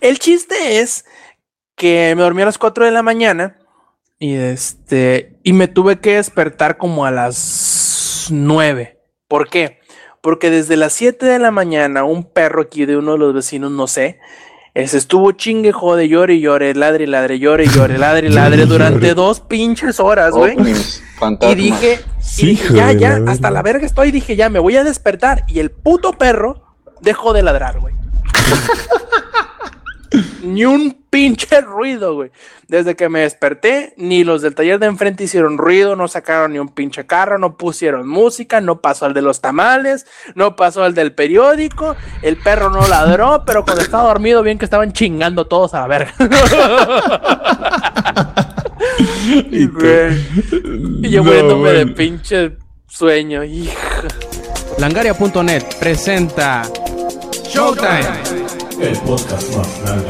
El chiste es que me dormí a las 4 de la mañana y este y me tuve que despertar como a las 9. ¿Por qué? Porque desde las 7 de la mañana un perro aquí de uno de los vecinos, no sé, se estuvo chingue, jode, llore y llore, ladre, ladre, llore y llore, ladre, ladre durante dos pinches horas, güey. y dije, y dije, ya, ya, hasta la verga estoy, dije, ya, me voy a despertar. Y el puto perro dejó de ladrar, güey. ni un pinche ruido, güey. Desde que me desperté, ni los del taller de enfrente hicieron ruido, no sacaron ni un pinche carro, no pusieron música, no pasó el de los tamales, no pasó el del periódico, el perro no ladró, pero cuando estaba dormido, bien que estaban chingando todos a la verga. y, yo muriéndome de pinche sueño, hija. Langaria.net presenta Showtime el podcast más grande.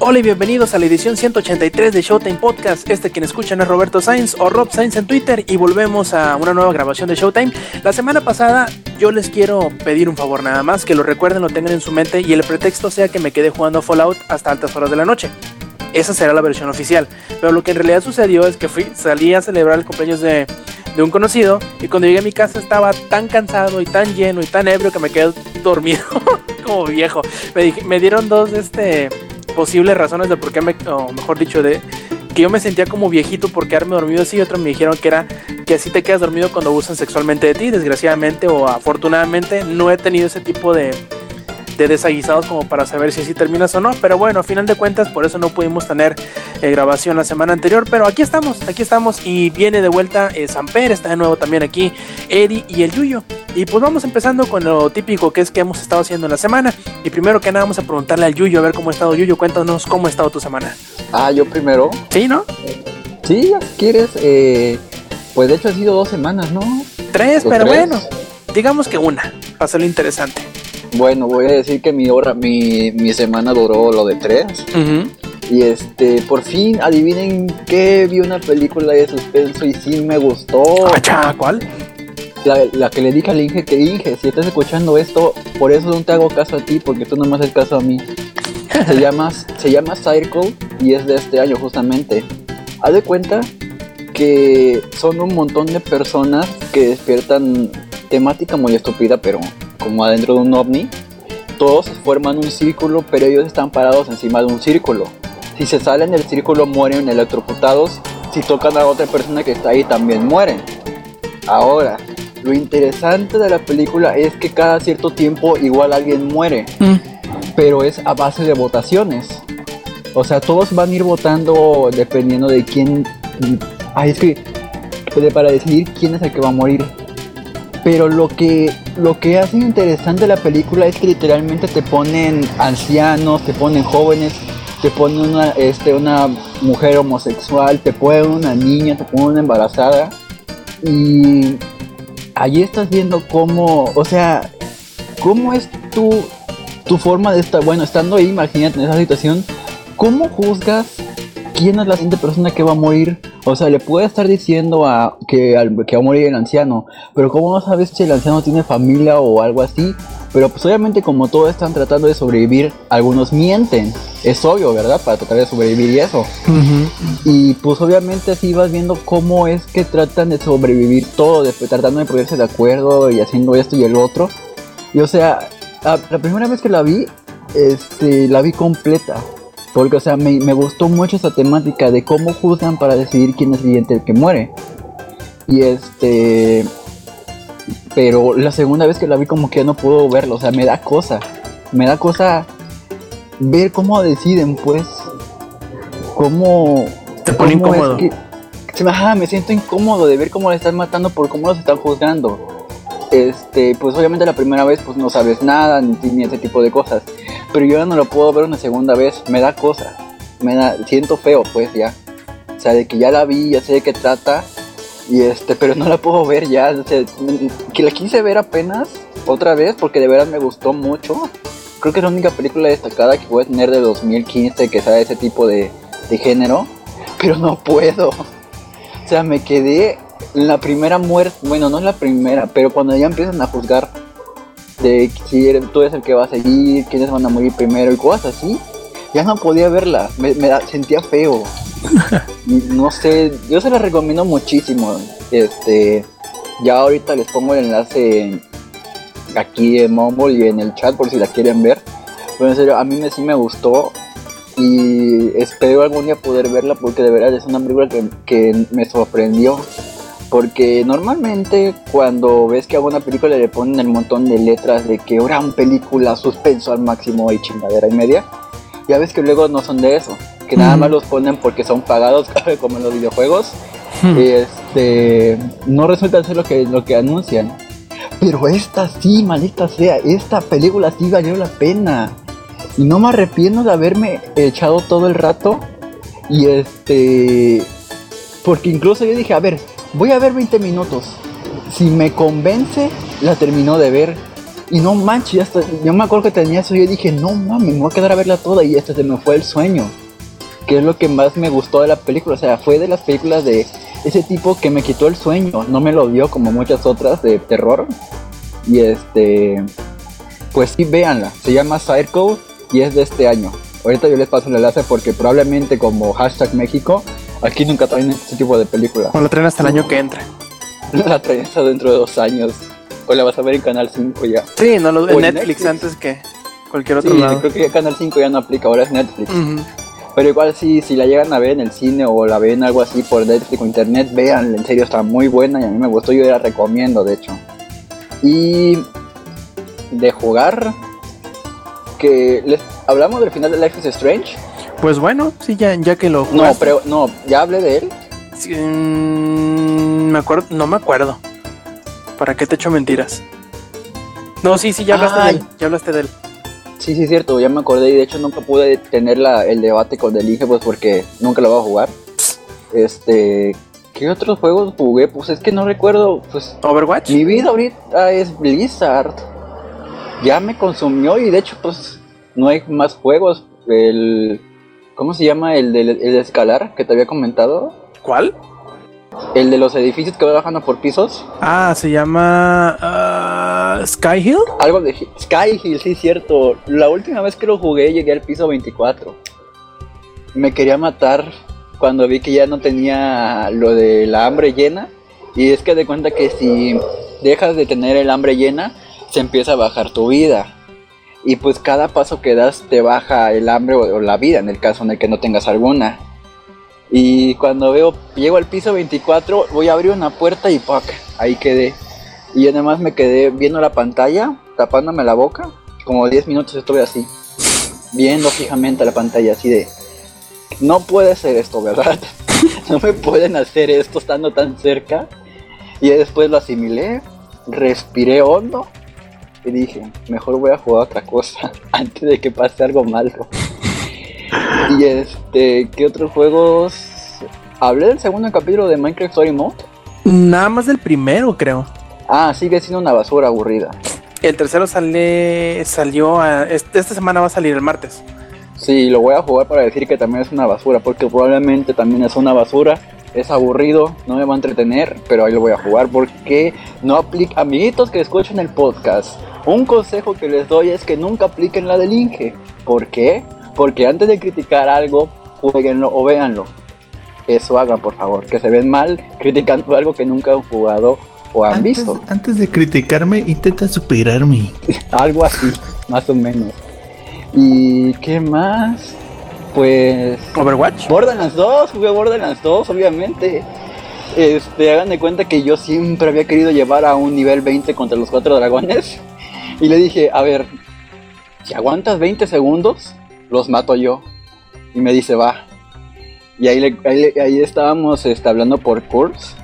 Hola y bienvenidos a la edición 183 de Showtime Podcast. Este quien escuchan es Roberto Sainz o Rob Sainz en Twitter y volvemos a una nueva grabación de Showtime. La semana pasada yo les quiero pedir un favor nada más, que lo recuerden, lo tengan en su mente y el pretexto sea que me quede jugando Fallout hasta altas horas de la noche. Esa será la versión oficial. Pero lo que en realidad sucedió es que fui, salí a celebrar el cumpleaños de, de un conocido y cuando llegué a mi casa estaba tan cansado y tan lleno y tan ebrio que me quedé dormido como viejo. Me, me dieron dos este posibles razones de por qué me, o mejor dicho, de que yo me sentía como viejito por quedarme dormido así y otros me dijeron que era que así te quedas dormido cuando abusan sexualmente de ti. Desgraciadamente o afortunadamente no he tenido ese tipo de, de desaguisados como para saber si así terminas o no. Pero bueno, a final de cuentas, por eso no pudimos tener eh, grabación la semana anterior. Pero aquí estamos, aquí estamos. Y viene de vuelta eh, Samper, está de nuevo también aquí Eddie y el Yuyo. Y pues vamos empezando con lo típico que es que hemos estado haciendo en la semana. Y primero que nada vamos a preguntarle al Yuyo a ver cómo ha estado Yuyo. Cuéntanos cómo ha estado tu semana. Ah, yo primero. Sí, ¿no? Sí, quieres. Eh, pues de hecho ha sido dos semanas, ¿no? Tres, pero bueno. Digamos que una, para hacerlo interesante. Bueno, voy a decir que mi hora, mi, mi semana duró lo de tres. Y este, por fin, adivinen qué vi una película de suspenso y sí me gustó. Ah, ¿Cuál? la, que le dije al Inge que Inge, si estás escuchando esto, por eso no te hago caso a ti, porque tú no me haces caso a mí. Se llama, se llama Circle y es de este año justamente. Haz de cuenta que son un montón de personas que despiertan temática muy estúpida, pero como adentro de un ovni. Todos forman un círculo, pero ellos están parados encima de un círculo. Si se salen del círculo mueren electrocutados. Si tocan a otra persona que está ahí también mueren. Ahora, lo interesante de la película es que cada cierto tiempo igual alguien muere, mm. pero es a base de votaciones. O sea, todos van a ir votando dependiendo de quién... Ay, es que... Para decidir quién es el que va a morir. Pero lo que, lo que hace interesante la película es que literalmente te ponen ancianos, te ponen jóvenes, te ponen una, este, una mujer homosexual, te ponen una niña, te ponen una embarazada. Y allí estás viendo cómo, o sea, cómo es tu, tu forma de estar, bueno, estando ahí, imagínate en esa situación, ¿cómo juzgas quién es la siguiente persona que va a morir? O sea, le puede estar diciendo a que, que va a morir el anciano, pero ¿cómo no sabes si el anciano tiene familia o algo así? Pero pues obviamente como todos están tratando de sobrevivir, algunos mienten. Es obvio, ¿verdad? Para tratar de sobrevivir y eso. Y pues obviamente así vas viendo cómo es que tratan de sobrevivir todo, tratando de ponerse de acuerdo y haciendo esto y el otro. Y o sea, la primera vez que la vi, este, la vi completa. Porque, o sea, me, me gustó mucho esa temática de cómo juzgan para decidir quién es el siguiente el que muere. Y este, pero la segunda vez que la vi como que ya no puedo verlo, o sea, me da cosa, me da cosa ver cómo deciden, pues, cómo... Te pone incómodo. que, me siento incómodo de ver cómo le están matando por cómo los están juzgando. Este, pues obviamente la primera vez pues no sabes nada, ni, ni ese tipo de cosas. Pero yo ya no lo puedo ver una segunda vez, me da cosa. Me da, siento feo pues ya. O sea, de que ya la vi, ya sé de qué trata, y este, pero no la puedo ver ya. que la quise ver apenas otra vez porque de verdad me gustó mucho. Creo que es la única película destacada que a tener de 2015 que sea ese tipo de, género. pero no puedo. O sea, me quedé en la primera muerte, bueno, no es la primera, pero cuando ya empiezan a juzgar de si eres, tú eres el que va a seguir, quiénes van a morir primero y cosas así, ya no podía verla, me, me sentía feo. no sé, yo se la recomiendo muchísimo. Este, ya ahorita les pongo el enlace aquí en Mumble y en el chat por si la quieren ver. Pero en serio, a mí me, sí me gustó y espero algún día poder verla porque de verdad es una película que, que me sorprendió. Porque normalmente cuando ves que a una película le ponen el montón de letras de que gran película, suspenso al máximo y chingadera y media, ya ves que luego no son de eso, que nada más los ponen porque son pagados como en los videojuegos. y este no resulta ser lo que, lo que anuncian. Pero esta sí, maldita sea, esta película sí valió la pena. Y no me arrepiento de haberme echado todo el rato. Y este. Porque incluso yo dije, a ver, voy a ver 20 minutos. Si me convence, la termino de ver. Y no manches, yo me acuerdo que tenía eso. Yo dije, no mames, me voy a quedar a verla toda. Y hasta se me fue el sueño. Que es lo que más me gustó de la película. O sea, fue de las películas de ese tipo que me quitó el sueño. No me lo dio como muchas otras de terror. Y este. Pues sí, véanla. Se llama Circle y es de este año. Ahorita yo les paso el enlace porque probablemente como hashtag México, aquí nunca traen este tipo de película. O la traen hasta el año que entra. La traen hasta dentro de dos años. O la vas a ver en Canal 5 ya. Sí, no lo en Netflix, antes que cualquier otro sí, lado. creo que Canal 5 ya no aplica, ahora es Netflix. Pero igual si, si la llegan a ver en el cine o la ven algo así por Netflix o internet, vean, en serio está muy buena y a mí me gustó, yo la recomiendo de hecho. Y de jugar, que les hablamos del final de Life is Strange. Pues bueno, sí, ya, ya que lo No, pero no, ya hablé de él. Sí, mmm, me acuerdo, no me acuerdo. ¿Para qué te echo mentiras? No, sí, sí, ya hablaste Ay. de él. Ya hablaste de él. Sí, sí, cierto, ya me acordé y de hecho nunca pude tener la, el debate con Delige pues porque nunca lo voy a jugar. Este, ¿qué otros juegos jugué? Pues es que no recuerdo, pues Overwatch. mi vida ahorita es Blizzard. Ya me consumió y de hecho pues no hay más juegos. El, ¿cómo se llama? El de, el de escalar que te había comentado. ¿Cuál? El de los edificios que va bajando por pisos. Ah, se llama ah, Sky Hill. Algo de Sky Hill, sí, cierto. La última vez que lo jugué llegué al piso 24. Me quería matar cuando vi que ya no tenía lo de la hambre llena. Y es que de cuenta que si dejas de tener el hambre llena, se empieza a bajar tu vida. Y pues cada paso que das te baja el hambre o, la vida en el caso en el que no tengas alguna. Y cuando veo, llego al piso 24, voy a abrir una puerta y ¡pac! Ahí quedé. Y además me quedé viendo la pantalla, tapándome la boca. Como 10 minutos estuve así, viendo fijamente la pantalla, así de... No puede ser esto, ¿verdad? no me pueden hacer esto estando tan cerca. Y después lo asimilé, respiré hondo y dije, mejor voy a jugar otra cosa antes de que pase algo malo. Y este, ¿qué otros juegos? Hablé del segundo capítulo de Minecraft Story Mode. Nada más del primero, creo. Ah, sigue siendo una basura aburrida. El tercero sale, salió, a- este- esta semana va a salir el martes. Sí, lo voy a jugar para decir que también es una basura, porque probablemente también es una basura. Es aburrido, no me va a entretener, pero ahí lo voy a jugar porque no aplica. Amiguitos que escuchan el podcast, un consejo que les doy es que nunca apliquen la del Inge. ¿Por qué? Porque antes de criticar algo, jueguenlo o véanlo. Eso hagan, por favor, que se ven mal criticando algo que nunca han jugado o han Antes, visto. antes de criticarme, intenta superarme. Algo así, más o menos. ¿Y qué más? Pues Overwatch. Borderlands 2, jugué Borderlands 2, obviamente. Este, hagan de cuenta que yo siempre había querido llevar a un nivel 20 contra los cuatro dragones. Y le dije, a ver, si aguantas 20 segundos, los mato yo. Y me dice, va. Y ahí, le- ahí, ahí estábamos este, hablando por Curse.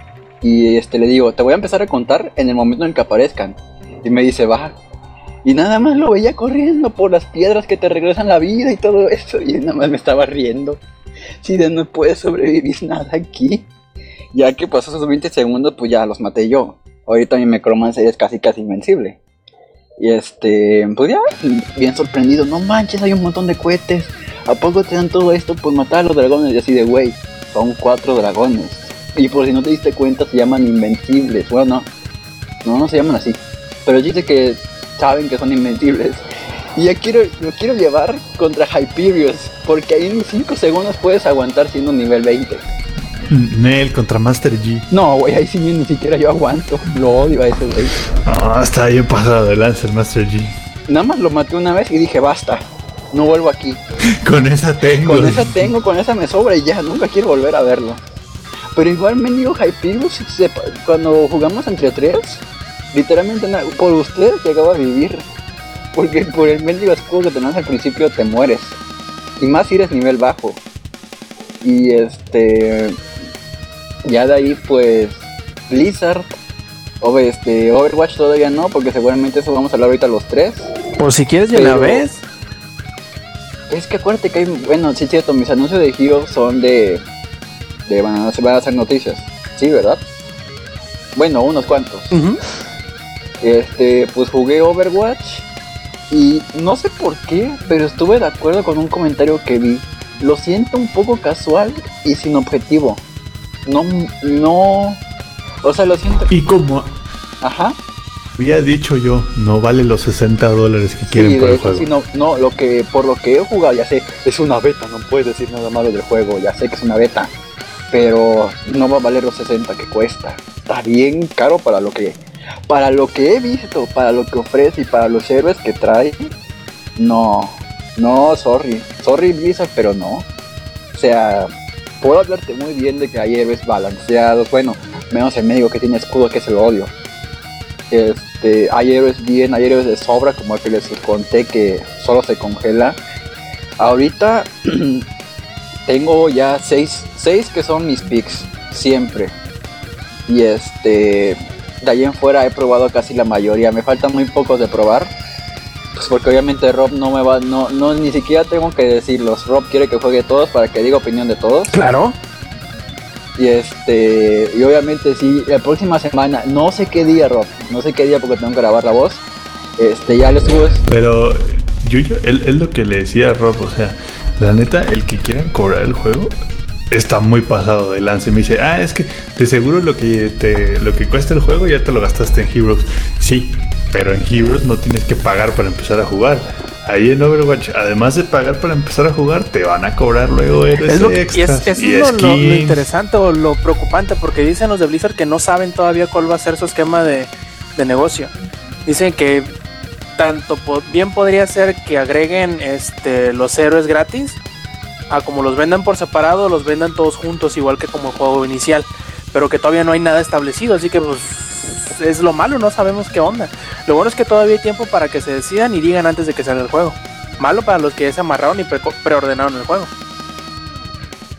Y este, le digo, te voy a empezar a contar en el momento en el que aparezcan. Y me dice, va. Y nada más lo veía corriendo por las piedras que te regresan la vida y todo eso. Y nada más me estaba riendo. Si de no puede sobrevivir nada aquí. Ya que pasó esos 20 segundos, pues ya los maté yo. Ahorita mi Necromancer es casi casi invencible. Y este, pues ya, bien sorprendido. No manches, hay un montón de cohetes. ¿A poco te dan todo esto por matar a los dragones? Y así de, güey, Son cuatro dragones. Y por si no te diste cuenta, se llaman invencibles. Bueno, no, no, no se llaman así. Pero dice que saben que son invencibles. Y ya quiero, lo quiero llevar contra Hyperius. Porque ahí en 5 segundos puedes aguantar siendo nivel 20. Nel contra Master G. No, güey, ahí sí ni siquiera yo aguanto. Lo odio a ese güey. Ah, está bien pasado de lanza el Master G. Nada más lo maté una vez y dije, basta. No vuelvo aquí. Con esa tengo. Con esa tengo, con esa me sobra y ya, nunca quiero volver a verlo. Pero igual me digo Hyperius, cuando jugamos entre tres, literalmente na- por ustedes llegaba a vivir. Porque por el mendigo escudo que tenés al principio te mueres. Y más si eres nivel bajo. Y este. Ya de ahí pues. Blizzard. O este, Overwatch todavía no, porque seguramente eso vamos a hablar ahorita los tres. Por si quieres de una Pero- vez. Es que acuérdate que hay, bueno, sí cierto, mis anuncios de Hero son de, de van a, se van a hacer noticias, sí, ¿verdad? Bueno, unos cuantos. Ujú. Este, pues jugué Overwatch y no sé por qué, pero estuve de acuerdo con un comentario que vi. Lo siento un poco casual y sin objetivo. No, no, o sea, lo siento. Y como Ajá. había dicho yo, no vale los 60 dólares que quieren Sí, por de el hecho, juego. sí, no, no, lo que, por lo que he jugado, ya sé, es una beta, no puedes decir nada malo del juego, ya sé que es una beta, pero no va a valer los 60 que cuesta. Está bien caro para lo que, para lo que he visto, para lo que ofrece y para los héroes que trae. No, no, sorry, sorry Blizzard, pero no. O sea, puedo hablarte muy bien de que hay héroes balanceados, bueno, menos el médico que tiene escudo que se lo odio. Este, hay héroes bien, hay héroes de sobra, como el que les conté que solo se congela. Ahorita tengo ya seis, seis que son mis picks, siempre. Y este, de ahí en fuera he probado casi la mayoría. Me faltan muy pocos de probar. Pues porque obviamente Rob no me va, no, no, ni siquiera tengo que decirlos. Rob quiere que juegue todos para que diga opinión de todos. Claro. Y este, y obviamente sí, la próxima semana, no sé qué día, Rob, no sé qué día porque tengo que grabar la voz. Este, ya les subo. Pero yo, yo él- es lo que le decía a Rob, o sea, la neta, el que quieran cobrar el juego está muy pasado de lance. Me dice, ah, es que de seguro lo que te, lo que cuesta el juego ya te lo gastaste en Heroes. Sí, pero en Heroes no tienes que pagar para empezar a jugar. Ahí en Overwatch, además de pagar para empezar a jugar, te van a cobrar luego héroes Es lo que- y extras es, y lo, lo- interesante o lo preocupante, porque dicen los de Blizzard que no saben todavía cuál va a ser su esquema de, de negocio. Dicen que tanto po- bien podría ser que agreguen este, los héroes gratis, a como los vendan por separado, los vendan todos juntos, igual que como el juego inicial, pero que todavía no hay nada establecido, así que pues es lo malo, no sabemos qué onda. Lo bueno es que todavía hay tiempo para que se decidan y digan antes de que salga el juego. Malo para los que ya se amarraron y pre- preordenaron el juego.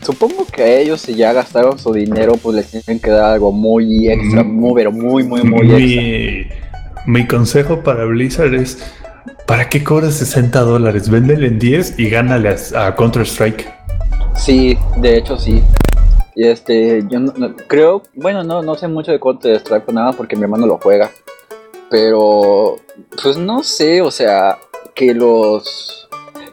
Supongo que a ellos si ya gastaron su dinero, pues les tienen que dar algo muy extra, Mm. muy, pero muy, muy, muy extra. mi, mi consejo para Blizzard es: ¿para qué cobras 60 dólares? Véndele en 10 y gánale a, a Counter-Strike. Sí, de hecho sí. Y este, yo no- no- creo, bueno, no, no sé mucho de Counter Strike nada porque mi hermano lo juega. Pero, pues no sé, o sea, que los,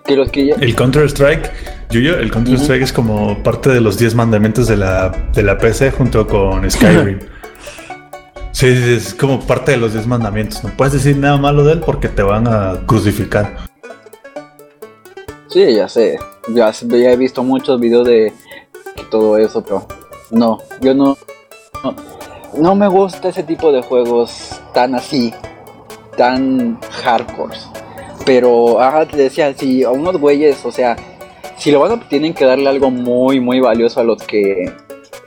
que los que ya, El Counter-Strike, Yuyo, el Counter-Strike es como parte de los 10 mandamientos de la, de la PC junto con Skyrim. sí, es como parte de los 10 mandamientos. No puedes decir nada malo de él porque te van a crucificar. sí, ya sé, ya, he visto muchos videos de todo eso, pero no, yo no, no, no me gusta ese tipo de juegos tan así, tan hardcore. Pero, ajá, te decía, si a unos güeyes, o sea, si lo van a, tienen que darle algo muy, muy valioso a los que,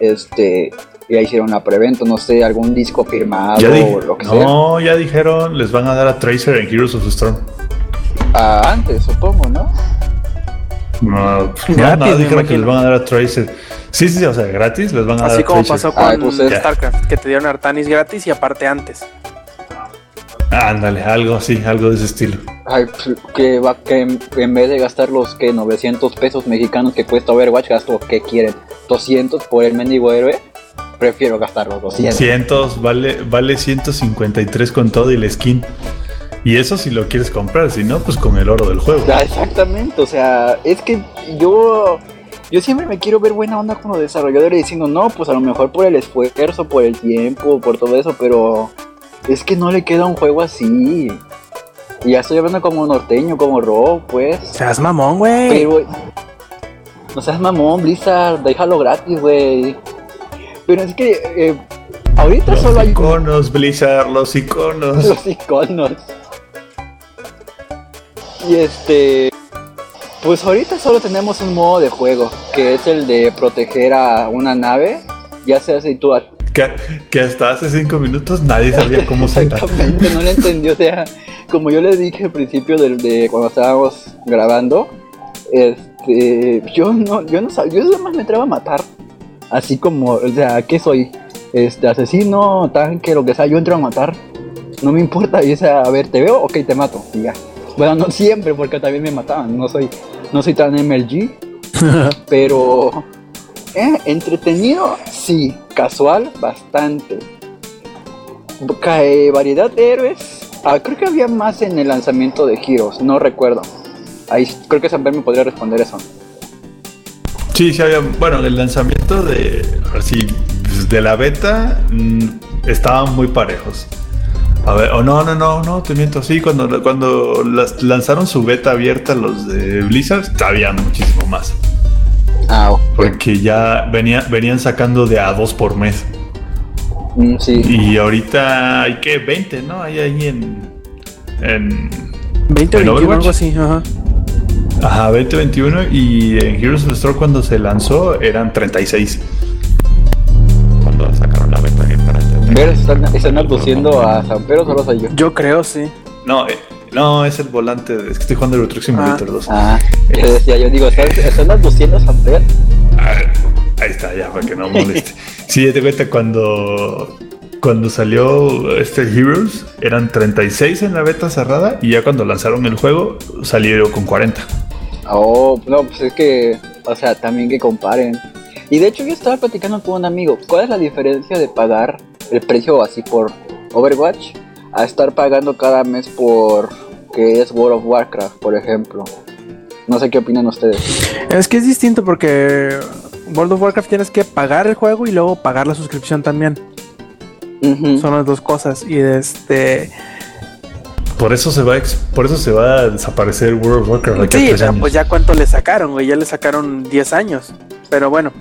este, ya hicieron la preventa, no sé, algún disco firmado Ya o lo que sea. no, ya dijeron, les van a dar a Tracer en Heroes of the Storm. Ah, antes, supongo, ¿no? No, pues, no, Gratis, no, me dijeron que les van a dar a Tracer. Sí, sí, sí, o sea, gratis les van a dar Así como Tracer. pasó con Ay, pues es- StarCraft, que te dieron Artanis gratis y aparte antes. Ándale, algo así, algo de ese estilo. Ay, pues, que va que que en vez de gastar los que 900 pesos mexicanos que cuesta Overwatch, gasto que quieren 200 por el mendigo héroe. Prefiero gastar los 200. 200, vale, vale 153 con todo y la skin. Y eso si lo quieres comprar, si no, pues con el oro del juego. Ah, exactamente, o sea, es que yo yo siempre me quiero ver buena onda con los desarrolladores diciendo, no, pues a lo mejor por el esfuerzo, por el tiempo, por todo eso, pero es que no le queda un juego así. Y ya estoy hablando como norteño, como rock, pues. Seas mamón, güey. Pero, no seas mamón, Blizzard, déjalo gratis, güey. Pero es que eh, ahorita Los solo hay iconos, Blizzard, los iconos. los iconos. Y este. Pues ahorita solo tenemos un modo de juego, que es el de proteger a una nave, ya sea si tú... Que, que hasta hace cinco minutos nadie sabía cómo se Exactamente, no lo entendí, o sea, como yo les dije al principio de, de cuando estábamos grabando, este, yo no, yo no sabía, yo nada más me entraba a matar, así como, o sea, ¿qué soy? Este, asesino, tanque, lo que sea, yo entro a matar, no me importa, y o sea, a ver, te veo, ok, te mato, y ya. Bueno, no siempre, porque también me mataban, no soy, no soy tan MLG, pero eh, entretenido, sí, casual, bastante. Cae variedad de héroes. Ah, creo que había más en el lanzamiento de Heroes, no recuerdo. Ahí creo que Samper me podría responder eso. Sí, sí había. Bueno, el lanzamiento de. Así, de la beta mm, estaban muy parejos. A ver, o no, no, no, no, te miento. Sí, cuando, cuando las- lanzaron su beta abierta los de Blizzard, había muchísimo más. Ah, ok. Porque ya venía, venían sacando de a dos por mes. Mm, sí. Y ahorita hay que 20, ¿no? Hay ahí en. En. 20 o ¿En 21, Overwatch? algo así, ajá. Ajá, 2021. Y en Heroes of the Storm cuando se lanzó eran 36. Cuando sacaron la beta que para. Ver, están, están abduciendo a Samper o solo soy yo. Yo creo, sí. No, eh, no, es el volante. Es que estoy jugando Euro Truck Simulator 2. Ah, yo decía, yo digo, ¿están, están abduciendo a Samper? Ah, ahí está, ya, para que no moleste. Sí, te cuenta cuando. Cuando salió este Heroes, eran 36 en la beta cerrada. Y ya cuando lanzaron el juego, salieron con 40. Oh, no, pues es que, o sea, también que comparen. Y de hecho yo estaba platicando con un amigo, ¿cuál es la diferencia de pagar el precio así por Overwatch a estar pagando cada mes por que es World of Warcraft, por ejemplo? No sé qué opinan ustedes. Es que es distinto porque World of Warcraft tienes que pagar el juego y luego pagar la suscripción también. Son las dos cosas. Y este. Por eso se va a, ex- por eso se va a desaparecer World of Warcraft. Sí, pero pues ya cuánto le sacaron, güey. Ya le sacaron 10 años. Pero bueno.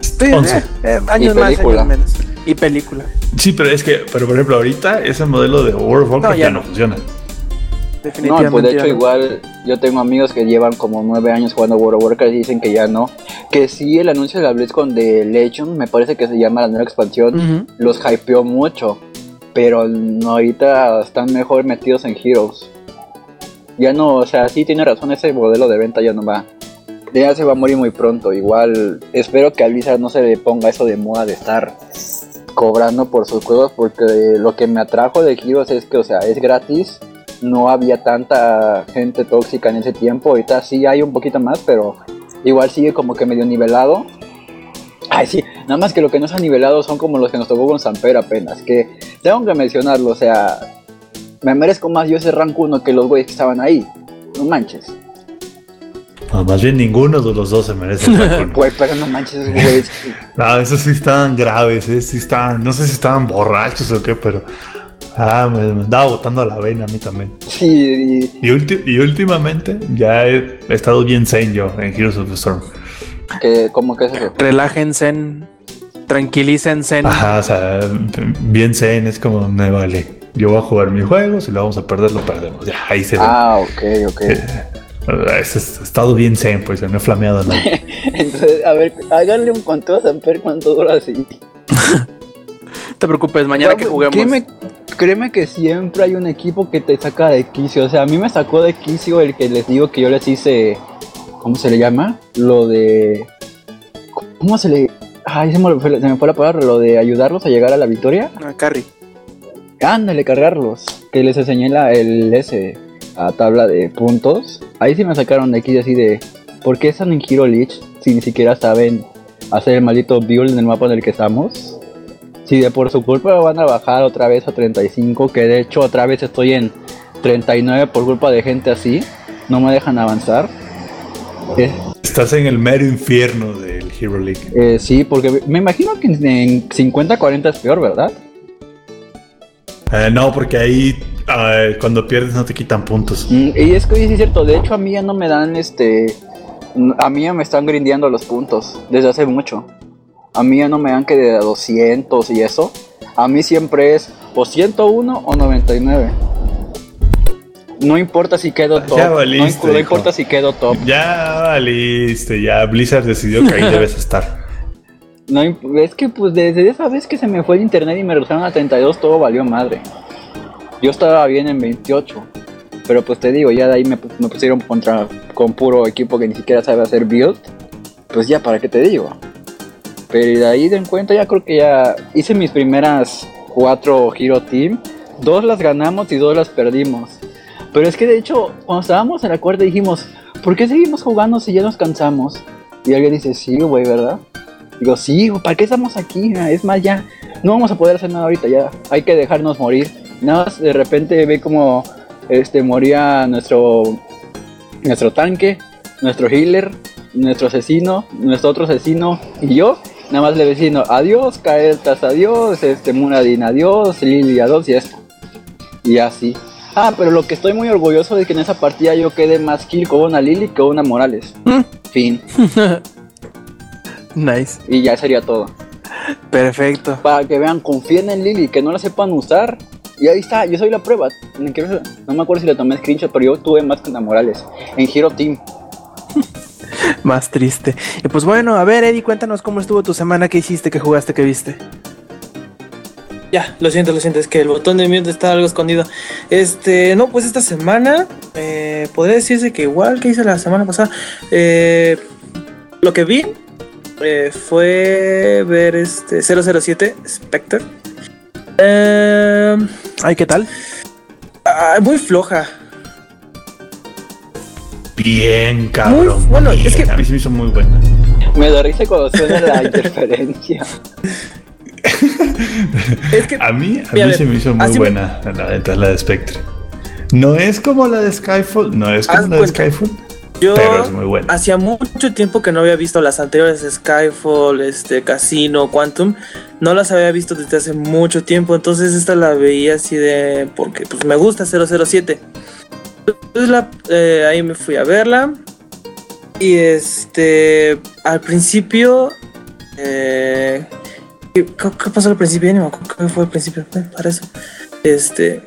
Sí, eh, eh, años Y más, años menos. Y película. Sí, pero es que, pero por ejemplo, ahorita ese modelo de World of Warcraft No, ya ya no. no funciona. Definitivamente. No, pues de hecho no. igual yo tengo amigos que llevan como nueve años jugando World of Warcraft y dicen que ya no. Que sí, el anuncio de la BlizzCon de Legend, me parece que se llama la nueva expansión, los hypeó mucho. Pero no, ahorita están mejor metidos en Heroes. Ya no, o sea, sí tiene razón, ese modelo de venta ya no va. Ya se va a morir muy pronto. Igual espero que a no se le ponga eso de moda de estar cobrando por sus juegos porque lo que me atrajo de Heroes es que, o sea, es gratis. No había tanta gente tóxica en ese tiempo. Ahorita sí hay un poquito más, pero igual sigue como que medio nivelado. Ay, sí, nada más que lo que no se ha nivelado son como los que nos tocó con Samper apenas. Que tengo que mencionarlo, o sea, me merezco más yo ese rank 1 que los güeyes que estaban ahí. No manches. No, más bien ninguno de los dos se merece el rank uno. Güey, pero no manches, esos güeyes. No, esos sí estaban graves, ¿eh? sí estaban, no sé si estaban borrachos o qué, pero ah, me, me andaba botando la vena a mí también. Sí, y Y, ulti- y últimamente ya he, he estado bien zen yo en Heroes of the Storm. Que, ¿cómo que es eso? Relájense, tranquilícense. Ajá, o sea, bien zen, es como me vale. Yo voy a jugar mi juego, si lo vamos a perder, lo perdemos. Ya, ahí se ve. Ah, ok, ok. He estado bien zen, pues no he flameado nada. Entonces, a ver, háganle un conteo a Samper cuánto dura así. No te preocupes, mañana que juguemos. Créeme, créeme que siempre hay un equipo que te saca de quicio. O sea, a mí me sacó de quicio el que les digo que yo les hice. ¿Cómo se le llama? Lo de. ¿Cómo se le.? Ay, se me, fue, se me fue la palabra. Lo de ayudarlos a llegar a la victoria. Ah, Carry. Ándale, cargarlos. Que les enseñé la, el S a tabla de puntos. Ahí sí me sacaron de aquí así de. ¿Por qué están en Hero Leech si ni siquiera saben hacer el maldito build en el mapa en el que estamos? Si de por su culpa van a bajar otra vez a 35, que de hecho otra vez estoy en 39 por culpa de gente así, no me dejan avanzar. Estás en el mero infierno del Hero League. Eh, sí, porque me imagino que en 50-40 es peor, ¿verdad? Eh, no, porque ahí eh, cuando pierdes no te quitan puntos. Mm, y es que sí es cierto, de hecho a mí ya no me dan este... A mí ya me están grindeando los puntos desde hace mucho. A mí ya no me dan que de 200 y eso. A mí siempre es o 101 o 99. No importa si quedo top. Ya valiste, no, no hijo. importa si quedo top. Ya valiste, ya Blizzard decidió que ahí debes estar. No, es que pues desde esa vez que se me fue el internet y me redujeron a 32 todo valió madre. Yo estaba bien en 28. Pero pues te digo, ya de ahí me, pu- me pusieron contra con puro equipo que ni siquiera sabe hacer build. Pues ya, ¿para qué te digo? Pero de ahí de en cuenta ya creo que ya hice mis primeras cuatro Hero Team. Dos las ganamos y dos las perdimos. Pero es que de hecho, cuando estábamos en la cuarta dijimos, ¿por qué seguimos jugando si ya nos cansamos? Y alguien dice, sí, güey, ¿verdad? Digo, sí, ¿para qué estamos aquí? Ah, Es más, ya no vamos a poder hacer nada ahorita, ya hay que dejarnos morir. Nada más de repente ve como este moría nuestro nuestro tanque, nuestro healer, nuestro asesino, nuestro otro asesino y yo. Nada más le vecino, adiós, Kael'thas, adiós, este Muradin, adiós, Lily, adiós y esto. Y así. Ah, pero lo que estoy muy orgulloso de que en esa partida yo quede más kill con una Lily que con una Morales. Mm. Fin. Nice. Y ya sería todo. Perfecto. Para que vean, confíen en Lily, que no la sepan usar. Y ahí está, yo soy la prueba. No me acuerdo si le tomé screenshot, pero yo tuve más que la Morales. En Hero Team. Más triste. Y pues bueno, a ver, Eddie, cuéntanos cómo estuvo tu semana, qué hiciste, qué jugaste, qué viste. Ya, lo siento, lo siento, es que el botón de mute está algo escondido. Este, no, pues esta semana, eh, podría decirse que igual que hice la semana pasada, eh, lo que vi eh, fue ver este 007 Spectre. Eh, Ay, ¿qué tal? ah, muy floja. Bien, cabrón. Muy- bueno, bien. es que- A mí se me hizo muy buena. Me da risa cuando suena la interferencia. Es que A mí, a Mira, mí se me hizo muy me- buena la neta, la de Spectre. No es como la de Skyfall, no es como Haz la de. Skyfall, yo pero es muy buena. hacía mucho tiempo que no había visto las anteriores Skyfall, este Casino, Quantum. No las había visto desde hace mucho tiempo, entonces esta la veía así de porque pues me gusta 007. Entonces la- eh, ahí me fui a verla y este al principio eh, ¿qué, qué pasó al principio? Acuerdo qué fue al principio. eh, para eso. Este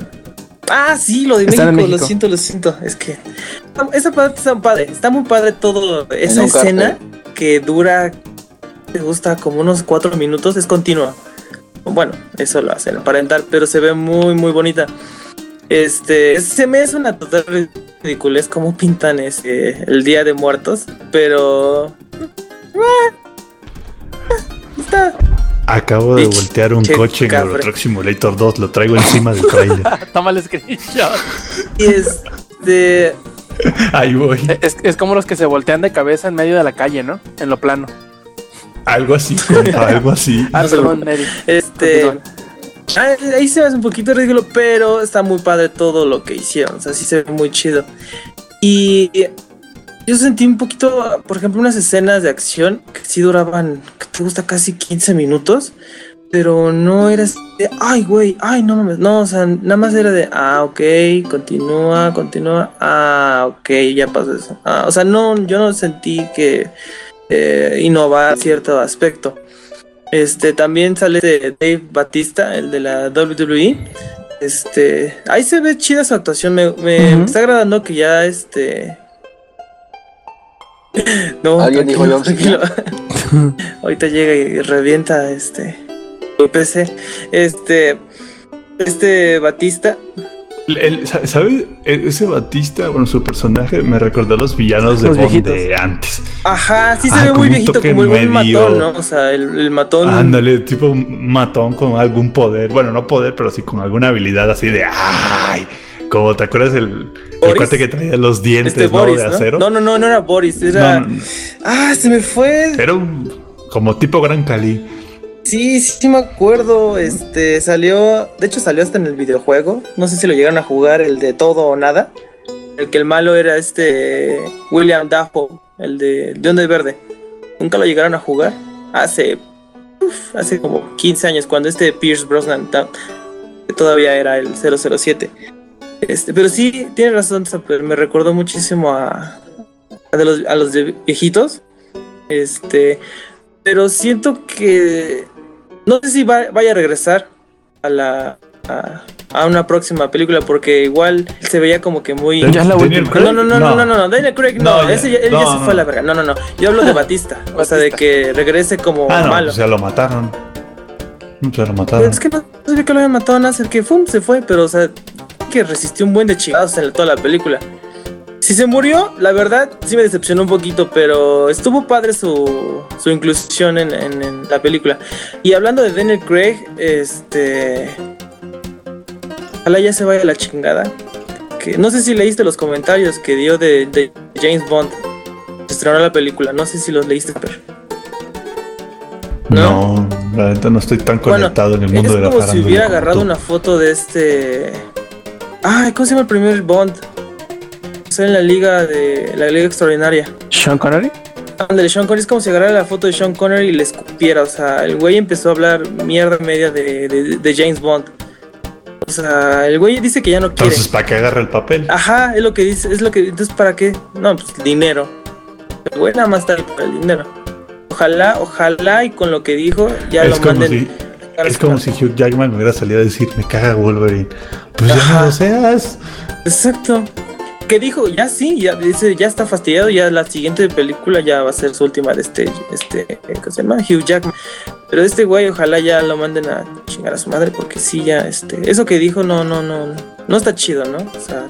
Ah, sí, lo de México, lo siento, lo siento. Es que esa parte está muy padre. Está muy padre todo. Esa escena que dura, me gusta como unos cuatro minutos, es continua. Bueno, eso lo hacen aparentar, pero se ve muy, muy bonita. Este, se me es una total ridiculez cómo pintan ese, el Día de Muertos, pero... Está, Acabo de voltear un che, coche en Truck Simulator 2, lo traigo encima del trailer. Toma el screenshot. y este... Ahí voy. Es, es como los que se voltean de cabeza en medio de la calle, ¿no? En lo plano. Algo así, compa, algo así. Ah, perdón, Eddie. Este. Ah, Ahí se hace un poquito ridículo, pero está muy padre todo lo que hicieron. O sea, sí se ve muy chido. Y yo sentí un poquito, por ejemplo, unas escenas de acción que sí duraban, que te gusta casi 15 minutos. Pero no era así de, ay, güey, ay, no mames. No, o sea, nada más era de, ah, ok, continúa, continúa. Ah, ok, ya pasó eso. Ah, o sea, no, yo no sentí que eh, innovar cierto aspecto. Este también sale de Dave Batista, el de la WWE. Este, ahí se ve chida su actuación. Me, me está agradando que ya este. No, Alguien dijo tranquilo. Ahorita llega y revienta este el PC. Este, este Batista. ¿Sabes? E- Ese Batista, bueno, su personaje me recordó a los villanos de Los Bond de antes. Ajá, sí se Ah, ve muy viejito, toque como el buen medio- matón, ¿no? O sea, el, el matón. Ándale, tipo un matón con algún poder. Bueno, no poder, pero sí con alguna habilidad así de ¡ay! Como te acuerdas el, el cuate que traía los dientes Este ¿no? Boris, de acero. No, no, no, no era Boris, era. No. Ah, se me fue. Era un como tipo Gran Cali. Sí, sí, me acuerdo. Este salió. De hecho, salió hasta en el videojuego. No sé si lo llegaron a jugar, el de todo o nada. El que el malo era este. William Dafoe. el de Duende Verde. Nunca lo llegaron a jugar. Hace, uf, hace como 15 años, cuando este Pierce Brosnan todavía era el 007. Este, pero sí, tiene razón, Zapper, me recordó muchísimo a, a, de los, a los de viejitos. Este, pero siento que no sé si va- vaya a regresar a la a, a una próxima película porque igual se veía como que muy Ya es la Daniel. Craig. no, no, no, no, no, no, no, Daniel Craig, no, No, ya. ese ya, él ya se no, fue a la verga. No, no, no. Yo hablo de Batista, o sea, de que regrese como Ah, no, malo. pues ya lo mataron. Se lo Pero mataron. es que no sabía que lo habían matado a Nasser, que fum, se fue, pero o sea, que resistió un buen de chingados en toda la película. Si se murió, la verdad sí me decepcionó un poquito, pero estuvo padre su, su inclusión en, en- en la película. Y hablando de Daniel Craig, este. Ojalá ya se vaya la chingada. Que, no sé si leíste los comentarios que dio de, de James Bond. Se estrenó la película, no sé si los leíste, pero. No, la neta no estoy tan conectado en el mundo es de la como si hubiera agarrado tú. una foto de este. Ay, ¿cómo se llama el primer Bond? Está en la liga de. la liga extraordinaria. Sean Connery. Ándale, Sean Connery es como si agarrara la foto de Sean Connery y le escupiera. O sea, el güey empezó a hablar mierda media de, de- de James Bond. O sea, el güey dice que ya no quiere. Entonces, ¿para qué agarra el papel? Ajá, es lo que dice, es lo que. Entonces, ¿para qué? No, pues dinero. El güey nada más está ahí por el dinero. Ojalá, ojalá y con lo que dijo ya es lo manden. si, es como si Hugh Jackman me hubiera salido a decir, me caga Wolverine. Pues ya no lo seas. Exacto. Que dijo, ya sí, ya dice, ya está fastidiado, ya la siguiente película ya va a ser su última de este, este, ¿cómo se llama? Hugh Jackman. Pero este güey, ojalá ya lo manden a chingar a su madre, porque sí, ya, este, eso que dijo no, no, no, no, no está chido, ¿no? O sea,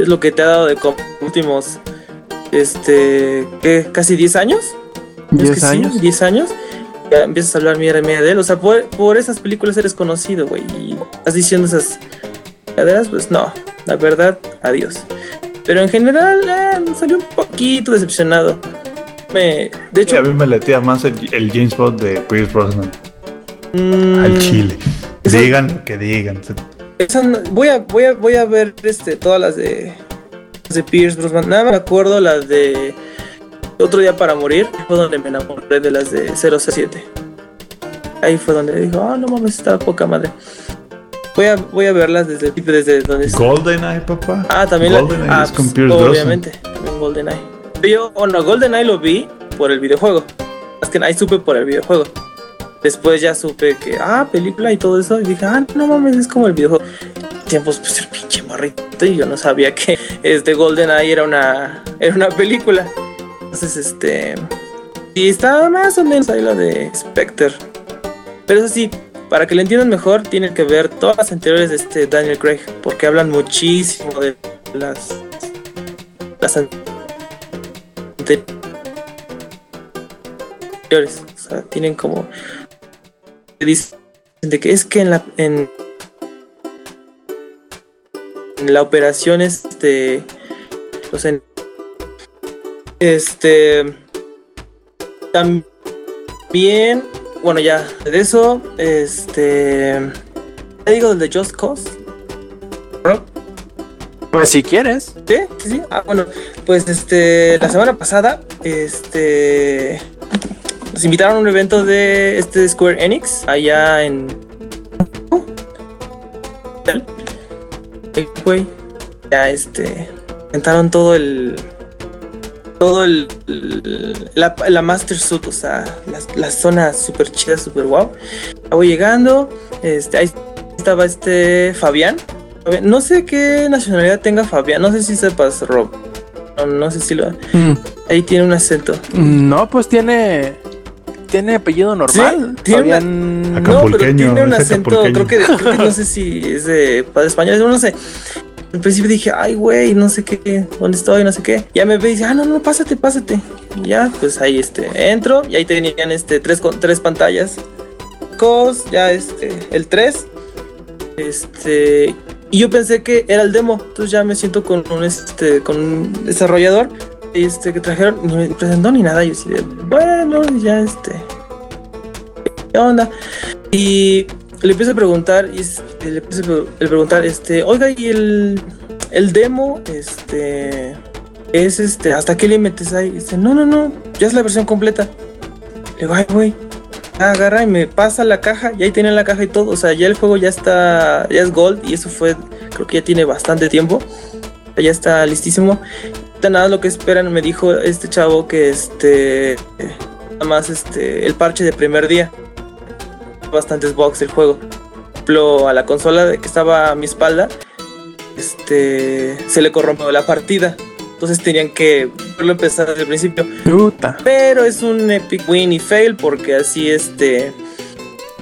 es lo que te ha dado de últimos, este, ¿qué? ¿Casi 10 años? ¿Es 10 que sí? años. 10 años. Ya empiezas a hablar mierda y media de él. O sea, por, por esas películas eres conocido, güey. Y estás diciendo esas caderas, pues no. La verdad, adiós. Pero en general, eh, salió un poquito decepcionado. Me, de Sí, a hecho, mí me latía más el, el James Bond de Pierce Brosnan. mm, Al chile. esa- Digan que digan. esa voy, a, voy, a, voy a ver este, todas las de, de Pierce Brosnan. Nada, me acuerdo las de Otro Día para Morir. Fue donde me enamoré de las de 007. Ahí fue donde dijo, ah, no mames, está poca madre. Voy a, voy a verlas desde, desde donde GoldenEye, papá. Ah, también la- GoldenEye ah, es pues, Pierce Brosnan. Obviamente, también GoldenEye. Yo, bueno, GoldenEye lo vi por el videojuego. Más que ahí supe por el videojuego. Después ya supe que, ah, película y todo eso. Y dije, ah, no mames, es como el videojuego. Tiempos, pues el pinche morrito. Y yo no sabía que este GoldenEye era una, era una película. Entonces, este. Y estaba más o menos ahí la de Spectre. Pero eso sí, para que lo entiendan mejor, tienen que ver todas las anteriores de este Daniel Craig, porque hablan muchísimo de las. las an- anteriores. O sea, tienen como. Dicen de que es que en la. En, en la operación, este. Sea, en- este. También bueno, ya, de eso, este. ¿Te digo del de Just Cause? ¿No? Pues si quieres. ¿Sí? ¿Sí? sí. Ah, bueno, pues este. La semana pasada, este. Nos invitaron a un evento de este Square Enix, allá en. Güey, ya este. Inventaron todo el. Todo el. el- la, la Master Suit, o sea, las, las zonas súper chidas, súper guau. Voy llegando, este, ahí estaba este Fabián. Fabián, No sé qué nacionalidad tenga Fabián, no sé si sepas, Rob. No, no sé si lo. Mm, Ahí tiene un acento. No, pues tiene. Tiene apellido normal. Sí, tiene Fabián- No, pero tiene un acento, creo que, creo que no sé si es de padre español, no sé. Al principio dije, ay, güey, no sé qué, dónde estoy, no sé qué. Ya me ve y dice, ah, no, no, pásate, pásate. Y ya, pues ahí este, entro y ahí tenían este, tres, tres pantallas. Cos, ya este, el 3. Este, y yo pensé que era el demo, entonces ya me siento con un, este, con un desarrollador este, que trajeron, ni me presentó ni nada. Yo de, bueno, ya este, ¿qué onda? Y le empiezo a preguntar, y le a preguntar, este, oiga, y el, el demo, este, es este, ¿hasta qué límites hay? Dice, no, no, no, ya es la versión completa. Le digo, ay, güey. Agarra y me pasa la caja, y ahí tiene la caja y todo. O sea, ya el juego ya está, ya es gold, y eso fue, creo que ya tiene bastante tiempo. Ya está listísimo. Nada lo que esperan, me dijo este chavo que este, nada más este, el parche de primer día. Bastantes bugs el juego. Ejemplo, a la consola que estaba a mi espalda, este, se le corrompió la partida. Entonces tenían que empezar desde el principio. Puta. Pero es un epic win y fail porque así este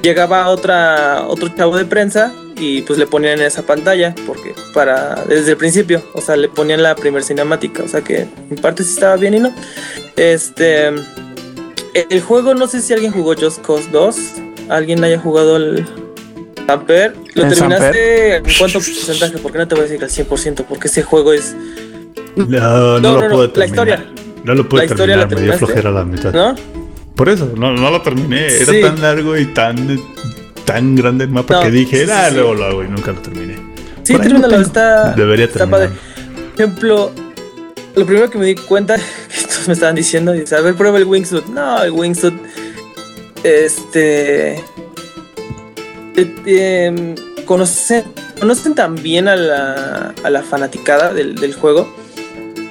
llegaba otra otro chavo de prensa y pues le ponían en esa pantalla porque para desde el principio, o sea, le ponían la primer cinemática, o sea que en parte sí estaba bien y no. Este el juego no sé si alguien jugó Just Cause 2, alguien haya jugado el Samper, lo ¿El terminaste en cuánto porcentaje, porque no te voy a decir al 100%, porque ese juego es No, No, no, no, lo no, pude la terminar. historia. No lo pude La historia la terminar, me dio flojera la mitad. ¿no? Por eso, no, no lo terminé. Era Sí. tan largo y tan, tan grande el mapa No, que dije, sí, ah, sí. luego lo hago y nunca lo terminé. Sí, termínalo, está, Debería está padre. terminar. Por ejemplo, lo primero que me di cuenta, que todos me estaban diciendo, dice, a ver, prueba el wingsuit. No, el wingsuit, este... eh, eh, conocen, conocen también a la, a la fanaticada del, del juego,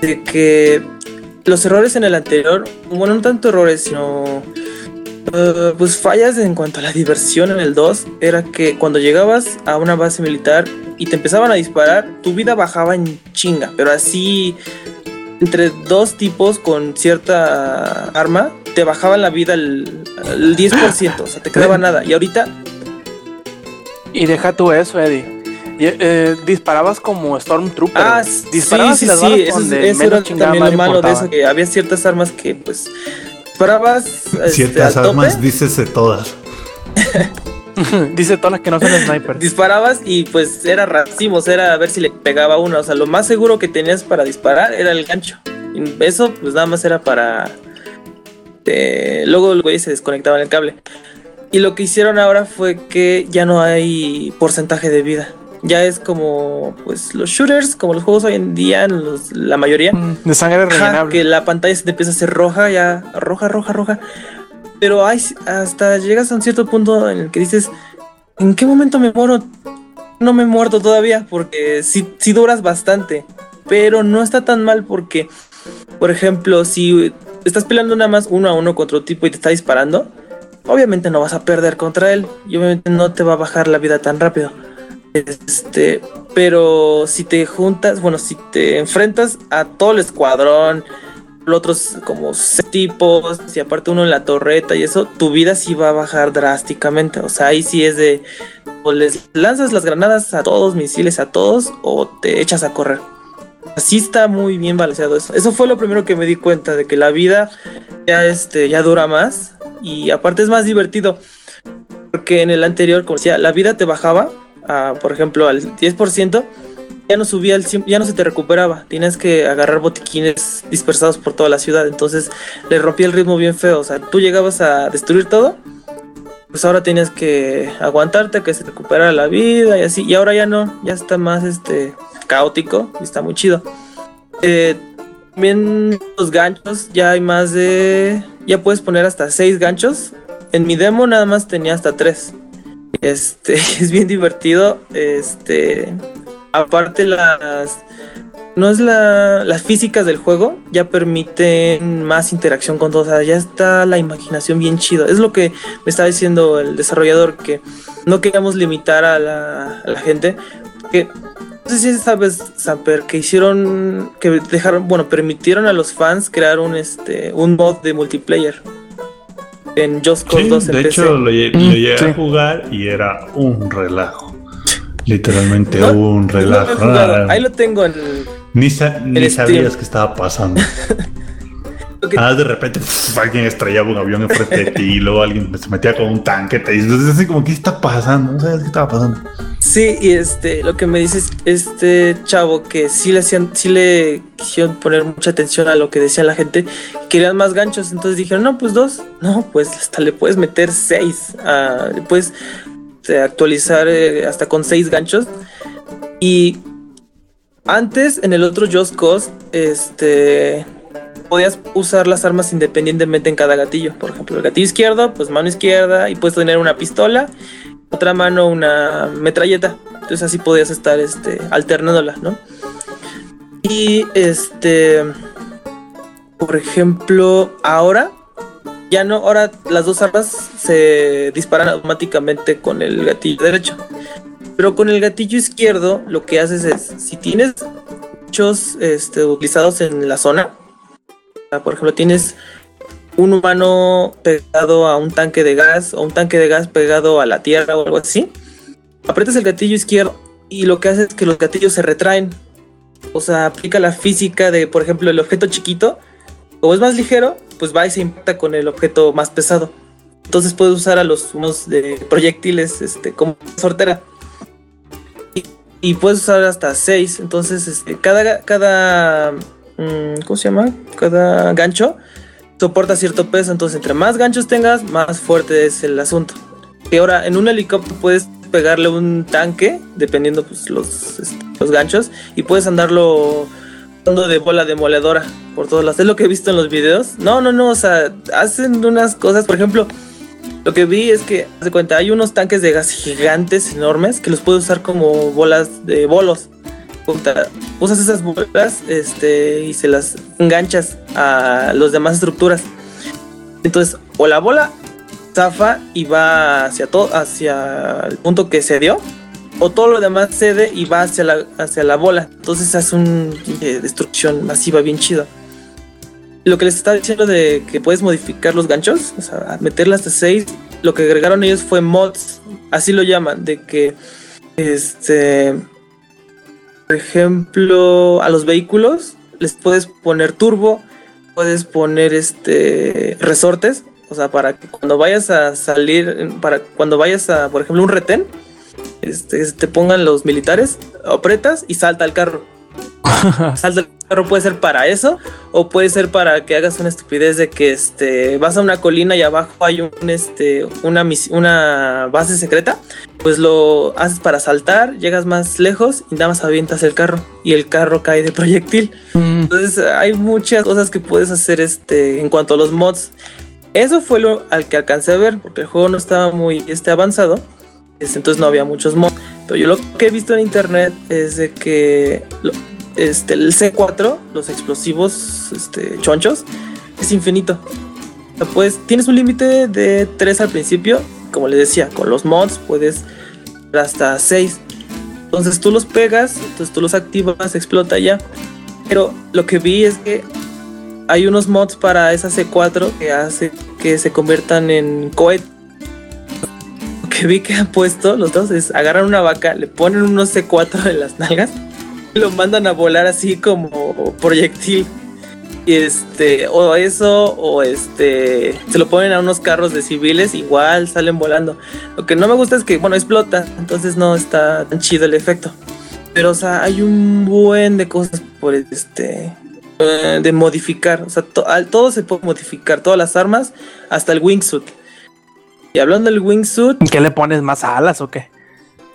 de que los errores en el anterior, bueno, no tanto errores, sino... eh, pues fallas en cuanto a la diversión en el 2 era que cuando llegabas a una base militar y te empezaban a disparar, tu vida bajaba en chinga, pero así entre dos tipos con cierta arma te bajaban la vida el, el 10%, o sea, te quedaba nada. Y ahorita, Y deja tú eso, Eddie. Y, eh, disparabas como Stormtrooper. ah, sí, disparabas sí, y las sí, balas eso, donde eso menos era también lo malo de eso, que había ciertas armas que pues disparabas este, Ciertas tope, armas, dícese todas. Dice todas las que no son snipers. disparabas y pues era racimos, era a ver si le pegaba uno. O sea, lo más seguro que tenías para disparar era el gancho. Y eso pues nada más era para... eh, luego el güey se desconectaba en el cable. Y lo que hicieron ahora fue que ya no hay porcentaje de vida. Ya es como pues los shooters, como los juegos hoy en día, los- la mayoría. Mm, De sangre rellenable. que la pantalla se te empieza a hacer roja, ya roja, roja, roja. Pero hay, hasta llegas a un cierto punto en el que dices, ¿en qué momento me muero? No me he muerto todavía, porque sí, sí duras bastante. Pero no está tan mal porque, por ejemplo, si estás peleando nada más uno a uno contra un tipo y te está disparando, obviamente no vas a perder contra él. Y obviamente no te va a bajar la vida tan rápido. Este, pero si te juntas, bueno, si te enfrentas a todo el escuadrón, los otros como seis tipos, y aparte uno en la torreta y eso, tu vida sí va a bajar drásticamente. O sea, ahí sí es de o les lanzas las granadas a todos, misiles a todos, o te echas a correr. Así está muy bien balanceado eso. Eso fue lo primero que me di cuenta de que la vida ya este ya dura más y aparte es más divertido. Porque en el anterior, como decía, la vida te bajaba, a, por ejemplo, al 10%, ya no subía el ya no se te recuperaba. Tienes que agarrar botiquines dispersados por toda la ciudad. Entonces le rompía el ritmo bien feo. O sea, tú llegabas a destruir todo. Pues ahora tienes que aguantarte que se recuperara la vida y así. Y ahora ya no, ya está más este caótico y está muy chido. Eh, también los ganchos, ya hay más de. Ya puedes poner hasta seis ganchos. En mi demo nada más tenía hasta tres. Este es bien divertido. Este. Aparte las. No es la, las físicas del juego, ya permiten más interacción con todos. O sea, ya está la imaginación bien chido. Es lo que me estaba diciendo el desarrollador, que no queríamos limitar a la, a la gente. Que no sé si sabes, Samper, que hicieron, que dejaron, bueno, permitieron a los fans crear un este un mod de multiplayer en Just Cause Sí, 2 en de PC. hecho, lo, lle- Mm, lo llegué sí. a jugar y era un relajo. Literalmente No, un relajo. Ah, Ahí lo tengo en Ni, sa- ni el sabías qué estaba pasando. que- Ah, de repente alguien estrellaba un avión enfrente de ti y luego alguien se metía con un tanque. Te dices así como, ¿qué está pasando? No sabes qué estaba pasando. Sí, y este, lo que me dices, este chavo que sí le hacían, sí le quisieron poner mucha atención a lo que decía la gente, querían más ganchos, entonces dijeron, no, pues dos, no, pues hasta le puedes meter seis, puedes este, actualizar eh, hasta con seis ganchos y Antes, en el otro Just Cause, este podías usar las armas independientemente en cada gatillo. Por ejemplo, el gatillo izquierdo, pues mano izquierda, y puedes tener una pistola, otra mano una metralleta. Entonces así podías estar este, alternándola, ¿no? Y este, por ejemplo, ahora ya no, ahora las dos armas se disparan automáticamente con el gatillo derecho. Pero con el gatillo izquierdo lo que haces es, si tienes muchos este, utilizados en la zona, por ejemplo, tienes un humano pegado a un tanque de gas o un tanque de gas pegado a la tierra o algo así, aprietas el gatillo izquierdo y lo que hace es que los gatillos se retraen. O sea, aplica la física de, por ejemplo, el objeto chiquito, como es más ligero, pues va y se impacta con el objeto más pesado. Entonces puedes usar a los unos de proyectiles este, como sortera. Y, puedes usar hasta 6. Entonces, este, cada, cada mm, ¿cómo se llama? Cada gancho soporta cierto peso. Entonces, entre más ganchos tengas, más fuerte es el asunto. Y ahora, en un helicóptero puedes pegarle un tanque, dependiendo pues, los, este, los ganchos, y puedes andarlo de bola demoledora por todos lados. Es lo que he visto en los videos. No, no, no, o sea, hacen unas cosas, por ejemplo, lo que vi es que, de cuenta, hay unos tanques de gas gigantes, enormes, que los puedes usar como bolas de bolos. Usas esas bolas este, y se las enganchas a las demás estructuras. Entonces, o la bola zafa y va hacia todo, hacia el punto que se dio, o todo lo demás cede y va hacia la, hacia la bola. Entonces hace una destrucción masiva bien chido. Lo que les estaba diciendo de que puedes modificar los ganchos, o sea, meterlas hasta 6, lo que agregaron ellos fue mods, así lo llaman, de que este por ejemplo, a los vehículos les puedes poner turbo, puedes poner este resortes, o sea, para que cuando vayas a salir, para cuando vayas a, por ejemplo, un retén, este, te pongan los militares, apretas y salta al carro. salta al carro puede ser para eso o puede ser para que hagas una estupidez de que este vas a una colina y abajo hay un este una una base secreta, pues lo haces para saltar, llegas más lejos y nada más avientas el carro y el carro cae de proyectil. Mm. Entonces hay muchas cosas que puedes hacer este en cuanto a los mods. Eso fue lo al que alcancé a ver porque el juego no estaba muy este avanzado. Este, entonces no había muchos mods. Yo lo que he visto en internet es de que este, el C4, los explosivos este, chonchos, es infinito. Pues tienes un límite de 3 al principio. Como les decía, con los mods puedes hasta 6. Entonces tú los pegas, entonces tú los activas, explota ya. Pero lo que vi es que hay unos mods para esa C4 que hace que se conviertan en cohetes que vi que han puesto los dos es agarran una vaca, le ponen unos C4 en las nalgas y lo mandan a volar así como proyectil. Y este, o eso, o este, se lo ponen a unos carros de civiles, igual salen volando. Lo que no me gusta es que, bueno, explota, entonces no está tan chido el efecto. Pero, o sea, hay un buen de cosas por este, eh, de modificar. O sea, to- todo se puede modificar, todas las armas, hasta el wingsuit. Y hablando del wingsuit, ¿Qué le pones más alas o qué?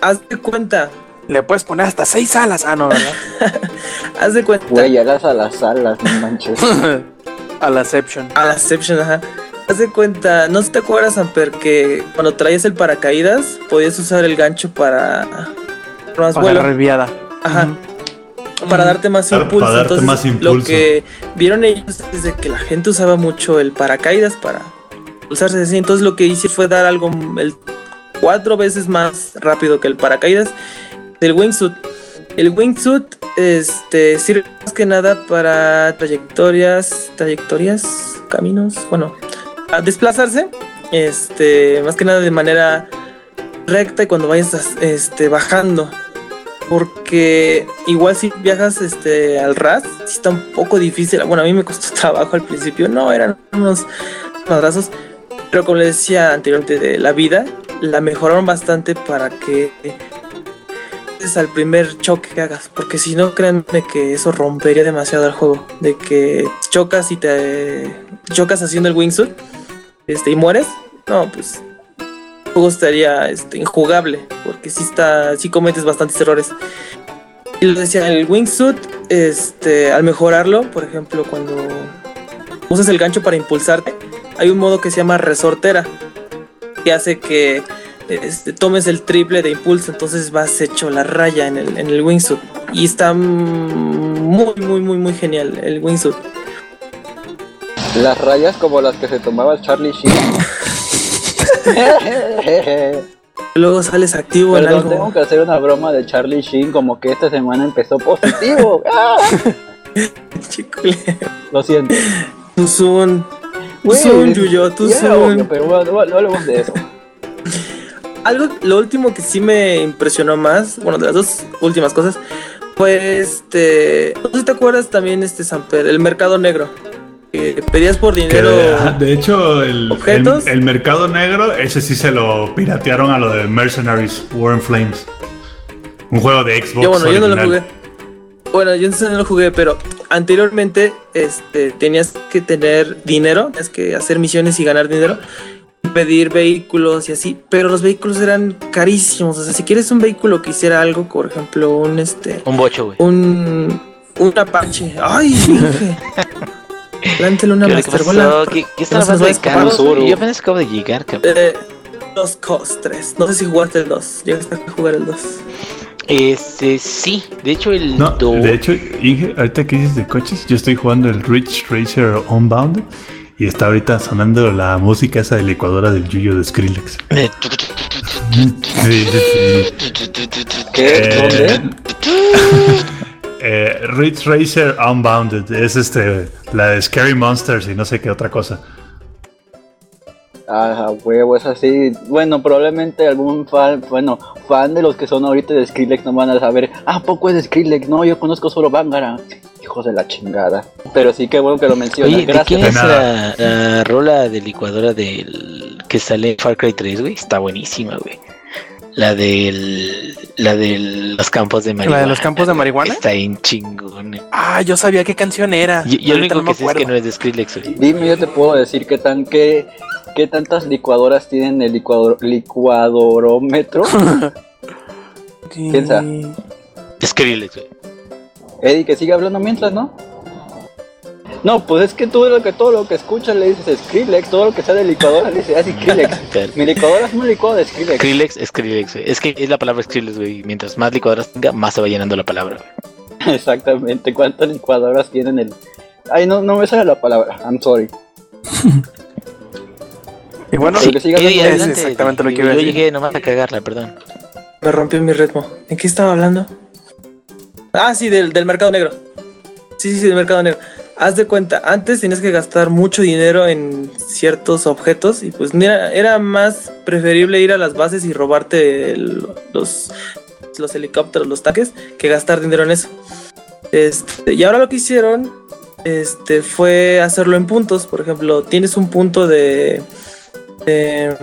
haz de cuenta, Le puedes poner hasta seis alas. Ah, no, ¿verdad? haz de cuenta. Güey, hagas a las alas, no manches. a la Exception. A la Exception, ajá. Haz de cuenta, ¿no te acuerdas, Amper, que cuando traías el paracaídas podías usar el gancho para más Para vuelo? reviada. Ajá. Para darte más Para- impulso. para darte Entonces, más lo impulso. que vieron ellos es de que la gente usaba mucho el paracaídas para impulsarse así. Entonces, lo que hice fue dar algo el cuatro veces más rápido que el paracaídas del wingsuit. El wingsuit este, sirve más que nada para trayectorias, trayectorias, caminos, bueno, a desplazarse, este, más que nada de manera recta y cuando vayas este, bajando. Porque igual si viajas este, al ras, sí está un poco difícil. Bueno, a mí me costó trabajo al principio. No, eran unos madrazos. Pero como les decía anteriormente de la vida, la mejoraron bastante para que es al primer choque que hagas. Porque si no, créanme que eso rompería demasiado el juego. De que chocas y te chocas haciendo el wingsuit este, y mueres. No, pues el juego estaría este, injugable. Porque si está, si cometes bastantes errores. Y les decía, el wingsuit, este, al mejorarlo, por ejemplo, cuando usas el gancho para impulsarte, hay un modo que se llama resortera, que hace que este, tomes el triple de impulso, entonces vas hecho la raya en el, en el wingsuit. Y está muy, muy, muy, muy genial el wingsuit. Las rayas como las que se tomaba Charlie Sheen. Luego sales activo en Perdón, algo. tengo que hacer una broma de Charlie Sheen como que esta semana empezó positivo. ¡Ah! Lo siento. Tu Tu Güey, son, Yuyo, era son. obvio, pero bueno, no, no hablemos de eso. Algo, lo último que sí me impresionó más, bueno, de las dos últimas cosas, fue este. No sé si te acuerdas también, este Samper, el mercado negro. Que pedías por Que dinero. de, hecho, el, ¿Objetos? el, el mercado negro, ese sí se lo piratearon a lo de Mercenaries War and Flames. Un juego de Xbox. Yo, bueno, yo no lo jugué. Bueno, yo no lo jugué, pero anteriormente este, tenías que tener dinero, tenías que hacer misiones y ganar dinero, y pedir vehículos y así, pero los vehículos eran carísimos. O sea, si quieres un vehículo que hiciera algo, por ejemplo, un este, Un bocho, güey. un, un Apache. ¡Ay, dije! Plántale una ¿Qué, qué Master pasó? Bola. ¿Qué, están hablando de güey? Yo apenas acabo de llegar, cabrón. Eh, Los Cos 3. No sé si jugaste el 2. Llegaste a jugar el 2. Este, sí. De hecho, el No, do- de hecho, Inge, ahorita que dices de coches, yo estoy jugando el Rich Racer Unbound y está ahorita sonando la música esa de licuadora del Yuyo de Skrillex. Eh, Sí, sí, sí. ¿Qué? Eh, eh, Ridge Racer Unbounded es este la de Scary Monsters y no sé qué otra cosa. Ah, huevo, es así. Bueno, probablemente algún fan, bueno, fan de los que son ahorita de Skrillex no van a saber. Ah, poco es de Skrillex. No, yo conozco solo Bangara. Hijos de la chingada. Pero sí que bueno que lo mencionas. Oye, ¿de Gracias. quién De es la, la rola de licuadora del que sale en Far Cry 3, güey? Está buenísima, güey. La del la de los campos de marihuana. ¿La de los campos de marihuana? Está en chingón. Ah, yo sabía qué canción era. Yo, yo lo único no que sé es que no es de Skrillex. Dime, yo te puedo decir qué tan qué, qué tantas licuadoras tienen el licuador, licuadorómetro. Piensa. Skrillex, güey. Eddie, que sigue hablando mientras, ¿no? No, pues es que tú lo que todo lo que escuchas le dices Skrillex, todo lo que sea de licuadora le dices ah, Skrillex. Mi licuadora es un licuado de Skrillex. Skrillex, Skrillex, güey. Es que es la palabra Skrillex, güey. Mientras más licuadoras tenga, más se va llenando la palabra. Exactamente, ¿cuántas licuadoras tienen el...? Ay, no, no me sale la palabra, I'm sorry. Y bueno, Eddie, hablando. es adelante. exactamente lo que iba a Yo decir. llegué nomás a cagarla, perdón. Me rompió mi ritmo. ¿En qué estaba hablando? Ah, sí, del, del mercado negro. Sí, sí, sí, del mercado negro. Haz de cuenta, antes tenías que gastar mucho dinero en ciertos objetos y pues era más preferible ir a las bases y robarte el- los, los helicópteros, los tanques, que gastar dinero en eso. Este, y ahora lo que hicieron este, fue hacerlo en puntos. Por ejemplo, tienes un punto de... de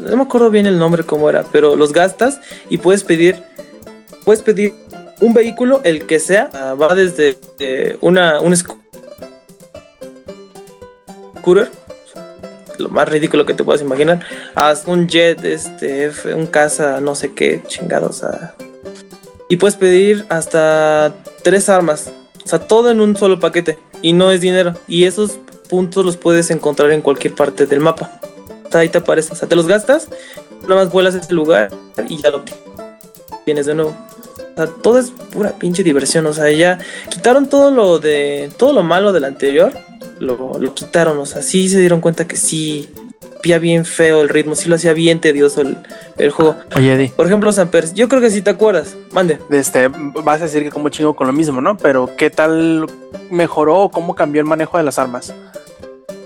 no me acuerdo bien el nombre cómo era, pero los gastas y puedes pedir, puedes pedir un vehículo, el que sea, ah, va desde eh, una un scooter, lo más ridículo que te puedas imaginar, hasta un jet, este, un casa, no sé qué, chingados, ah. y puedes pedir hasta tres armas, o sea, todo en un solo paquete y no es dinero y esos puntos los puedes encontrar en cualquier parte del mapa. Ahí te aparece, o sea, te los gastas, nada más vuelas a ese lugar y ya lo tienes de nuevo. O sea, todo es pura pinche diversión, o sea, ya quitaron todo lo de todo lo malo del anterior, lo, lo quitaron, o sea, sí se dieron cuenta que sí pía bien feo el ritmo, sí lo hacía bien tedioso el, el juego. Oye, Eddie, Por ejemplo, Samper, yo creo que sí te acuerdas, mande. este, vas a decir que como chingo con lo mismo, ¿no? Pero ¿qué tal mejoró o cómo cambió el manejo de las armas?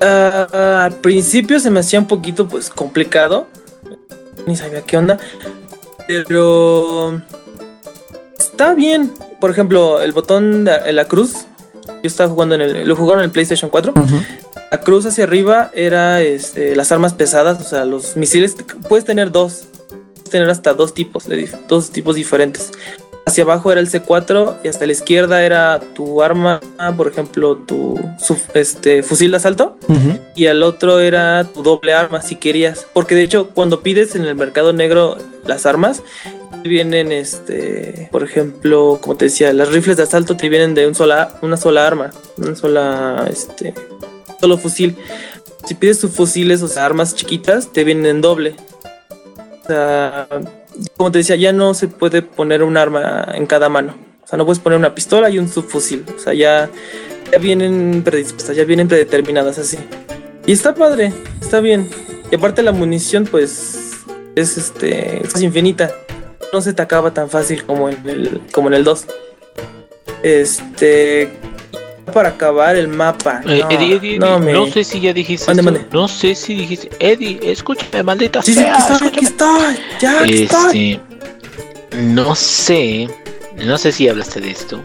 Ah, al principio se me hacía un poquito pues complicado. Ni sabía qué onda. Pero está bien. Por ejemplo, el botón de la cruz. Yo estaba jugando en el. Lo jugaron en el PlayStation 4. La cruz hacia arriba era este, las armas pesadas. O sea, los misiles. Puedes tener dos. Puedes tener hasta dos tipos. De, dos tipos diferentes. Hacia abajo era el C4 y hasta la izquierda era tu arma, por ejemplo, tu su- este, fusil de asalto y al otro era tu doble arma si querías. Porque de hecho, cuando pides en el mercado negro las armas, vienen, este, por ejemplo, como te decía, las rifles de asalto te vienen de un sola, una sola arma, una sola, este, solo fusil. Si pides tus fusiles, o sea, armas chiquitas, te vienen en doble. O sea, como te decía, ya no se puede poner un arma en cada mano. O sea, no puedes poner una pistola y un subfusil. O sea, ya, ya vienen predispuestas, ya vienen predeterminadas así. Y está padre, está bien. Y aparte la munición, pues, es este, es infinita. No se te acaba tan fácil como en el, como en el 2. Este, para acabar el mapa. Eh, no, Eddie, Eddie, no, Eddie, me- no sé si ya dijiste Mande, esto. mande. No sé si dijiste. Eddie, escúchame, maldita Sí, sí, sea. aquí estoy, ya aquí. Este, no sé, no sé si hablaste de esto,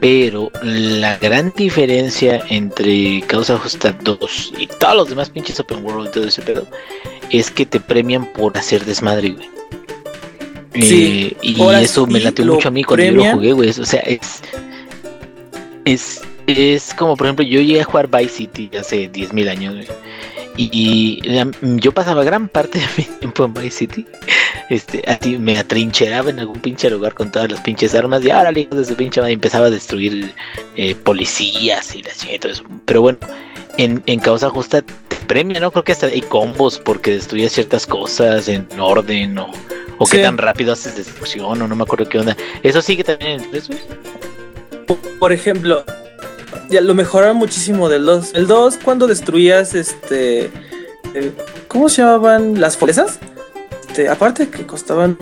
pero la gran diferencia entre Causa Justa 2 y todos los demás pinches open world y todo ese pedo es que te premian por hacer desmadre, güey. Sí, Eh, y eso me latió mucho a mí cuando yo lo jugué, güey. O sea, es, es, es como, por ejemplo, yo llegué a jugar Vice City hace 10.000 años, güey. Y, y la- yo pasaba gran parte de mi tiempo en Vice City. Este, así me atrincheraba en algún pinche lugar con todas las pinches armas. Y ahora, hijos de su pinche madre, empezaba a destruir eh, policías y la chingada y todo eso. Pero bueno, en, en causa justa te premia, ¿no? Creo que hasta hay combos porque destruyes ciertas cosas en orden o, o Sí. qué tan rápido haces destrucción o no me acuerdo qué onda. Eso sigue también en el 3, güey. Por ejemplo, ya lo mejoraron muchísimo del 2. El 2 cuando destruías este ¿cómo se llamaban las fortalezas? Este, aparte que costaban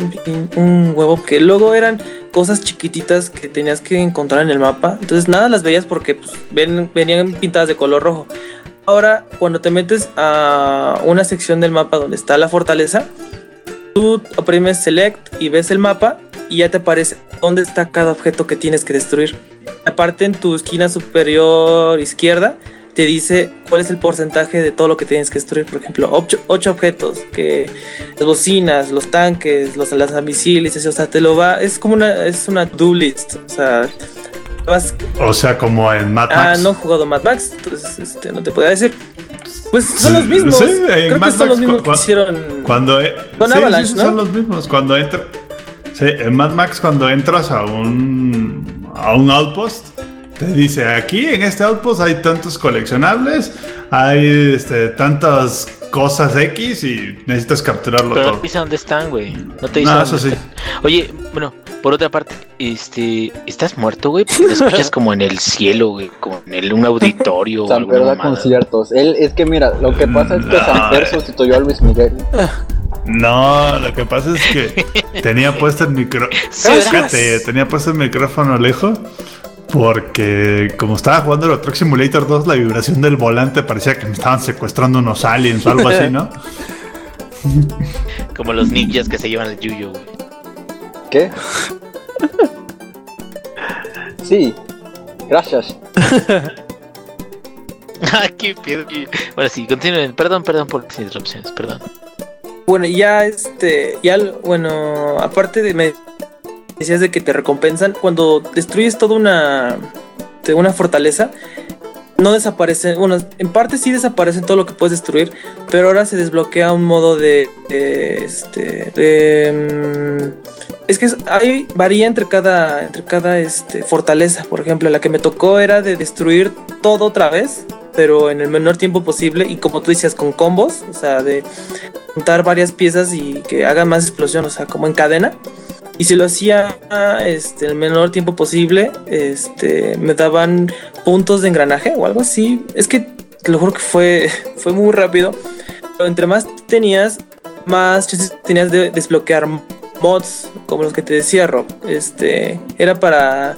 un huevo que luego eran cosas chiquititas que tenías que encontrar en el mapa. Entonces nada las veías porque pues, ven- venían pintadas de color rojo. Ahora, cuando te metes a una sección del mapa donde está la fortaleza, tú oprimes select y ves el mapa y ya te aparece dónde está cada objeto que tienes que destruir. Aparte en tu esquina superior izquierda te dice cuál es el porcentaje de todo lo que tienes que destruir. Por ejemplo, 8 objetos, que las bocinas, los tanques, los lanzamisiles, o sea, te lo va, es como una, es una do list, o sea, vas O sea, como en Mad Ah, Max. no he jugado Mad Max, entonces este, no te podía decir. Pues son los mismos. sí, Creo Mad que son Max los mismos que hicieron. Cuando e- Con sí, Avalanche, sí, ¿no? son los mismos. Cuando entra, sí, en Mad Max cuando entras a un a un outpost te dice aquí en este outpost hay tantos coleccionables, hay este, tantas cosas X y necesitas capturarlo Pero no todo. te dice dónde están, güey. No te dice No, dónde eso sí. están. Oye, bueno, por otra parte, este, ¿estás muerto, güey? Porque te escuchas como en el cielo, güey, como en el- un auditorio o Samper alguna da conciertos. Él, es que mira, lo que pasa es que No. Samper sustituyó a Luis Miguel. No, lo que pasa es que tenía puesto el micro. Sí, Fíjate, tenía puesto el micrófono lejos. Porque como estaba jugando el Truck Simulator 2, la vibración del volante parecía que me estaban secuestrando unos aliens o algo así, ¿no? Como los ninjas que se llevan el yuyo, güey. ¿Qué? Sí, gracias. Ah, qué pedo. Bueno, sí, continúen. Perdón, perdón por las interrupciones, perdón. Bueno, ya este. Ya, bueno, aparte de. Me decías de que te recompensan. Cuando destruyes toda una. una fortaleza. No desaparecen. Bueno, en parte sí desaparecen todo lo que puedes destruir. Pero ahora se desbloquea un modo de. este. mm, es que es- hay varía entre cada entre cada este fortaleza. Por ejemplo, la que me tocó era de destruir todo otra vez, pero en el menor tiempo posible y como tú decías con combos, o sea, de juntar varias piezas y que hagan más explosión, o sea, como en cadena. Y si lo hacía este, el menor tiempo posible, este, me daban puntos de engranaje o algo así. Es que te lo juro que fue, fue muy rápido. Pero entre más tenías, más tenías de desbloquear mods, como los que te decía Rob. Este, era para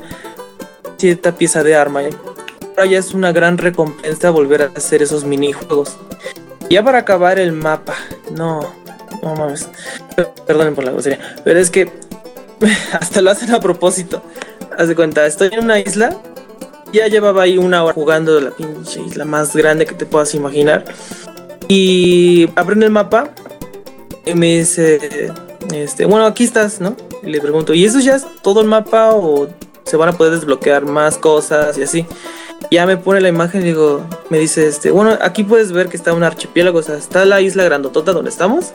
cierta pieza de arma. ¿eh? Ahora ya es una gran recompensa volver a hacer esos minijuegos. Ya para acabar el mapa. No, no mames. Perdonen por la grosería. Pero es que hasta lo hacen a propósito. Haz de cuenta, estoy en una isla. Ya llevaba ahí una hora jugando la pinche isla más grande que te puedas imaginar. Y abren el mapa. Y me dice, este, bueno, aquí estás, ¿no? Y le pregunto, ¿y eso ya es todo el mapa o se van a poder desbloquear más cosas y así? Ya me pone la imagen y digo, me dice este, bueno, aquí puedes ver que está un archipiélago, o sea, está la isla grandotota donde estamos.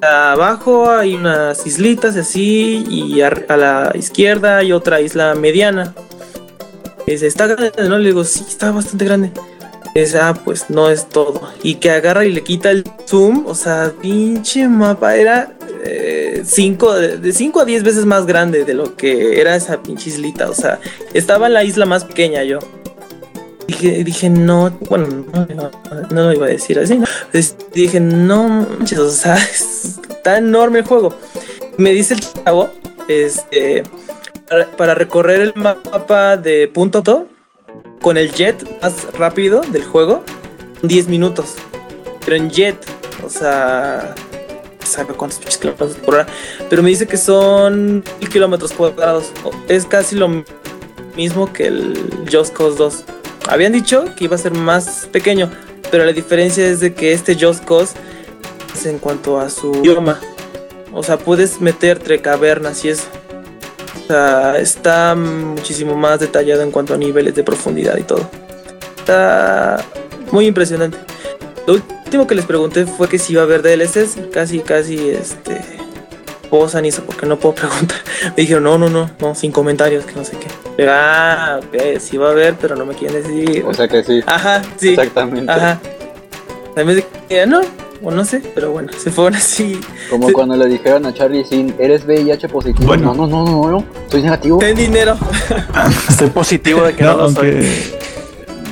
Abajo hay unas islitas así y a, la izquierda hay otra isla mediana. Dice, está grande, ¿no? Le digo, sí, está bastante grande. Dice, ah, pues no es todo. Y que agarra y le quita el zoom, o sea, pinche mapa era eh, cinco, de 5 a 10 veces más grande de lo que era esa pinche islita. O sea, estaba en la isla más pequeña yo. Dije, dije, no, bueno, no, no, lo iba a decir así, ¿no? Es- dije, no, manches, o sea, está enorme el juego. Me dice el chavo, este, para, recorrer el mapa de punto punto, con el jet más rápido del juego, 10 minutos. Pero en jet, o sea, sabe cuántos kilómetros por hora. Pero me dice que son kilómetros cuadrados. Es casi lo mismo que el Just Cause 2. Habían dicho que iba a ser más pequeño, pero la diferencia es de que este Just Cause es en cuanto a su idioma. O sea, puedes meter entre cavernas y eso. O sea, está muchísimo más detallado en cuanto a niveles de profundidad y todo. Está muy impresionante. Lo último que les pregunté fue que si iba a haber DLCs. Casi, casi, este. Posan y eso porque no puedo preguntar. Me dijeron, no, no, no, no, sin comentarios, que no sé qué. Le ah, ok, sí va a haber, pero no me quieren decir. O sea que sí. Ajá, sí. Exactamente. Ajá. De que no, o no sé, pero bueno, se fueron así. Como cuando le dijeron a Charlie Sin, ¿eres VIH positivo? Bueno. No, no, no, no, no, soy negativo. Ten dinero. Estoy positivo de que no, No, lo soy. aunque.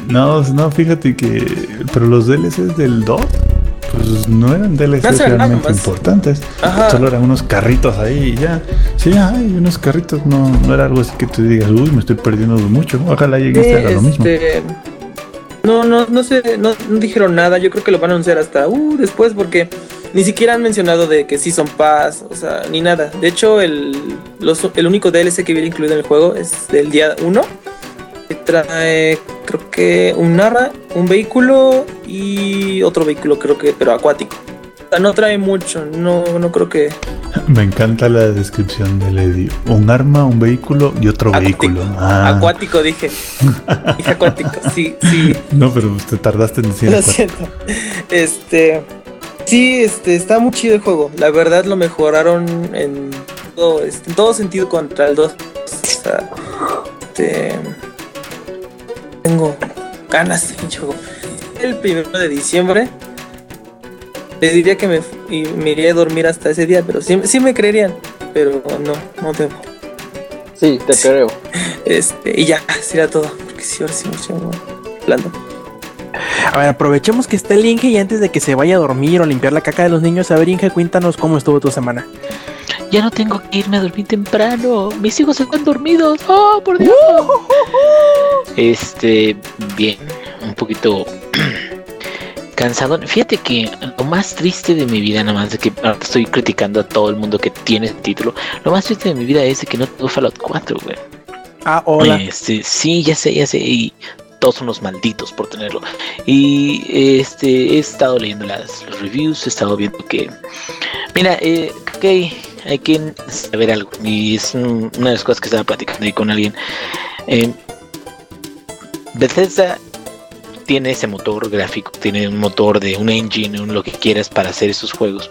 No, no, fíjate que. Pero los DLCs del DOT, pues no eran DLCs No realmente importantes. Ajá. Solo eran unos carritos ahí y ya. Sí, hay unos carritos. No, no era algo así que tú digas, uy, me estoy perdiendo mucho. Ojalá llegue este haga lo mismo. Este, no, no, no sé, no, no dijeron nada. Yo creo que lo van a anunciar hasta uh, después porque ni siquiera han mencionado de que Season Pass, o sea, ni nada. De hecho, el, los- el único DLC que viene incluido en el juego es del día 1. Trae, creo que un narra, un vehículo y otro vehículo, creo que, pero acuático. O sea, no trae mucho, no, no creo que. Me encanta la descripción del Eddie. Un arma, un vehículo y otro Acuático. vehículo. Ah, Acuático, dije. Dije acuático, sí, sí. no, pero te tardaste en decir Lo acuático. siento. Este. Sí, este, está muy chido el juego. La verdad lo mejoraron en todo, este, en todo sentido contra el 2. O sea, este. Tengo ganas de pinche juego. El primero de diciembre. Les diría que me, y me iría a dormir hasta ese día, pero sí, sí me creerían. Pero no, no debo. Sí, te creo. Este, y ya, sería todo. Porque sí, ahora sí me estoy hablando. A ver, aprovechemos que está el Inge y antes de que se vaya a dormir o limpiar la caca de los niños, a ver, Inge, cuéntanos cómo estuvo tu semana. Ya no tengo que irme a dormir temprano. Mis hijos están dormidos. ¡Oh, por Dios! Este, bien, un poquito cansado. Fíjate que lo más triste de mi vida, nada más de que estoy criticando a todo el mundo que tiene este título, lo más triste de mi vida es de que no tengo Fallout 4, güey. Ah, hola. Este, sí, ya sé, ya sé. Y todos son unos malditos por tenerlo. Y este, he estado leyendo las, los reviews, he estado viendo que. Mira, eh, ok, hay que saber algo. Y es un- una de las cosas que estaba platicando ahí con alguien. Eh, Bethesda tiene ese motor gráfico, tiene un motor de un engine, un lo que quieras para hacer esos juegos.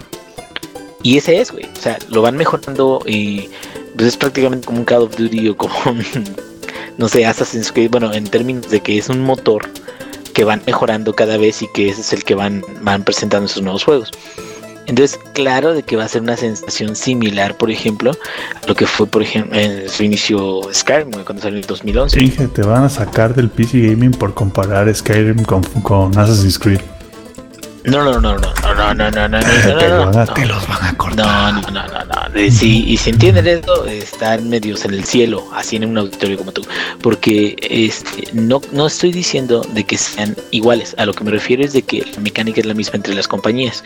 Y ese es, güey. O sea, lo van mejorando y pues es prácticamente como un Call of Duty o como un, no sé, Assassin's Creed. Bueno, en términos de que es un motor que van mejorando cada vez y que ese es el que van, van presentando sus nuevos juegos. Entonces, claro de que va a ser una sensación similar, por ejemplo, a lo que fue, por ejemplo, en su inicio Skyrim, cuando salió en el 2011. Inge, te van a sacar del PC Gaming por comparar Skyrim con, con Assassin's Creed. No, no, no, no, no, no, no, no, no, no, te, los van a No, cortar. no, no, no, no. Sí, y si entienden esto, están medios en el cielo, así en un auditorio como tú. Porque este, no, no estoy diciendo de que sean iguales. A lo que me refiero es de que la mecánica es la misma entre las compañías.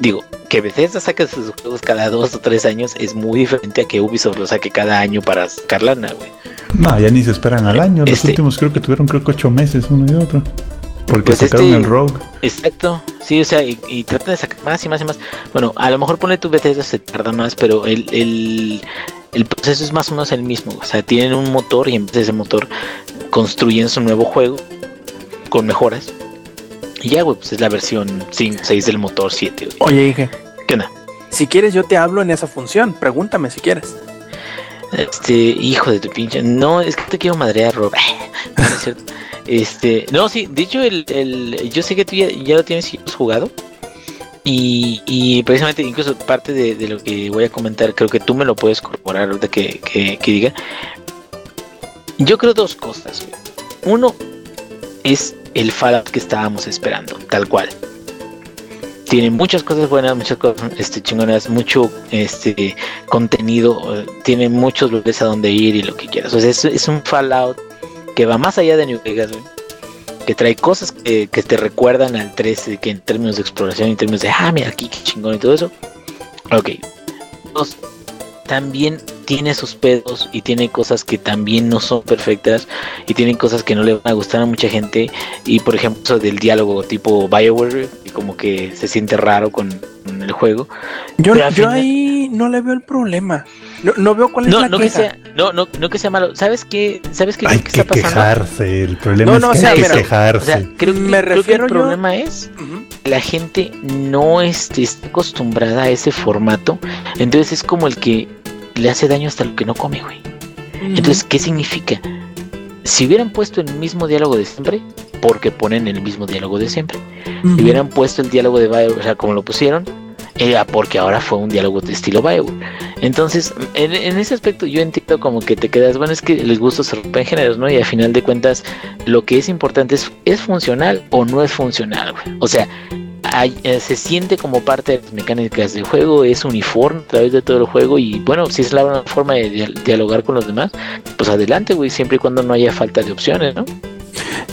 Digo, que Bethesda saque sus juegos cada dos o tres años es muy diferente a que Ubisoft lo saque cada año para sacar lana, güey. No, ya ni se esperan al año. Los Este- últimos creo que tuvieron creo que ocho meses uno y otro. Porque Pues sacaron este- el Rogue. Exacto, sí, o sea, y, y tratan de sacar más y más y más. Bueno, a lo mejor pone tu Bethesda se tarda más, pero el, el, el proceso es más o menos el mismo. O sea, tienen un motor y en vez de ese motor construyen su nuevo juego con mejoras. Y ya, güey, pues es la versión 5, 6 del motor 7. güey. Oye, dije, ¿Qué onda? si quieres yo te hablo en esa función, pregúntame si quieres. Este, hijo de tu pinche. No, es que te quiero madrear, Rob. No, no es cierto. Este, no, sí, de hecho, el, el, yo sé que tú ya, ya lo tienes jugado. Y, y precisamente, incluso parte de, de lo que voy a comentar, creo que tú me lo puedes corroborar ahorita que, que, que diga. Yo creo dos cosas. Uno es el Fallout que estábamos esperando, tal cual. Tiene muchas cosas buenas, muchas cosas este, chingonas, mucho este, contenido, eh, tiene muchos lugares a donde ir y lo que quieras. O sea, es, un Fallout que va más allá de New Vegas. Que trae cosas que, te recuerdan al 13, que en términos de exploración, en términos de, ah, mira aquí, qué chingón y todo eso. Ok. Dos, también tiene sus pedos y tiene cosas que también no son perfectas y tienen cosas que no le van a gustar a mucha gente y por ejemplo eso del diálogo tipo Bioware y como que se siente raro con, con el juego Yo, yo final- ahí no le veo el problema. No, no veo cuál es la no que queja. sea no no no que sea malo sabes qué sabes qué Hay que que está pasando quejarse. El problema No, no, es o que sea, hay que mira, o quejarse. sea creo que, Me creo que refiero el yo- problema es que la gente no está acostumbrada a ese formato entonces es como el que le hace daño hasta lo que no come güey Entonces, ¿qué significa? Si hubieran puesto el mismo diálogo de siempre, porque ponen el mismo diálogo de siempre. Si hubieran puesto el diálogo de Bioware, o sea, como lo pusieron, era porque ahora fue un diálogo de estilo Bioware. Entonces, en, en ese aspecto yo entiendo como que te quedas, bueno, es que el gusto se rompe en géneros, ¿no? Y al final de cuentas, lo que es importante es, ¿es funcional o no es funcional, güey? O sea, eh, se siente como parte de las mecánicas del juego, es uniforme a través de todo el juego y bueno, si es la una forma de dia- dialogar con los demás, pues adelante, güey, siempre y cuando no haya falta de opciones, ¿no?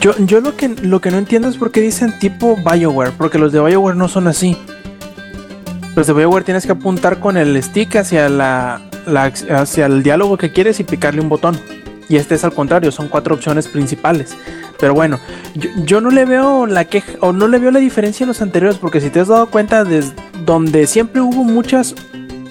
Yo, yo lo que lo que no entiendo es por qué dicen tipo Bioware, porque los de Bioware no son así. Los de Bioware tienes que apuntar con el stick hacia la, la ac- hacia el diálogo que quieres y picarle un botón. Y este es al contrario, son cuatro opciones principales. Pero bueno, yo, no le veo la queja o no le veo la diferencia en los anteriores, porque si te has dado cuenta, desde donde siempre hubo muchas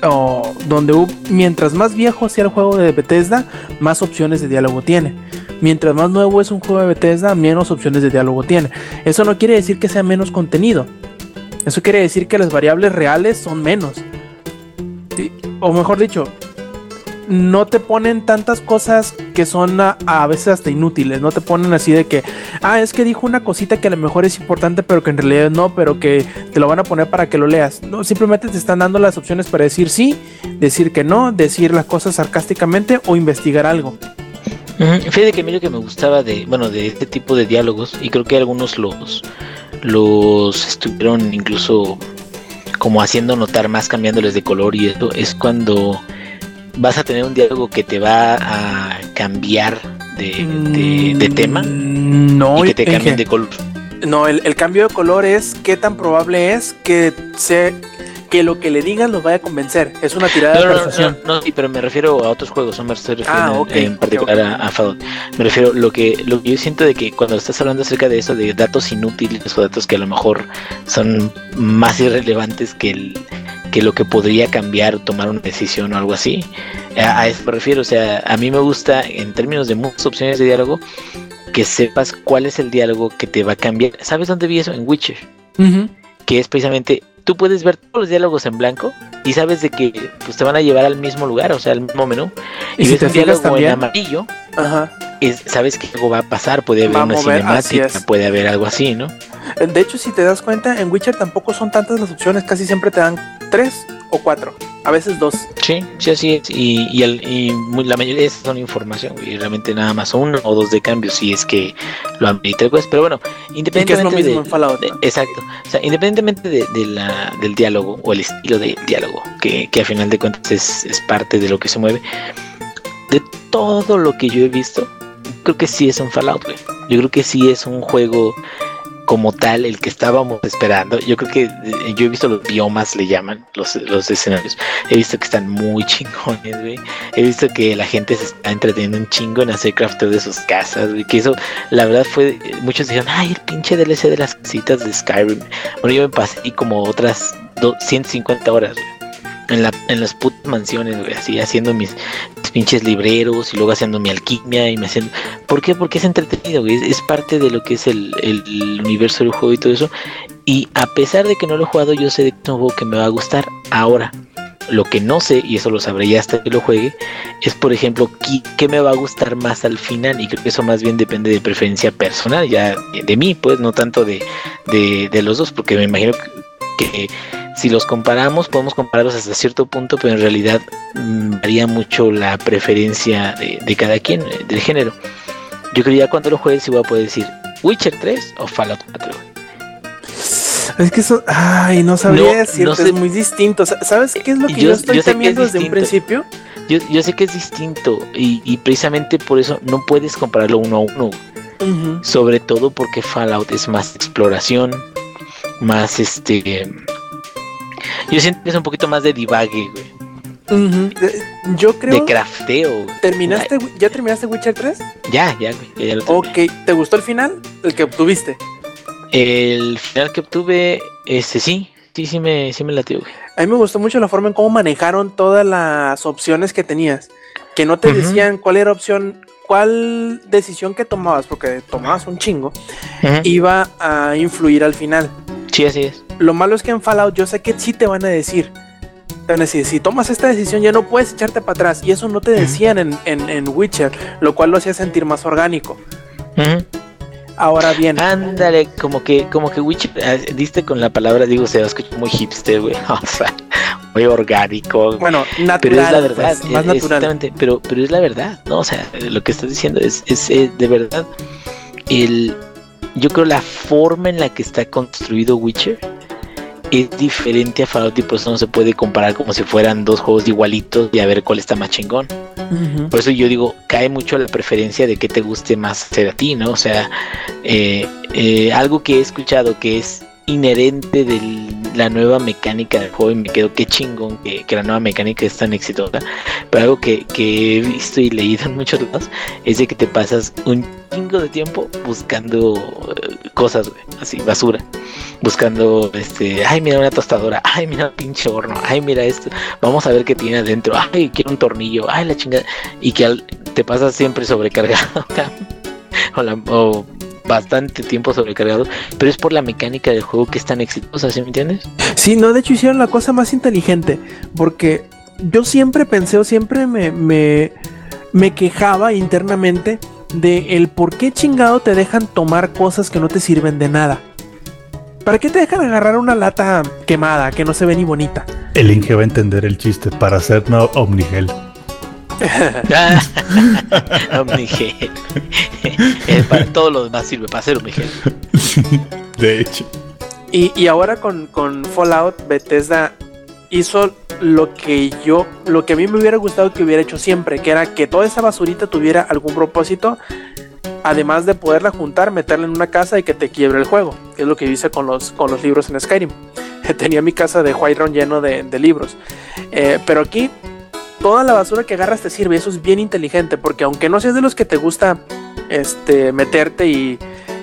o donde hubo- mientras más viejo sea el juego de Bethesda, más opciones de diálogo tiene. Mientras más nuevo es un juego de Bethesda, menos opciones de diálogo tiene. Eso no quiere decir que sea menos contenido. Eso quiere decir que las variables reales son menos. O mejor dicho, no te ponen tantas cosas que son a, veces hasta inútiles. No te ponen así de que, ah, es que dijo una cosita que a lo mejor es importante, pero que en realidad no, pero que te lo van a poner para que lo leas. No, simplemente te están dando las opciones para decir sí, decir que no, decir las cosas sarcásticamente o investigar algo. Fíjate que a mí lo que me gustaba de, bueno, de este tipo de diálogos, y creo que algunos los, los estuvieron incluso como haciendo notar más, cambiándoles de color y eso, es cuando vas a tener un diálogo que te va a cambiar de, de- de tema Mm, No, y que te cambien de color. No, el, el cambio de color es qué tan probable es que se que lo que le digan los vaya a convencer. Es una tirada No, de no, no, persuasión. no, no, sí, pero me refiero a otros juegos, no me estoy refiriendo Ah, en- particular. A, a Fallout. Me refiero lo que lo que yo siento de que cuando estás hablando acerca de eso, de datos inútiles o datos que a lo mejor son más irrelevantes que el que lo que podría cambiar tomar una decisión o algo así. A, a eso me refiero, o sea, a mí me gusta en términos de muchas opciones de diálogo que sepas cuál es el diálogo que te va a cambiar. ¿Sabes dónde vi eso? En Witcher que es precisamente tú puedes ver todos los diálogos en blanco y sabes de que pues, te van a llevar al mismo lugar, o sea, al mismo menú. Y Y, si ves te un diálogo también- en amarillo, Ajá. Es, sabes que algo va a pasar, puede haber una cinemática, puede haber algo así, ¿no? De hecho, si te das cuenta, en Witcher tampoco son tantas las opciones, casi siempre te dan tres o cuatro, a veces dos. Sí, sí, así es. Y, y, el- y muy- la mayoría de esas son información, y realmente nada más uno o dos de cambio, si es que lo amerita el juez. Pero bueno, es lo independientemente mismo de, exacto. O sea, independientemente de, de la, del diálogo o el estilo de diálogo, que, que a final de cuentas es, es parte de lo que se mueve, de todo lo que yo he visto, creo que sí es un Fallout, güey. Yo creo que sí es un juego como tal el que estábamos esperando. Yo creo que eh, yo he visto los biomas, le llaman, los, los escenarios. He visto que están muy chingones, güey. He visto que la gente se está entreteniendo un chingo en hacer crafteo de sus casas, güey. Que eso, la verdad, fue. Muchos dijeron, ay, el pinche DLC de las casitas de Skyrim. Bueno, yo me pasé y como otras do- 150 horas, güey. En, la, en las putas mansiones, güey, así haciendo mis, pinches libreros y luego haciendo mi alquimia y me haciendo... ¿Por qué? Porque es entretenido, güey, es, parte de lo que es el, universo del juego y todo eso. Y a pesar de que no lo he jugado, yo sé de que juego me va a gustar ahora. Lo que no sé, y eso lo sabré ya hasta que lo juegue, es por ejemplo qué, qué me va a gustar más al final. Y creo que eso más bien depende de preferencia personal, ya de mí, pues, no tanto de, de, de los dos, porque me imagino que, que si los comparamos, podemos compararlos hasta cierto punto, pero en realidad mm, varía mucho la preferencia de, de cada quien, eh, del género. Yo creo que ya cuando lo juegue, sí voy a poder decir Witcher 3 o Fallout 4. Es que eso, ay, no sabría No, decirte, no sé. es muy distinto. Sa- ¿Sabes qué es lo que yo, Yo- estoy yo temiendo es desde un principio? Yo, yo sé que es distinto y, y precisamente por eso no puedes compararlo uno a uno. Sobre todo porque Fallout es más exploración, más este. Yo siento que es un poquito más de divague, güey. Yo creo. De crafteo. güey. ¿Terminaste, ¿Ya terminaste Witcher 3? Ya, ya, güey. Ya, ya lo terminé. Ok, ¿te gustó el final? El que obtuviste. El final que obtuve, ese sí, sí, sí me, sí me latió, güey. A mí me gustó mucho la forma en cómo manejaron todas las opciones que tenías. Que no te decían cuál era opción, cuál decisión que tomabas, porque tomabas un chingo, iba a influir al final. Sí, así es. Lo malo es que en Fallout yo sé que sí te van a decir. Te van a decir, si tomas esta decisión ya no puedes echarte para atrás. Y eso no te decían en, en, en Witcher, lo cual lo hacía sentir más orgánico. Ahora bien, Ándale, como que, como que Witcher, eh, diste con la palabra, digo, se escucha muy hipster, güey. O sea, muy orgánico. bueno, natural, pero es la verdad, pues, más eh, natural. exactamente, pero, pero es la verdad, ¿no? O sea, eh, lo que estás diciendo es, es eh, de verdad el, yo creo la forma en la que está construido Witcher es diferente a Fallout y por eso no se puede comparar como si fueran dos juegos igualitos y a ver cuál está más chingón. Por eso yo digo, cae mucho la preferencia de qué te guste más hacer a ti, ¿no? O sea, eh, eh, algo que he escuchado que es inherente de la nueva mecánica del juego y me quedo qué chingón que, la nueva mecánica es tan exitosa. Pero algo que, he visto y leído en muchos lados es de que te pasas un chingo de tiempo buscando eh, cosas, así, basura. Buscando, este, ay, mira una tostadora, ay, mira un pinche horno, ay, mira esto, vamos a ver qué tiene adentro, ay, quiero un tornillo, ay, la chingada, y que al- te pasas siempre sobrecargado, o, o bastante tiempo sobrecargado, pero es por la mecánica del juego que es tan exitosa, ¿sí me entiendes? Sí, no, de hecho hicieron la cosa más inteligente, porque yo siempre pensé o siempre me, me, me quejaba internamente de el por qué chingado te dejan tomar cosas que no te sirven de nada. ¿Para qué te dejan agarrar una lata quemada que no se ve ni bonita? El Inge va a entender el chiste para hacer no Omnigel. Omnigel. Eh, para todo lo demás sirve, para hacer Omnigel. De hecho. Y, y ahora con, con Fallout, Bethesda hizo lo que yo, lo que a mí me hubiera gustado que hubiera hecho siempre, que era que toda esa basurita tuviera algún propósito, además de poderla juntar, meterla en una casa y que te quiebre el juego, que es lo que yo hice con los, con los libros en Skyrim. Tenía mi casa de Whiterun lleno de, de libros. Eh, pero aquí, toda la basura que agarras te sirve, eso es bien inteligente, porque aunque no seas de los que te gusta este, meterte y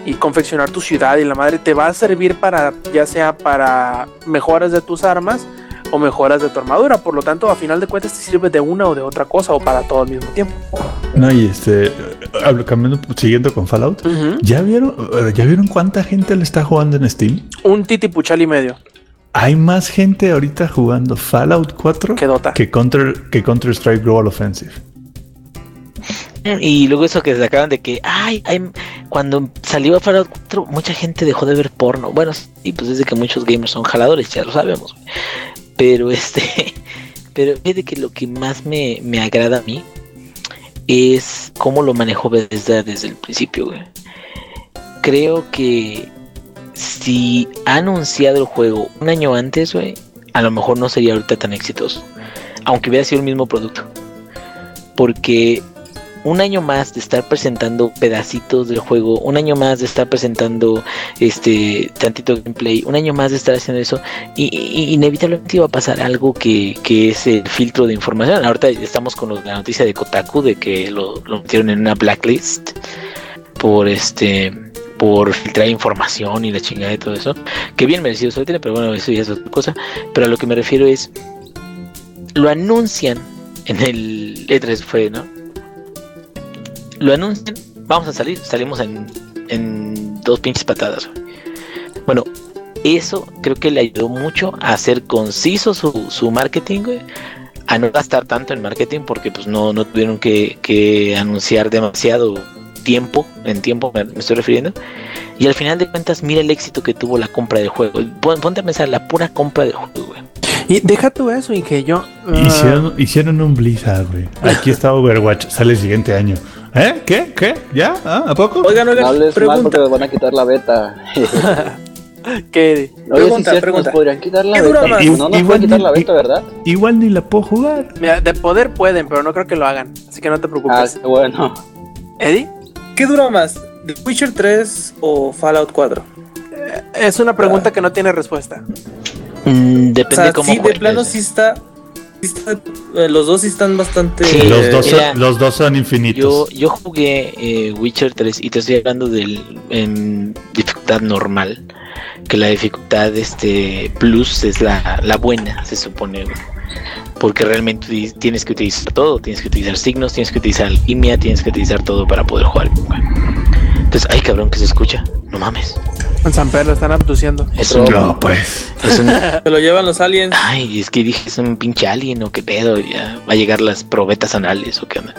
y confeccionar tu ciudad y la madre te va a servir para ya sea para mejoras de tus armas o mejoras de tu armadura. Por lo tanto, a final de cuentas te sirve de una o de otra cosa o para todo al mismo tiempo. No, y este, hablo- cambiando, siguiendo con Fallout. ¿Ya vieron, eh, ¿Ya vieron cuánta gente le está jugando en Steam? Un titipuchal y medio. Hay más gente ahorita jugando Fallout 4 Que Dota. que Counter, que Counter Strike Global Offensive. Y luego eso que se acaban de que, ay, ay, cuando salió Fallout 4, mucha gente dejó de ver porno. Bueno, sí, pues es de que muchos gamers son jaladores, ya lo sabemos. güey. Pero este, pero fíjate que lo que más me, me agrada a mí es cómo lo manejó Bethesda desde el principio, güey. Creo que si ha anunciado el juego un año antes, güey, a lo mejor no sería ahorita tan exitoso. Aunque hubiera sido el mismo producto. Porque un año más de estar presentando pedacitos del juego, un año más de estar presentando este tantito gameplay, un año más de estar haciendo eso, y, inevitablemente iba a pasar algo que, que es el filtro de información. Ahorita estamos con la noticia de Kotaku de que lo, lo metieron en una blacklist por este por filtrar información y la chingada y todo eso, que bien merecido se lo tiene, pero bueno, eso ya es otra cosa. Pero a lo que me refiero es lo anuncian en el E3 fue, ¿no? Lo anuncian, vamos a salir, salimos en, en dos pinches patadas. Bueno, eso creo que le ayudó mucho a hacer conciso su, su marketing, güey, a no gastar tanto en marketing porque pues no, no tuvieron que, que anunciar demasiado tiempo, en tiempo me, me estoy refiriendo, y al final de cuentas mira el éxito que tuvo la compra del juego. Pon- Ponte a pensar la pura compra del juego, güey. Y deja tú eso, Inge, yo... ah, Hicieron, hicieron un Blizzard, güey. Aquí está Overwatch, sale el siguiente año. ¿Eh? ¿Qué? ¿Qué? ¿Ya? ¿Ah? ¿A poco? Oigan, No oigan, hables mal pregunta. porque les van a quitar la beta. que... Oye, Pregunta, si cierto, pregunta. nos podrían quitar la ¿Qué dura beta. más? No nos pueden quitar ni- la beta, ¿verdad? Igual ni la puedo jugar. Mira, de poder pueden, pero no creo que lo hagan. Así que no te Ah, preocupes. qué bueno. Eddie, ¿Qué dura más? ¿The Witcher 3 o Fallout 4? es una pregunta que no tiene respuesta. Mm, O depende sea, cómo sí, de juegues, plano güey. sí está, sí está- eh, Los dos sí están bastante. Sí, Los dos, mira, son, los dos son Yo, infinitos. yo jugué eh, Witcher 3 y te estoy hablando del en dificultad normal. Que la dificultad este plus es la, la buena, se supone. güey. Porque realmente ti- tienes que utilizar todo. Tienes que utilizar signos, tienes que utilizar alquimia, tienes que utilizar todo para poder jugar. Entonces, ay cabrón que se escucha. No mames. En San Pedro lo están abduciendo. Es un, No, pues. es un- Se lo llevan los aliens. Ay, es que dije, es un pinche alien o qué pedo, ya va a llegar las probetas anales o qué onda.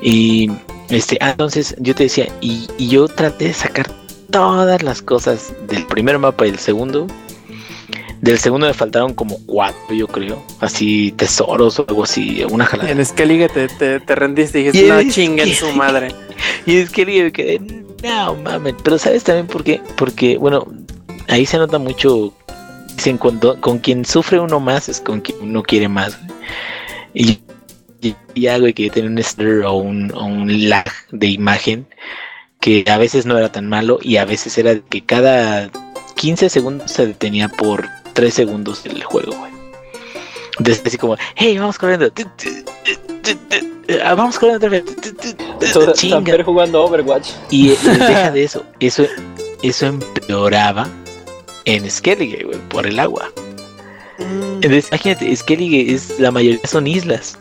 Y este, ah, entonces yo te decía, y, y yo traté de sacar todas las cosas del primer mapa y del segundo. Del segundo me faltaron como cuatro, yo creo. Así tesoros o algo así, una jalada. En Skellige te, te, te rendiste y dijiste, no chinguen su madre. Y es que me quedé, no mames, pero ¿sabes también por qué? Porque, bueno, ahí se nota mucho, dicen, cuando, con quien sufre uno más es con quien uno quiere más. Y, ya, güey, que tiene un stutter o un, o un lag de imagen que a veces no era tan malo y a veces era que cada 15 segundos se detenía por 3 segundos el juego, güey. Entonces así como, hey, vamos corriendo. Ah, Vamos corriendo otra Chinga. Jugando Overwatch. Y deja de eso, eso, eso empeoraba en Skellige, güey, por el agua. Entonces, imagínate, Skellige es, la mayoría son islas.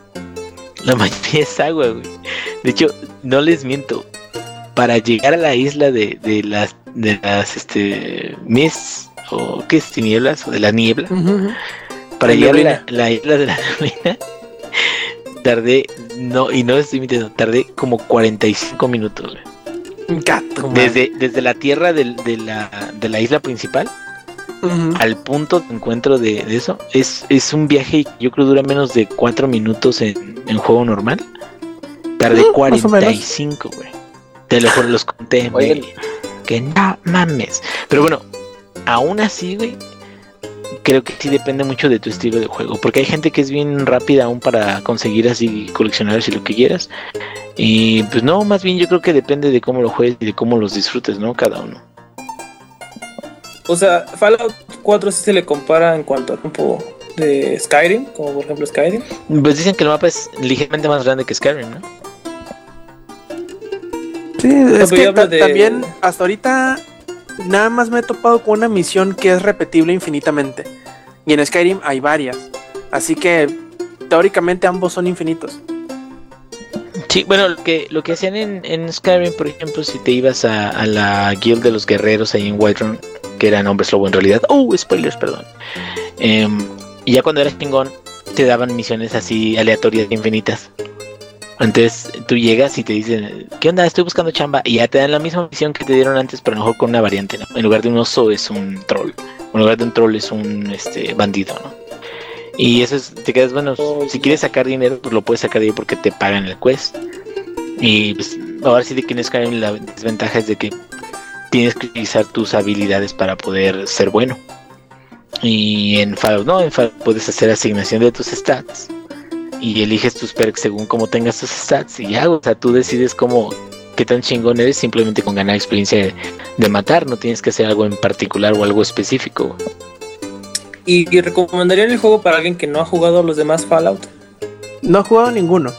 La mayoría es agua, güey. De hecho, no les miento. Para llegar a la isla de, de las, de las, este, mists, o qué es, tinieblas, o de la niebla, para llegar a la, la isla de la neblina, tardé, no, y no estoy mintiendo, tardé como 45 minutos. Gato. Desde, desde la tierra del- de, la, de la isla principal al punto de encuentro de, de eso, es, es un viaje que yo creo dura menos de 4 minutos en, en juego normal. Tardé menos. 45, güey. Te lo juro, los conté, güey. Que no mames. Pero bueno, aún así, güey, creo que sí depende mucho de tu estilo de juego. Porque hay gente que es bien rápida aún para conseguir así coleccionables y lo que quieras. Y pues no, más bien yo creo que depende de cómo lo juegues y de cómo los disfrutes, ¿no? Cada uno. O sea, Fallout 4 sí se le compara en cuanto a tiempo de Skyrim, como por ejemplo Skyrim. Pues dicen que el mapa es ligeramente más grande que Skyrim, ¿no? Sí, es que de- también hasta ahorita nada más me he topado con una misión que es repetible infinitamente. Y en Skyrim hay varias. Así que teóricamente ambos son infinitos. Sí, bueno, lo que, lo que hacían en, Skyrim, por ejemplo, si te ibas a, la guild de los guerreros ahí en Whiterun, que eran hombres lobo en realidad. Oh, spoilers, perdón. Em, y ya cuando eras chingón, te daban misiones así aleatorias infinitas. Entonces tú llegas y te dicen, ¿qué onda? Estoy buscando chamba. Y ya te dan la misma misión que te dieron antes, pero a lo mejor con una variante, ¿no? En lugar de un oso es un troll. En lugar de un troll es un este, bandido, ¿no? Y eso es, te quedas, bueno, si quieres sacar dinero, pues lo puedes sacar de ahí porque te pagan el quest. Y pues ahora sí de que en Skyrim la desventaja es de que tienes que utilizar tus habilidades para poder ser bueno. Y en Fallout no, en Fallout puedes hacer asignación de tus stats y eliges tus perks según cómo tengas tus stats y ya, o sea, tú decides cómo qué tan chingón eres simplemente con ganar experiencia de, de matar, no tienes que hacer algo en particular o algo específico. ¿Y, y recomendarían el juego para alguien que no ha jugado a los demás Fallout? No he jugado ninguno.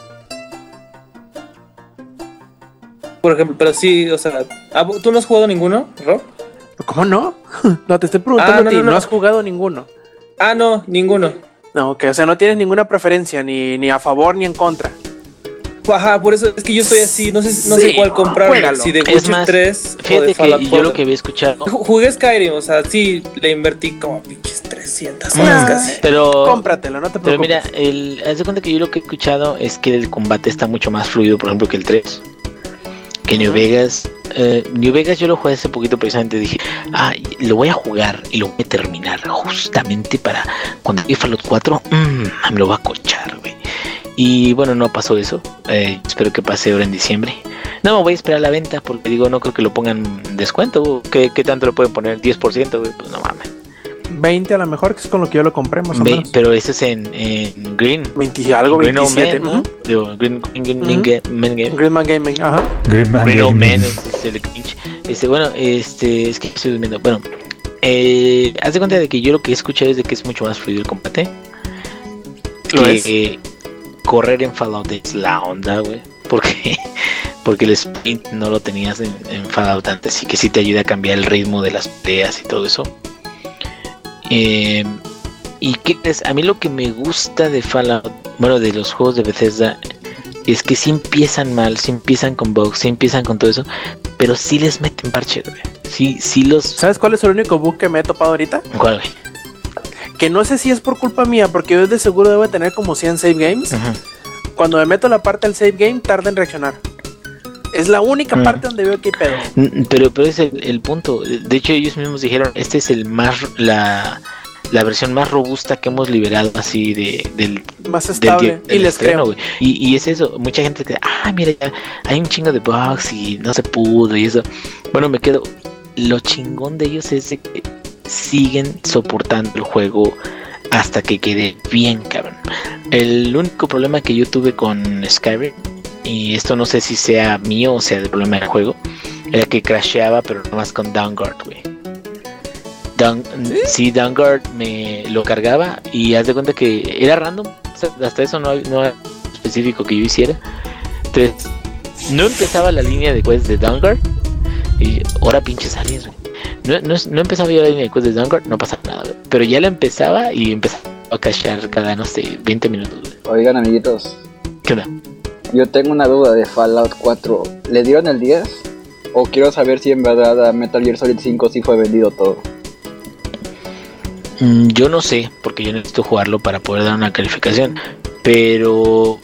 Por ejemplo, pero sí, o sea, ¿ah, ¿tú no has jugado ninguno, Rob? ¿Cómo no? No, te estoy preguntando Ah, no, a ti. no, No, no. has jugado ninguno. Ah, no, ninguno. No, ok, o sea, no tienes ninguna preferencia, ni, ni a favor ni en contra. Ajá, por eso es que yo estoy así, no sé, no Sí, sé cuál comprar, juégalo. si de Witcher más, 3 o de Fíjate que Fallout yo 4. lo que había escuchado. Ju- Jugué Skyrim, o sea, sí, le invertí como pinches 300 Ah. horas casi. Pero, Cómpratelo, no te pero preocupes. mira, el, haz de cuenta que yo lo que he escuchado es que el combate está mucho más fluido, por ejemplo, que el 3. Que New Vegas. Eh, New Vegas yo lo jugué hace poquito precisamente. Dije, ah, lo voy a jugar y lo voy a terminar justamente para cuando llegue Fallout 4. mm, me lo va a cochar, güey. Y bueno, no pasó eso. eh, espero que pase ahora en diciembre. No, me voy a esperar la venta porque digo, no creo que lo pongan en descuento. ¿Qué, qué tanto lo pueden poner? ¿10%? Güey? Pues no mames. 20 a lo mejor, que es con lo que yo lo compré, más o menos. pero ese es en, en Green. 20 y algo, Green Old 27. Man, ¿no? Digo, Green, Green, Green, Man Game. Gaming, ajá. Green Man Green Gaming. Man es, es el cringe. Este, bueno, este, es que estoy durmiendo. Bueno, eh, haz de cuenta de que yo lo que he escuchado es de que es mucho más fluido el combate. Lo que es. eh, correr en Fallout es la onda, güey. Porque, porque el sprint no lo tenías en, en Fallout antes y que sí te ayuda a cambiar el ritmo de las peleas y todo eso. Eh, y qué crees, a mí lo que me gusta de Fallout, bueno, de los juegos de Bethesda, es que sí empiezan mal, sí empiezan con bugs, sí empiezan con todo eso, pero sí les meten parches, güey. Sí, sí los. ¿Sabes cuál es el único bug que me he topado ahorita? ¿Cuál, güey? Que no sé si es por culpa mía, porque yo de seguro debo tener como 100 save games. Cuando me meto a la parte del save game, tarda en reaccionar. Es la única Mm. parte donde veo que hay pedo. Mm, Pero, pero es el, el punto. De hecho, ellos mismos dijeron, este es el más la, la versión más robusta que hemos liberado así de, del, Más estable. del y les estreno, creo. Y, y es eso, mucha gente que, ah, mira, ya hay un chingo de bugs y no se pudo y eso. Bueno, me quedo. Lo chingón de ellos es de que siguen soportando el juego hasta que quede bien, cabrón. El único problema que yo tuve con Skyrim, y esto no sé si sea mío o sea del problema del juego, era que crasheaba, pero nomás con Downguard, güey. Down, ¿Sí? Downguard me lo cargaba y haz de cuenta que era random. o sea, hasta eso no, no era específico que yo hiciera. Entonces, no empezaba la línea de quests de Downguard y ahora pinches aliens, güey. No, no, no empezaba yo la línea de quests de Downguard, no pasaba nada, güey. Pero ya la empezaba y empezaba a cachar cada, no sé, 20 minutos, güey. Oigan, amiguitos, ¿Qué onda? Yo tengo una duda de Fallout 4. ¿Le dieron el 10? ¿O quiero saber si en verdad a Metal Gear Solid 5 sí fue vendido todo? Mm, Yo no sé, porque yo necesito jugarlo para poder dar una calificación. Pero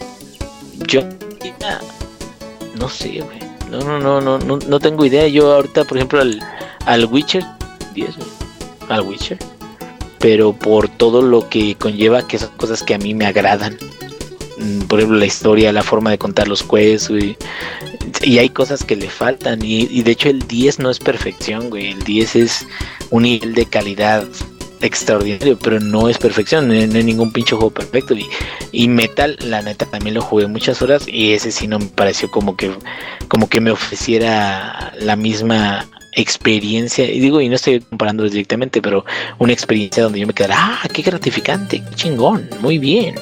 yo no sé, güey. No, no, no, no, no, no tengo idea. Yo ahorita, por ejemplo, al, al Witcher 10, güey. Al Witcher. Pero por todo lo que conlleva, que son cosas que a mí me agradan. Mm, Por ejemplo, la historia, la forma de contar los quests, güey. Y hay cosas que le faltan. Y, de hecho el 10 no es perfección, güey. El 10 es un nivel de calidad extraordinario, pero no es perfección, no hay ningún pinche juego perfecto. Y, y Metal, la neta, también lo jugué muchas horas y ese sí no me pareció como que, como que me ofreciera la misma experiencia. Y digo, y no estoy comparándolos directamente, pero una experiencia donde yo me quedara, ah, qué gratificante, qué chingón, muy bien.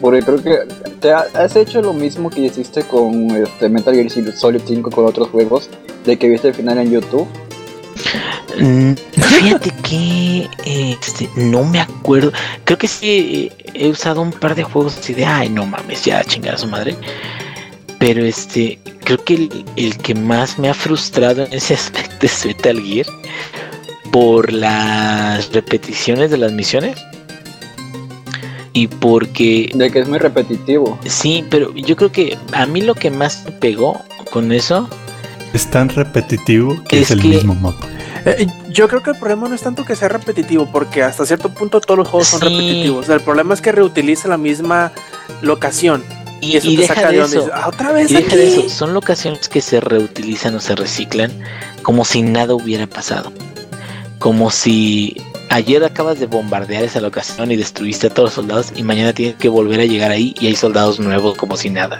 Porque creo que te ha- has hecho lo mismo que hiciste con este, Metal Gear Solid 5 con otros juegos, de que viste el final en YouTube. Mm, Fíjate que este, no me acuerdo. Creo que sí eh, he usado un par de juegos así de ay no mames, ya chingar a su madre. Pero este, creo que el, el que más me ha frustrado en ese aspecto es Metal Gear por las repeticiones de las misiones. Y porque De que es muy repetitivo. sí, pero yo creo que a mí lo que más me pegó con eso Es tan repetitivo que es, Es el que- mismo mapa. Eh, yo creo que el problema no es tanto que sea repetitivo, porque hasta cierto punto todos los juegos son repetitivos. El problema es que reutiliza la misma locación. Y, y, eso y te deja saca de eso. "Ah, otra vez Y deja de aquí". eso, son locaciones que se reutilizan o se reciclan como si nada hubiera pasado. Como si ayer acabas de bombardear esa locación y destruiste a todos los soldados y mañana tienes que volver a llegar ahí y hay soldados nuevos como si nada.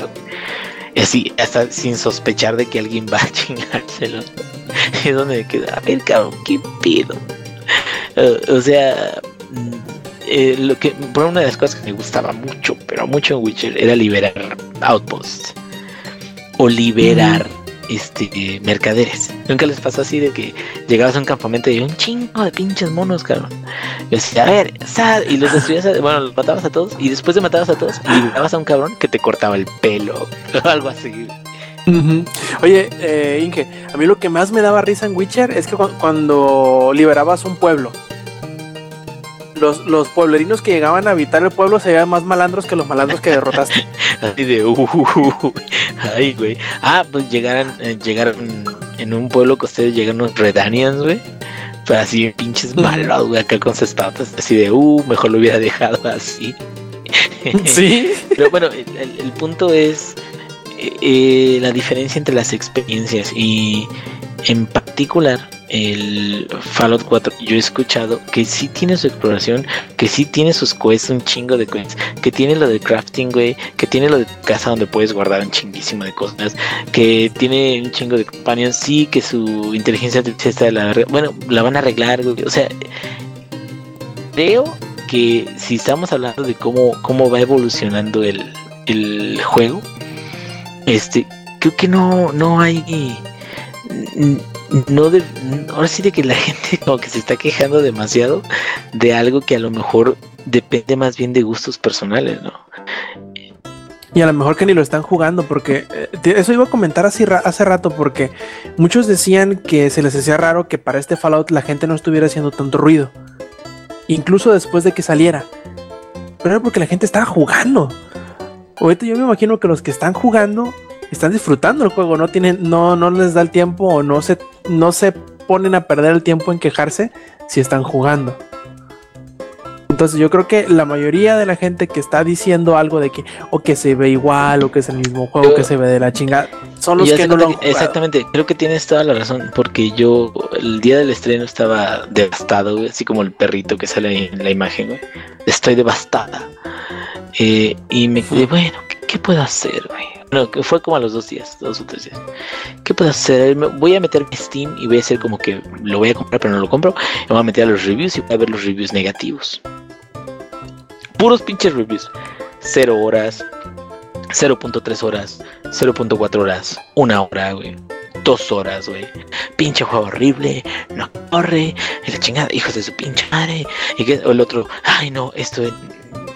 Así, hasta sin sospechar de que alguien va a chingárselo. Es donde me queda, a ver, cabrón, qué pedo. Eh, o sea, mm, eh, lo que, por una de las cosas que me gustaba mucho, pero mucho en Witcher, era liberar outposts. O liberar este mercaderes. Nunca les pasó así de que llegabas a un campamento y un chingo de pinches monos, cabrón. Y decía, a ver, y los destruías, a- bueno, los matabas a todos, y después de matabas a todos, liberabas a un cabrón que te cortaba el pelo, o algo así. Oye, eh, Inge, a mí lo que más me daba risa en Witcher es que cu- cuando liberabas un pueblo, los, los pueblerinos que llegaban a habitar el pueblo se veían más malandros que los malandros que derrotaste. Así de, uh, ay, güey. Ah, pues llegaron, eh, llegaron en un pueblo que ustedes llegaron unos Redanians, güey. Pero así pinches malos, güey, acá con sus espadas. Así de, uh, mejor lo hubiera dejado así. sí. Pero bueno, el punto es eh, eh, la diferencia entre las experiencias y en particular el Fallout 4 yo he escuchado que sí tiene su exploración, que sí tiene sus quests, un chingo de quests, que tiene lo de crafting, güey, que tiene lo de casa donde puedes guardar un chinguísimo de cosas, que tiene un chingo de companions, sí, que su inteligencia artificial está de la bueno, la van a arreglar, o sea, creo que si estamos hablando de cómo, cómo va evolucionando el, el juego, este, creo que no, no hay. No de, ahora sí de que la gente como que se está quejando demasiado de algo que a lo mejor depende más bien de gustos personales, ¿no? Y a lo mejor que ni lo están jugando, porque eh, eso iba a comentar así hace rato, porque muchos decían que se les hacía raro que para este Fallout la gente no estuviera haciendo tanto ruido, incluso después de que saliera. Pero era porque la gente estaba jugando. Ahorita yo me imagino que los que están jugando están disfrutando el juego, no tienen, no, no les da el tiempo o no se, no se ponen a perder el tiempo en quejarse si están jugando. Entonces yo creo que la mayoría de la gente que está diciendo algo de que o que se ve igual o que es el mismo juego Yo- que se ve de la chingada son los que no lo han jugado. Exactamente, creo que tienes toda la razón, porque yo el día del estreno estaba devastado, güey, así como el perrito que sale ahí en la imagen, güey. Estoy devastada. Eh, y me quedé, bueno, ¿qué, qué puedo hacer, güey? No, que fue como a los dos días, dos o tres días. ¿Qué puedo hacer? Voy a meter Steam y voy a hacer como que lo voy a comprar, pero no lo compro. Me voy a meter a los reviews y voy a ver los reviews negativos. Puros pinches reviews. Cero horas, 0.3 horas, 0.4 horas, una hora, güey. Dos horas, güey. Pinche juego horrible, no corre, y la chingada, hijos de su pinche madre. Y que o el otro, ay no, esto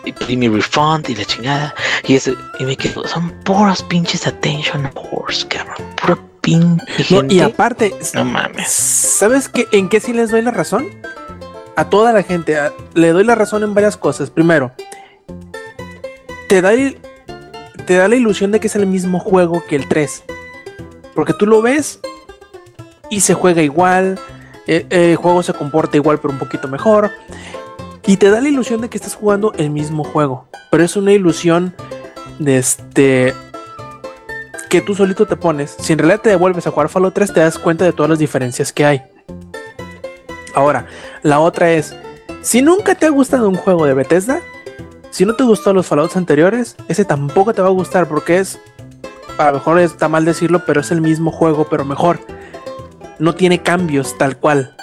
y pedí mi refund y la chingada. Y eso, y me quedo, son puros pinches attention whores, cabrón. Pura pinche No, gente. y aparte, no mames. ¿sabes qué, en qué sí les doy la razón? A toda la gente a- le doy la razón en varias cosas. Primero, te da, el- te da la ilusión de que es el mismo juego que el 3. Porque tú lo ves y se juega igual, eh, eh, el juego se comporta igual pero un poquito mejor. Y te da la ilusión de que estás jugando el mismo juego. Pero es una ilusión de este que tú solito te pones. Si en realidad te devuelves a jugar Fallout 3, te das cuenta de todas las diferencias que hay. Ahora, la otra es, si nunca te ha gustado un juego de Bethesda, si no te gustó los Fallouts anteriores, ese tampoco te va a gustar porque es, a lo mejor está mal decirlo, pero es el mismo juego, pero mejor. No tiene cambios tal cual.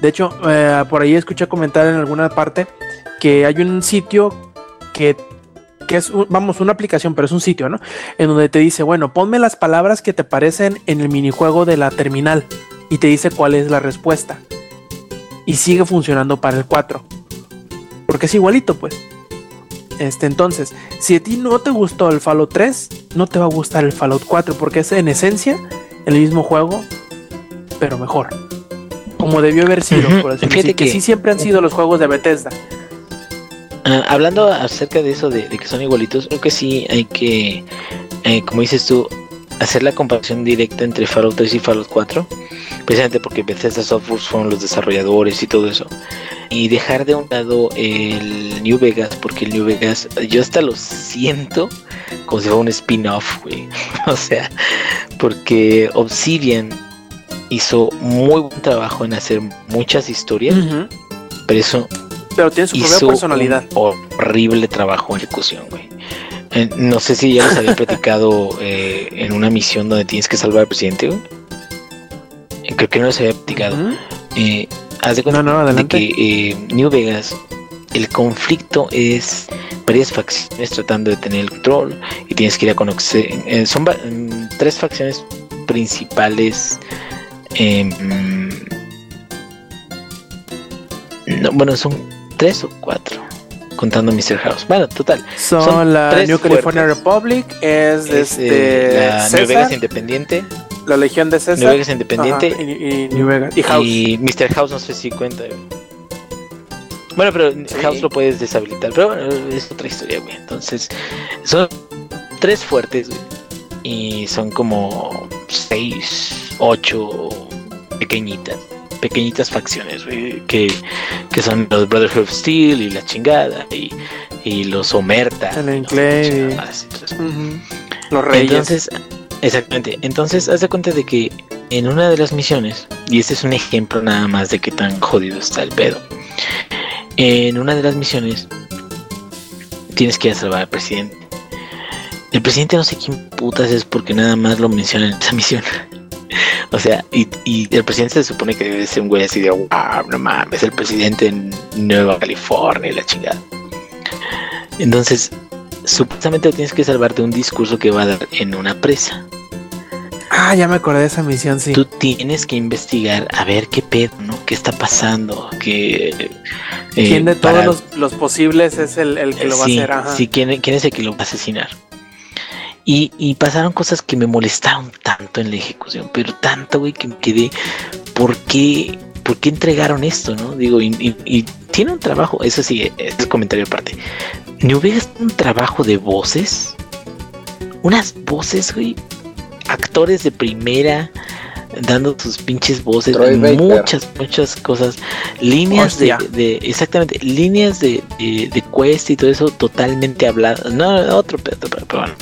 De hecho, eh, por ahí escuché comentar en alguna parte que hay un sitio que, que es, un- vamos, una aplicación, pero es un sitio, ¿no? En donde te dice, bueno, ponme las palabras que te parecen en el minijuego de la terminal y te dice cuál es la respuesta. Y sigue funcionando para el 4. Porque es igualito, pues. Este, entonces, si a ti no te gustó el Fallout 3, no te va a gustar el Fallout 4 porque es en esencia el mismo juego, pero mejor. Como debió haber sido, Ujú, por así fíjate decir, que que- sí siempre han sido los juegos de Bethesda. Ah, hablando acerca de eso, de, de que son igualitos, creo que sí hay que, eh, como dices tú, hacer la comparación directa entre Fallout 3 y Fallout 4, precisamente porque Bethesda Software fueron los desarrolladores y todo eso, y dejar de un lado el New Vegas, porque el New Vegas yo hasta lo siento como si fuera un spin-off, güey. o sea, porque Obsidian hizo muy buen trabajo en hacer muchas historias, pero eso Pero tiene su propia personalidad. un horrible trabajo en ejecución, güey. Eh, no sé si ya les había platicado eh, en una misión donde tienes que salvar al presidente, güey. Creo que no les había platicado. Eh, haz de cuenta No, no, de que eh, New Vegas, el conflicto es varias facciones tratando de tener el control y tienes que ir a conocer. eh, son mm, tres facciones principales. em, no, bueno, son tres o cuatro, contando Mr. House. Bueno, total. Son, Son la New California. Republic, es, Es, este eh, la New Vegas Independiente. La Legión de César. New Vegas Independiente. Ajá, y, y New Vegas. Y House. Y Mr. House no sé si cuenta. güey. Bueno, pero House lo puedes deshabilitar. Pero bueno, es otra historia, güey. Entonces, son tres fuertes, güey. Y son como seis, ocho pequeñitas. Pequeñitas facciones, güey. Que, que son los Brotherhood of Steel y la chingada. Y, y los Omerta. El Enclave. los. Los Reyes. entonces, exactamente. Entonces, haz de cuenta de que en una de las misiones, y este es un ejemplo nada más de qué tan jodido está el pedo. En una de las misiones, tienes que ir a salvar al presidente. El presidente no sé quién putas es porque nada más lo menciona en esa misión. o sea, y, el presidente se supone que debe ser un güey así de, wow, no mames, el presidente en Nueva California y la chingada. Entonces, supuestamente tienes que salvar de un discurso que va a dar en una presa. Ah, ya me acordé de esa misión, sí. Tú tienes que investigar a ver qué pedo, ¿no? ¿Qué está pasando? ¿Qué, eh, ¿Quién de para- todos los, los posibles es el, el que lo va sí, a hacer? Ajá. sí, ¿quién, quién es el que lo va a asesinar? Y, y pasaron cosas que me molestaron tanto en la ejecución, pero tanto, güey, que me quedé, ¿por qué, ¿por qué entregaron esto, no? Digo, y, y- y tiene un trabajo, eso sí, es comentario aparte. New Vegas tiene un trabajo de voces, unas voces, güey, actores de primera, dando sus pinches voces, Troy Baker. muchas, muchas cosas, líneas de, exactamente, líneas de, de, de quest y todo eso totalmente habladas, no, otro pedo, pero, pero bueno.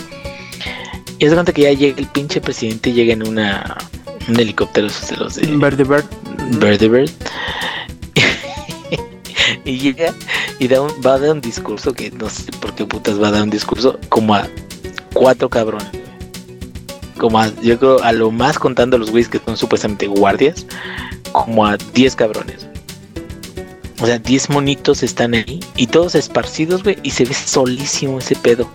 Y es de cuenta que ya llega el pinche presidente, llega en una un helicóptero de los de Bird. Bird. y llega y da un, va a dar un discurso que no sé por qué putas va a dar un discurso como a cuatro cabrones. Como a, yo creo, a lo más contando a los güeyes que son supuestamente guardias, como a 10 cabrones. O sea, 10 monitos están ahí y todos esparcidos, güey, y se ve solísimo ese pedo.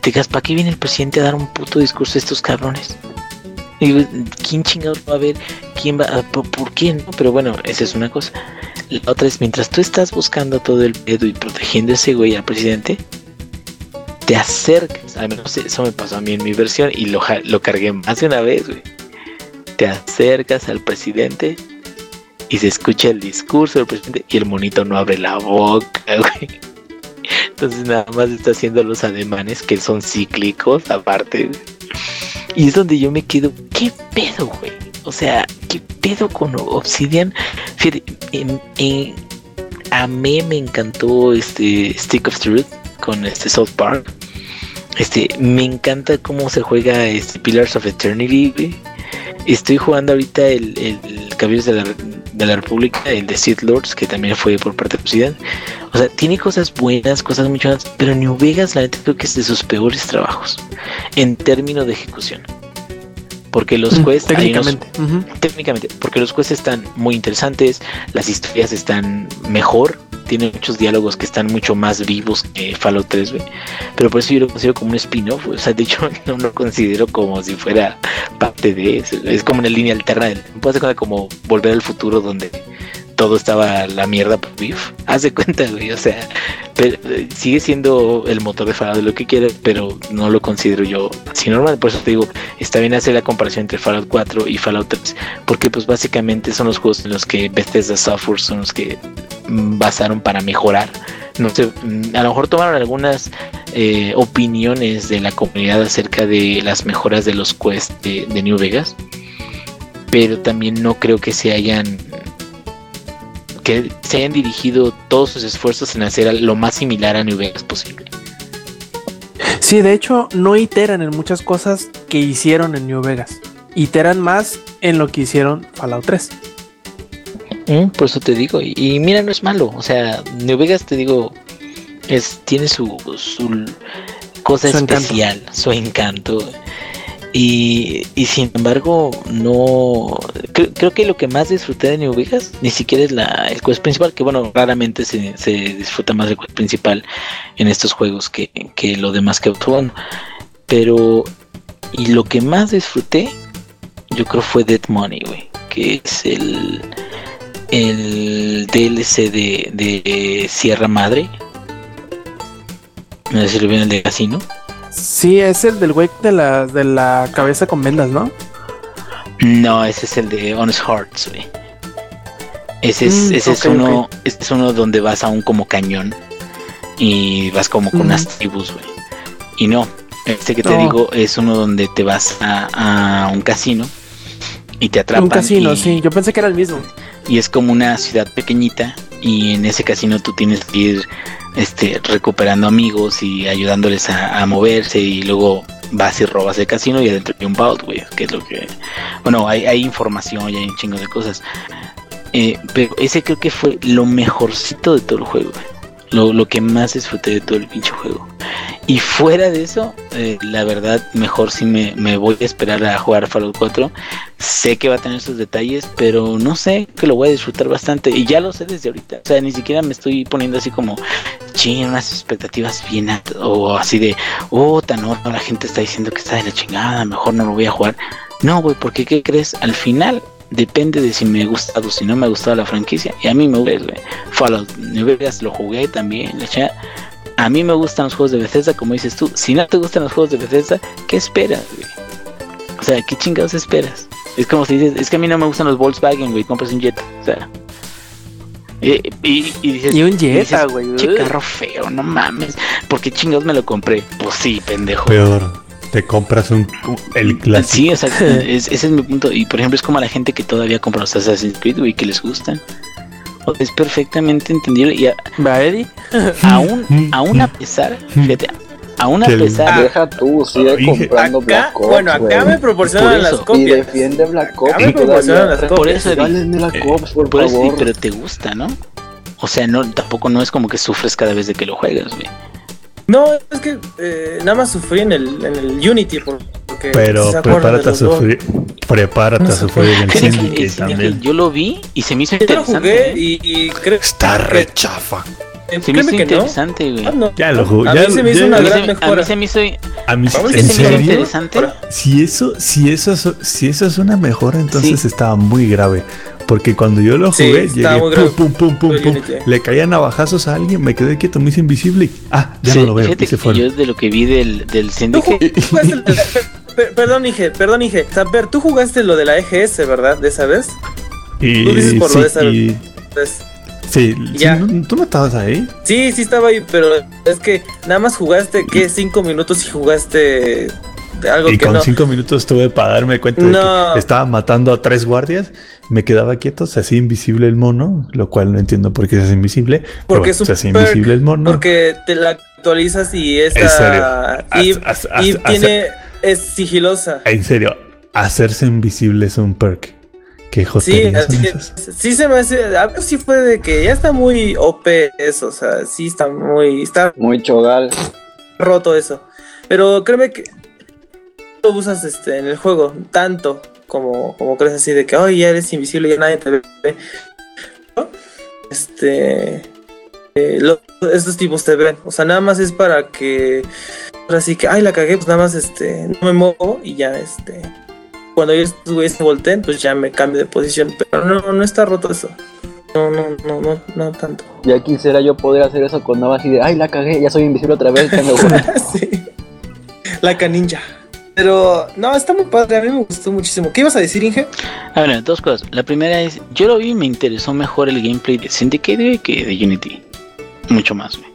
Te digas, ¿para qué viene el presidente a dar un puto discurso a estos cabrones? Güey, ¿quién chingados va a ver? ¿Quién va por, por qué? No? Pero bueno, esa es una cosa. La otra es, mientras tú estás buscando todo el pedo y protegiendo ese güey al presidente, te acercas, al menos eso me pasó a mí en mi versión y lo, lo cargué más de una vez, güey. Te acercas al presidente y se escucha el discurso del presidente y el monito no abre la boca, güey. Entonces nada más está haciendo los ademanes que son cíclicos aparte. Y es donde yo me quedo, ¿qué pedo, güey? O sea, ¿qué pedo con Obsidian? Fíjate, a mí me encantó este Stick of Truth con este South Park. Este, me encanta cómo se juega este Pillars of Eternity, güey. Estoy jugando ahorita el, el Caballeros de la, de la República, el de Sith Lords, que también fue por parte de Obsidian. O sea, tiene cosas buenas, cosas muy buenas, pero New Vegas, la neta, creo que es de sus peores trabajos en términos de ejecución. Porque los Mm, quests, hay unos- Técnicamente. técnicamente, porque los quests están muy interesantes, las historias están mejor, tienen muchos diálogos que están mucho más vivos que Fallout 3, güey. Pero por eso yo lo considero como un spin-off, o sea, de hecho no lo considero como si fuera parte de eso, es como una línea alterna del puede ser como volver al futuro donde todo estaba la mierda por Beef. Haz de cuenta, güey, o sea, eh, sigue siendo el motor de Fallout lo que quieras, pero no lo considero yo así normal, por eso te digo, está bien hacer la comparación entre Fallout 4 y Fallout 3, porque pues básicamente son los juegos en los que Bethesda Software son los que mm, basaron para mejorar. No sé, mm, a lo mejor tomaron algunas eh, opiniones de la comunidad acerca de las mejoras de los quests de New Vegas, pero también no creo que se hayan que se hayan dirigido todos sus esfuerzos en hacer lo más similar a New Vegas posible. Sí, de hecho, no iteran en muchas cosas que hicieron en New Vegas. Iteran más en lo que hicieron Fallout 3. Mm, por eso te digo, y, y mira, no es malo, o sea, New Vegas te digo, es, tiene su, su cosa Su encanto. especial, su encanto. Y, sin embargo, no. Creo, que lo que más disfruté de New Vegas ni siquiera es la, el quest principal, que bueno, raramente se, se disfruta más el quest principal en estos juegos que, que lo demás que jugando. Pero, y lo que más disfruté yo creo fue Dead Money, güey. Que es el, el DLC de, de Sierra Madre. No sé si lo vieron el de Casino. Sí, es el del güey de la, de la cabeza con vendas, ¿no? No, ese es el de Honest Hearts, güey. Ese es, Mm, ese es uno, ok. este es uno donde vas a un como cañón y vas como con Mm. unas tribus, güey. Y no, este que te No. digo es uno donde te vas a, a un casino y te atrapan. Un casino, y, sí. Yo pensé que era el mismo. y es como una ciudad pequeñita y en ese casino tú tienes que ir este, recuperando amigos y ayudándoles a, a moverse y luego vas y robas el casino y adentro hay un vault, güey, que es lo que... Bueno, hay, hay información y hay un chingo de cosas. Eh, pero ese creo que fue lo mejorcito de todo el juego, güey. Lo, lo que más disfruté de todo el pinche juego. Y fuera de eso, eh, la verdad, mejor si me, me voy a esperar a jugar Fallout 4. Sé que va a tener sus detalles, pero no sé que lo voy a disfrutar bastante. Y ya lo sé desde ahorita. O sea, ni siquiera me estoy poniendo así como, ching, unas expectativas bien altas. O así de, oh, tan no, la gente está diciendo que está de la chingada, mejor no lo voy a jugar. No, güey, porque ¿qué crees? Al final depende de si me ha gustado, si no me ha gustado la franquicia. Y a mí me gusta, güey. Fallout New Vegas lo jugué también, la. A mí me gustan los juegos de Bethesda, como dices tú. Si no te gustan los juegos de Bethesda, ¿qué esperas, güey? O sea, ¿qué chingados esperas? Es como si dices, es que a mí no me gustan los Volkswagen, güey, compras un Jetta. O sea. Y, y, y dices, Y un Jetta, güey. "Che, carro feo, no mames. ¿Por qué chingados me lo compré? Pues sí, pendejo. Peor, te compras un el clásico. Sí, o sea, es- ese es mi punto. Y por ejemplo, es como a la gente que todavía compra los Assassin's Creed, güey, que les gustan. Es perfectamente entendible. Y a- ¿Va, Eddie? aún, aún a pesar, fíjate, aún a pesar de Deja tú, sigue Dije- comprando Acá, Black Ops. bueno, acá me proporcionan Por las eso. Y copias. defiende Black Ops. Acá me proporcionan las todavía. Por eso, Black Ops, por, Por eso, favor. pero te gusta, ¿no? O sea, no, tampoco no es como que sufres cada vez de que lo juegas, güey. No, es que eh, nada más sufrí en el, en el Unity. por- Porque Pero prepárate a sufrir. Prepárate No a sufrir en el Syndicate también. Yo lo vi y se me hizo Yo lo interesante. jugué ¿eh? y, y creo Está re chafa. eh, Se me hizo no. interesante, güey. Ah, no. Ya lo jugué. A ya- mí se me hizo ya- una gran se, a mí mejora. se me hizo, A mí, se ¿en me hizo interesante. Si eso, si eso, es- si eso es una mejora, entonces Sí. estaba muy grave. Porque cuando yo lo jugué, llegué pum, pum, pum, pum, pum, le caían navajazos a alguien, me quedé quieto, me hice invisible y ah, ya Sí, no lo veo. fíjate Y se que fueron. yo de lo que vi del, del Syndicate, Perdón, Ige, perdón, Ige. Saber, tú jugaste lo de la EGS, ¿verdad? De esa vez. Y, tú dices por lo de esa- y- Pues, sí, sí, Ya. ¿no- ¿tú no estabas ahí? sí, sí estaba ahí, pero es que nada más jugaste, ¿qué? Cinco minutos y jugaste algo Y que con no. cinco minutos tuve para darme cuenta de No. que estaba matando a tres guardias. Me quedaba quieto, se hacía invisible el mono, lo cual no entiendo por qué se hace invisible. pero Porque bueno, es un se hace perk, invisible el mono. Porque te la actualizas y En serio. esa. Y, y tiene. Es sigilosa. En serio, hacerse invisible es un perk. Qué Sí, es. sí se me hace. A ver si fue de que ya está muy OP eso. O sea, sí está muy. Está Muy chogal. roto eso. Pero créeme que lo usas este, en el juego tanto como, como crees así de que, oh, ya eres invisible, ya nadie te ve. ¿No? Este. eh, lo- estos tipos te ven. O sea, nada más es para que. Ahora sí que, ay, la cagué, pues nada más este. No me muevo y ya este. Cuando ellos güeyes se volteen, pues ya me cambio de posición. Pero no, no está roto eso. No, no, no, no, no tanto. Ya quisiera yo poder hacer eso con Nava así de, ay, la cagué, ya soy invisible otra vez. tengo bueno". sí. La caninja. Pero, no, está muy padre. A mí me gustó muchísimo. ¿Qué ibas a decir, Inge? A ver, dos cosas. La primera es, yo lo vi y me interesó mejor el gameplay de Syndicate güey, que de Unity. Mucho más, güey.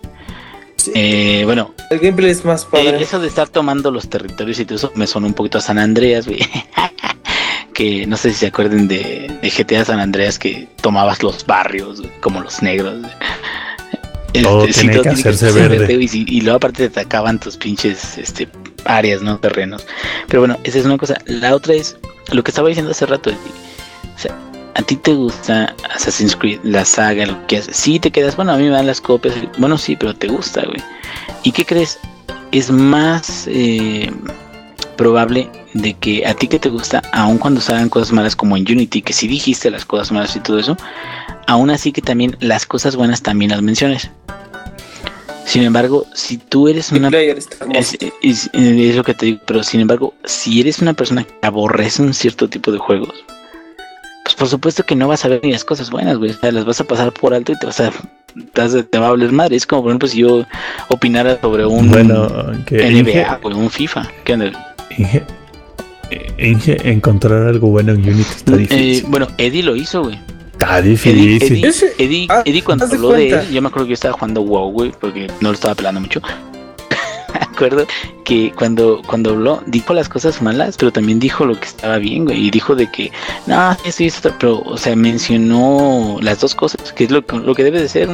Sí. Eh, bueno, El gameplay es más eh, padre. eso de estar tomando los territorios y todo eso me sonó un poquito a San Andreas, güey. que no sé si se acuerden de, de GTA San Andreas que tomabas los barrios, güey, como los negros. güey. Todo Este, sí, tiene todo que tiene hacerse verde. y, y luego aparte te atacaban tus pinches este, áreas, ¿no? Terrenos. Pero bueno, esa es una cosa. La otra es lo que estaba diciendo hace rato. O sea, a ti te gusta Assassin's Creed, la saga, lo que haces. Sí, te quedas, bueno, a mí me dan las copias. Bueno, sí, pero te gusta, güey. ¿Y qué crees? Es más eh, probable de que a ti que te gusta, aun cuando salgan cosas malas como en Unity, que si dijiste las cosas malas y todo eso, aún así que también las cosas buenas también las menciones. Sin embargo, si tú eres una es, es- es lo que te digo, pero sin embargo, si eres una persona que aborrece un cierto tipo de juegos, pues por supuesto que no vas a ver ni las cosas buenas, güey. O sea, las vas a pasar por alto y te vas a. Te, vas a- te va a hablar madre. Es como, por ejemplo, si yo opinara sobre un Bueno, que Inge, NBA, güey, un FIFA. ¿Qué onda? Inge- eh, Inge, encontrar algo bueno en Unity está Eh, difícil. bueno, Eddie lo hizo, güey. Está Eddie, difícil. Eddie, Ese- Eddie, ah, Eddie cuando habló de él, yo me acuerdo que yo estaba jugando WoW, güey, porque no lo estaba pelando mucho. me acuerdo que cuando, cuando habló, dijo las cosas malas, pero también dijo lo que estaba bien, güey, y dijo de que, no, esto y esto, pero, o sea, mencionó las dos cosas, que es lo, que- lo que debe de ser,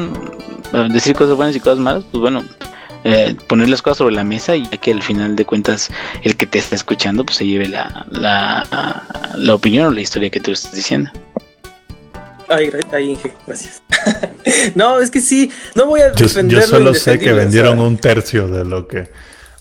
decir cosas buenas y cosas malas, pues bueno, eh, poner las cosas sobre la mesa y ya que al final de cuentas el que te está escuchando, pues se lleve la, la, la opinión o la historia que tú estás diciendo. Ay, Inge, gracias. no, es que sí, no voy a Yo, defender yo lo solo sé que indefendible, o sea, vendieron un tercio de lo que.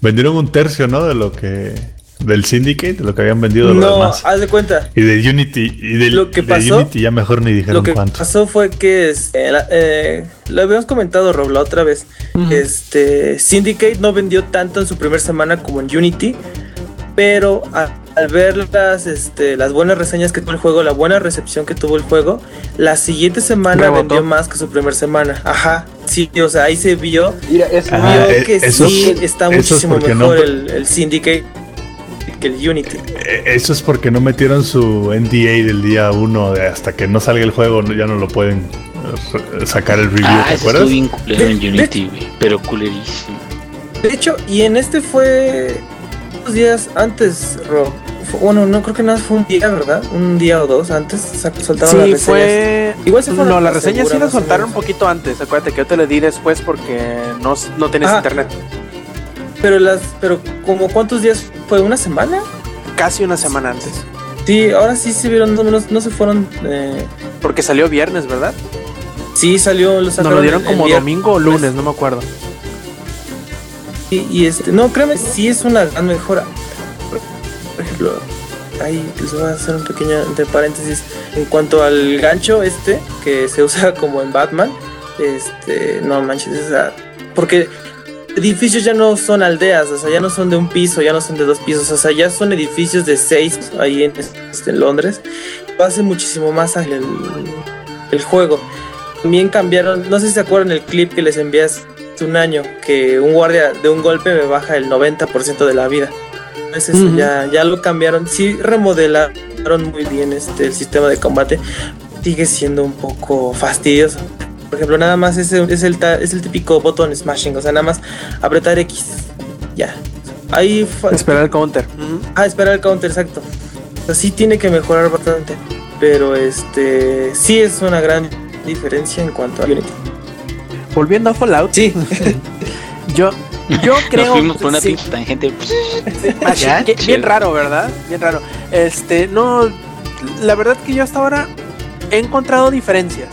Vendieron un tercio, ¿no? De lo que. Del Syndicate, de lo que habían vendido de lo No, demás. haz de cuenta. Y de Unity. Y de, Lo que de pasó- Unity ya mejor ni dijeron Lo que cuánto. pasó fue que este, la- eh, lo habíamos comentado, Rob, la otra vez. Este Syndicate no vendió tanto en su primera semana como en Unity, pero a- al ver las, este, las buenas reseñas que tuvo el juego, la buena recepción que tuvo el juego, la siguiente semana Rebotó. vendió más que su primera semana. Ajá, sí, o sea, ahí se vio, Mira, es Ah, vio eh, que eso sí es- está muchísimo mejor no- el, el Syndicate que el Unity. Eh, Eso es porque no metieron su NDA del día 1. Hasta que no salga el juego, ya no lo pueden eh, sacar el review. Ah, ¿Te acuerdas? estuvo bien culero en Unity. Pero culerísimo. De hecho, y en este fue unos días antes, Rob. Bueno, no creo que nada fue un día, ¿verdad? Un día o dos antes soltaron las Sí, reseñas. fue. Igual se No, a la la reseña sí segura, la más o soltaron un poquito antes. Acuérdate que yo te la di después porque no, no Ajá. internet. Pero las, pero como cuántos días fue, una semana. Casi una semana antes. Sí, ahora sí se vieron, no, no, se fueron. eh, Porque salió viernes, ¿verdad? sí salió, lo Nos lo dieron el- como domingo o lunes, no me acuerdo. Y, y este, no, créeme, sí es una gran mejora. Por, ejemplo, ahí les voy a hacer un pequeño entre paréntesis. En cuanto al gancho este, que se usa como en Batman, este, no manches, porque edificios ya no son aldeas, o sea, ya no son de un piso, ya no son de dos pisos, o sea, ya son edificios de seis ahí en, este, Londres. Lo hace muchísimo más ágil el juego. También cambiaron, no sé si se acuerdan el clip que les envié hace un año, que un guardia de un golpe me baja el 90% de la vida. Es eso, ya, ya lo cambiaron, sí remodelaron muy bien este el sistema de combate. Sigue siendo un poco fastidioso. Por ejemplo, nada más es, el- es el, es el típico botón smashing, o sea, nada más apretar X. Ya. Ahí Esperar el counter. Ah, esperar el counter, exacto. O sea, sí tiene que mejorar bastante. Pero este sí es una gran diferencia en cuanto a Unity. Volviendo a Fallout, Sí, yo, yo creo. Nos fuimos por una sí, pinche tangente. así Ya, que- chido. bien raro, ¿verdad? Bien raro. Este, no. La verdad que yo hasta ahora he encontrado diferencias.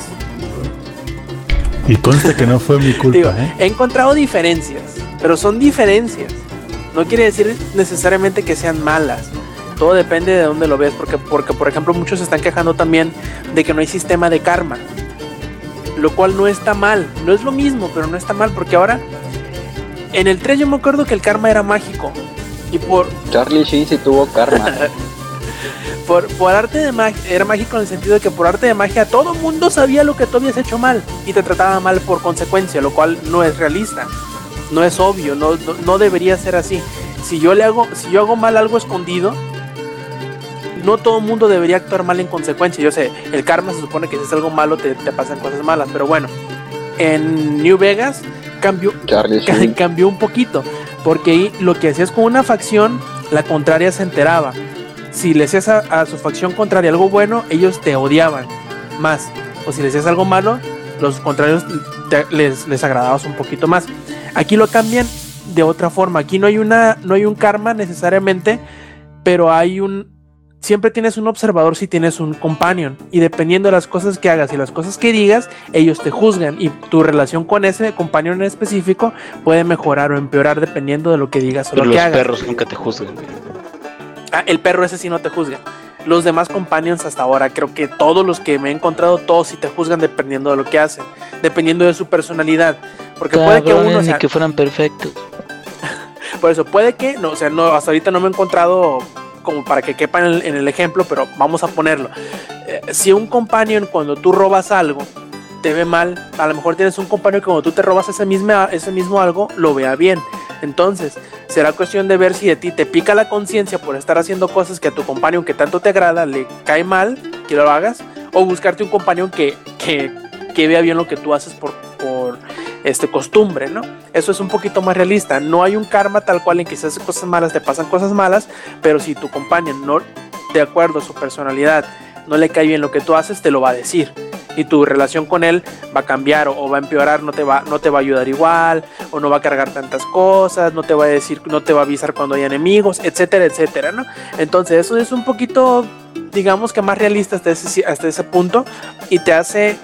Y consta que no fue mi culpa, Digo, ¿eh? he encontrado diferencias, pero son diferencias. No quiere decir necesariamente que sean malas. Todo depende de dónde lo ves, porque, porque por ejemplo muchos se están quejando también de que no hay sistema de karma, lo cual no está mal. No es lo mismo, pero no está mal, porque ahora en el 3 yo me acuerdo que el karma era mágico. Y por, Charlie Sheen sí tuvo karma. por, por arte de magia, era mágico en el sentido de que por arte de magia todo mundo sabía lo que tú habías hecho mal y te trataba mal por consecuencia, lo cual no es realista, no es obvio, no, no, no debería ser así. Si yo le hago, si yo hago mal algo escondido, no todo mundo debería actuar mal en consecuencia. Yo sé, el karma se supone que si es algo malo te, te pasan cosas malas, pero bueno, en New Vegas cambió, cambió un poquito, porque ahí lo que hacías con una facción, la contraria se enteraba. Si le hacías a, a su facción contraria algo bueno, ellos te odiaban más. O si le hacías algo malo, los contrarios te- les, les agradabas un poquito más. Aquí lo cambian de otra forma. Aquí no hay una, no hay un karma necesariamente, pero hay un siempre tienes un observador si tienes un companion y dependiendo de las cosas que hagas y las cosas que digas, ellos te juzgan y tu relación con ese companion en específico puede mejorar o empeorar dependiendo de lo que digas o Pero lo los que hagas. perros nunca te juzgan. Ah, el perro ese sí no te juzga. Los demás companions hasta ahora, creo que todos los que me he encontrado, todos sí te juzgan dependiendo de lo que hacen, dependiendo de su personalidad. Porque puede que uno, ni sea, que fueran perfectos. por eso puede que, no, o sea, no, hasta ahorita no me he encontrado como para que quepa en el, ejemplo, pero vamos a ponerlo. Eh, si un companion cuando tú robas algo te ve mal, a lo mejor tienes un companion que cuando tú te robas ese mismo, ese mismo algo, lo vea bien. Entonces, será cuestión de ver si de ti te pica la conciencia por estar haciendo cosas que a tu companion que tanto te agrada le cae mal que lo hagas, o buscarte un companion que, que, que vea bien lo que tú haces por, por este, costumbre, ¿no? Eso es un poquito más realista. No hay un karma tal cual en que si haces cosas malas te pasan cosas malas, pero si tu companion no, de acuerdo a su personalidad, no le cae bien lo que tú haces, te lo va a decir. Y tu relación con él va a cambiar o, o va a empeorar, no te va, no te va a ayudar igual, o no va a cargar tantas cosas, no te va a decir, no te va a avisar cuando hay enemigos, etcétera, etcétera, ¿no? Entonces, eso es un poquito, digamos que más realista hasta ese, hasta ese punto y te hace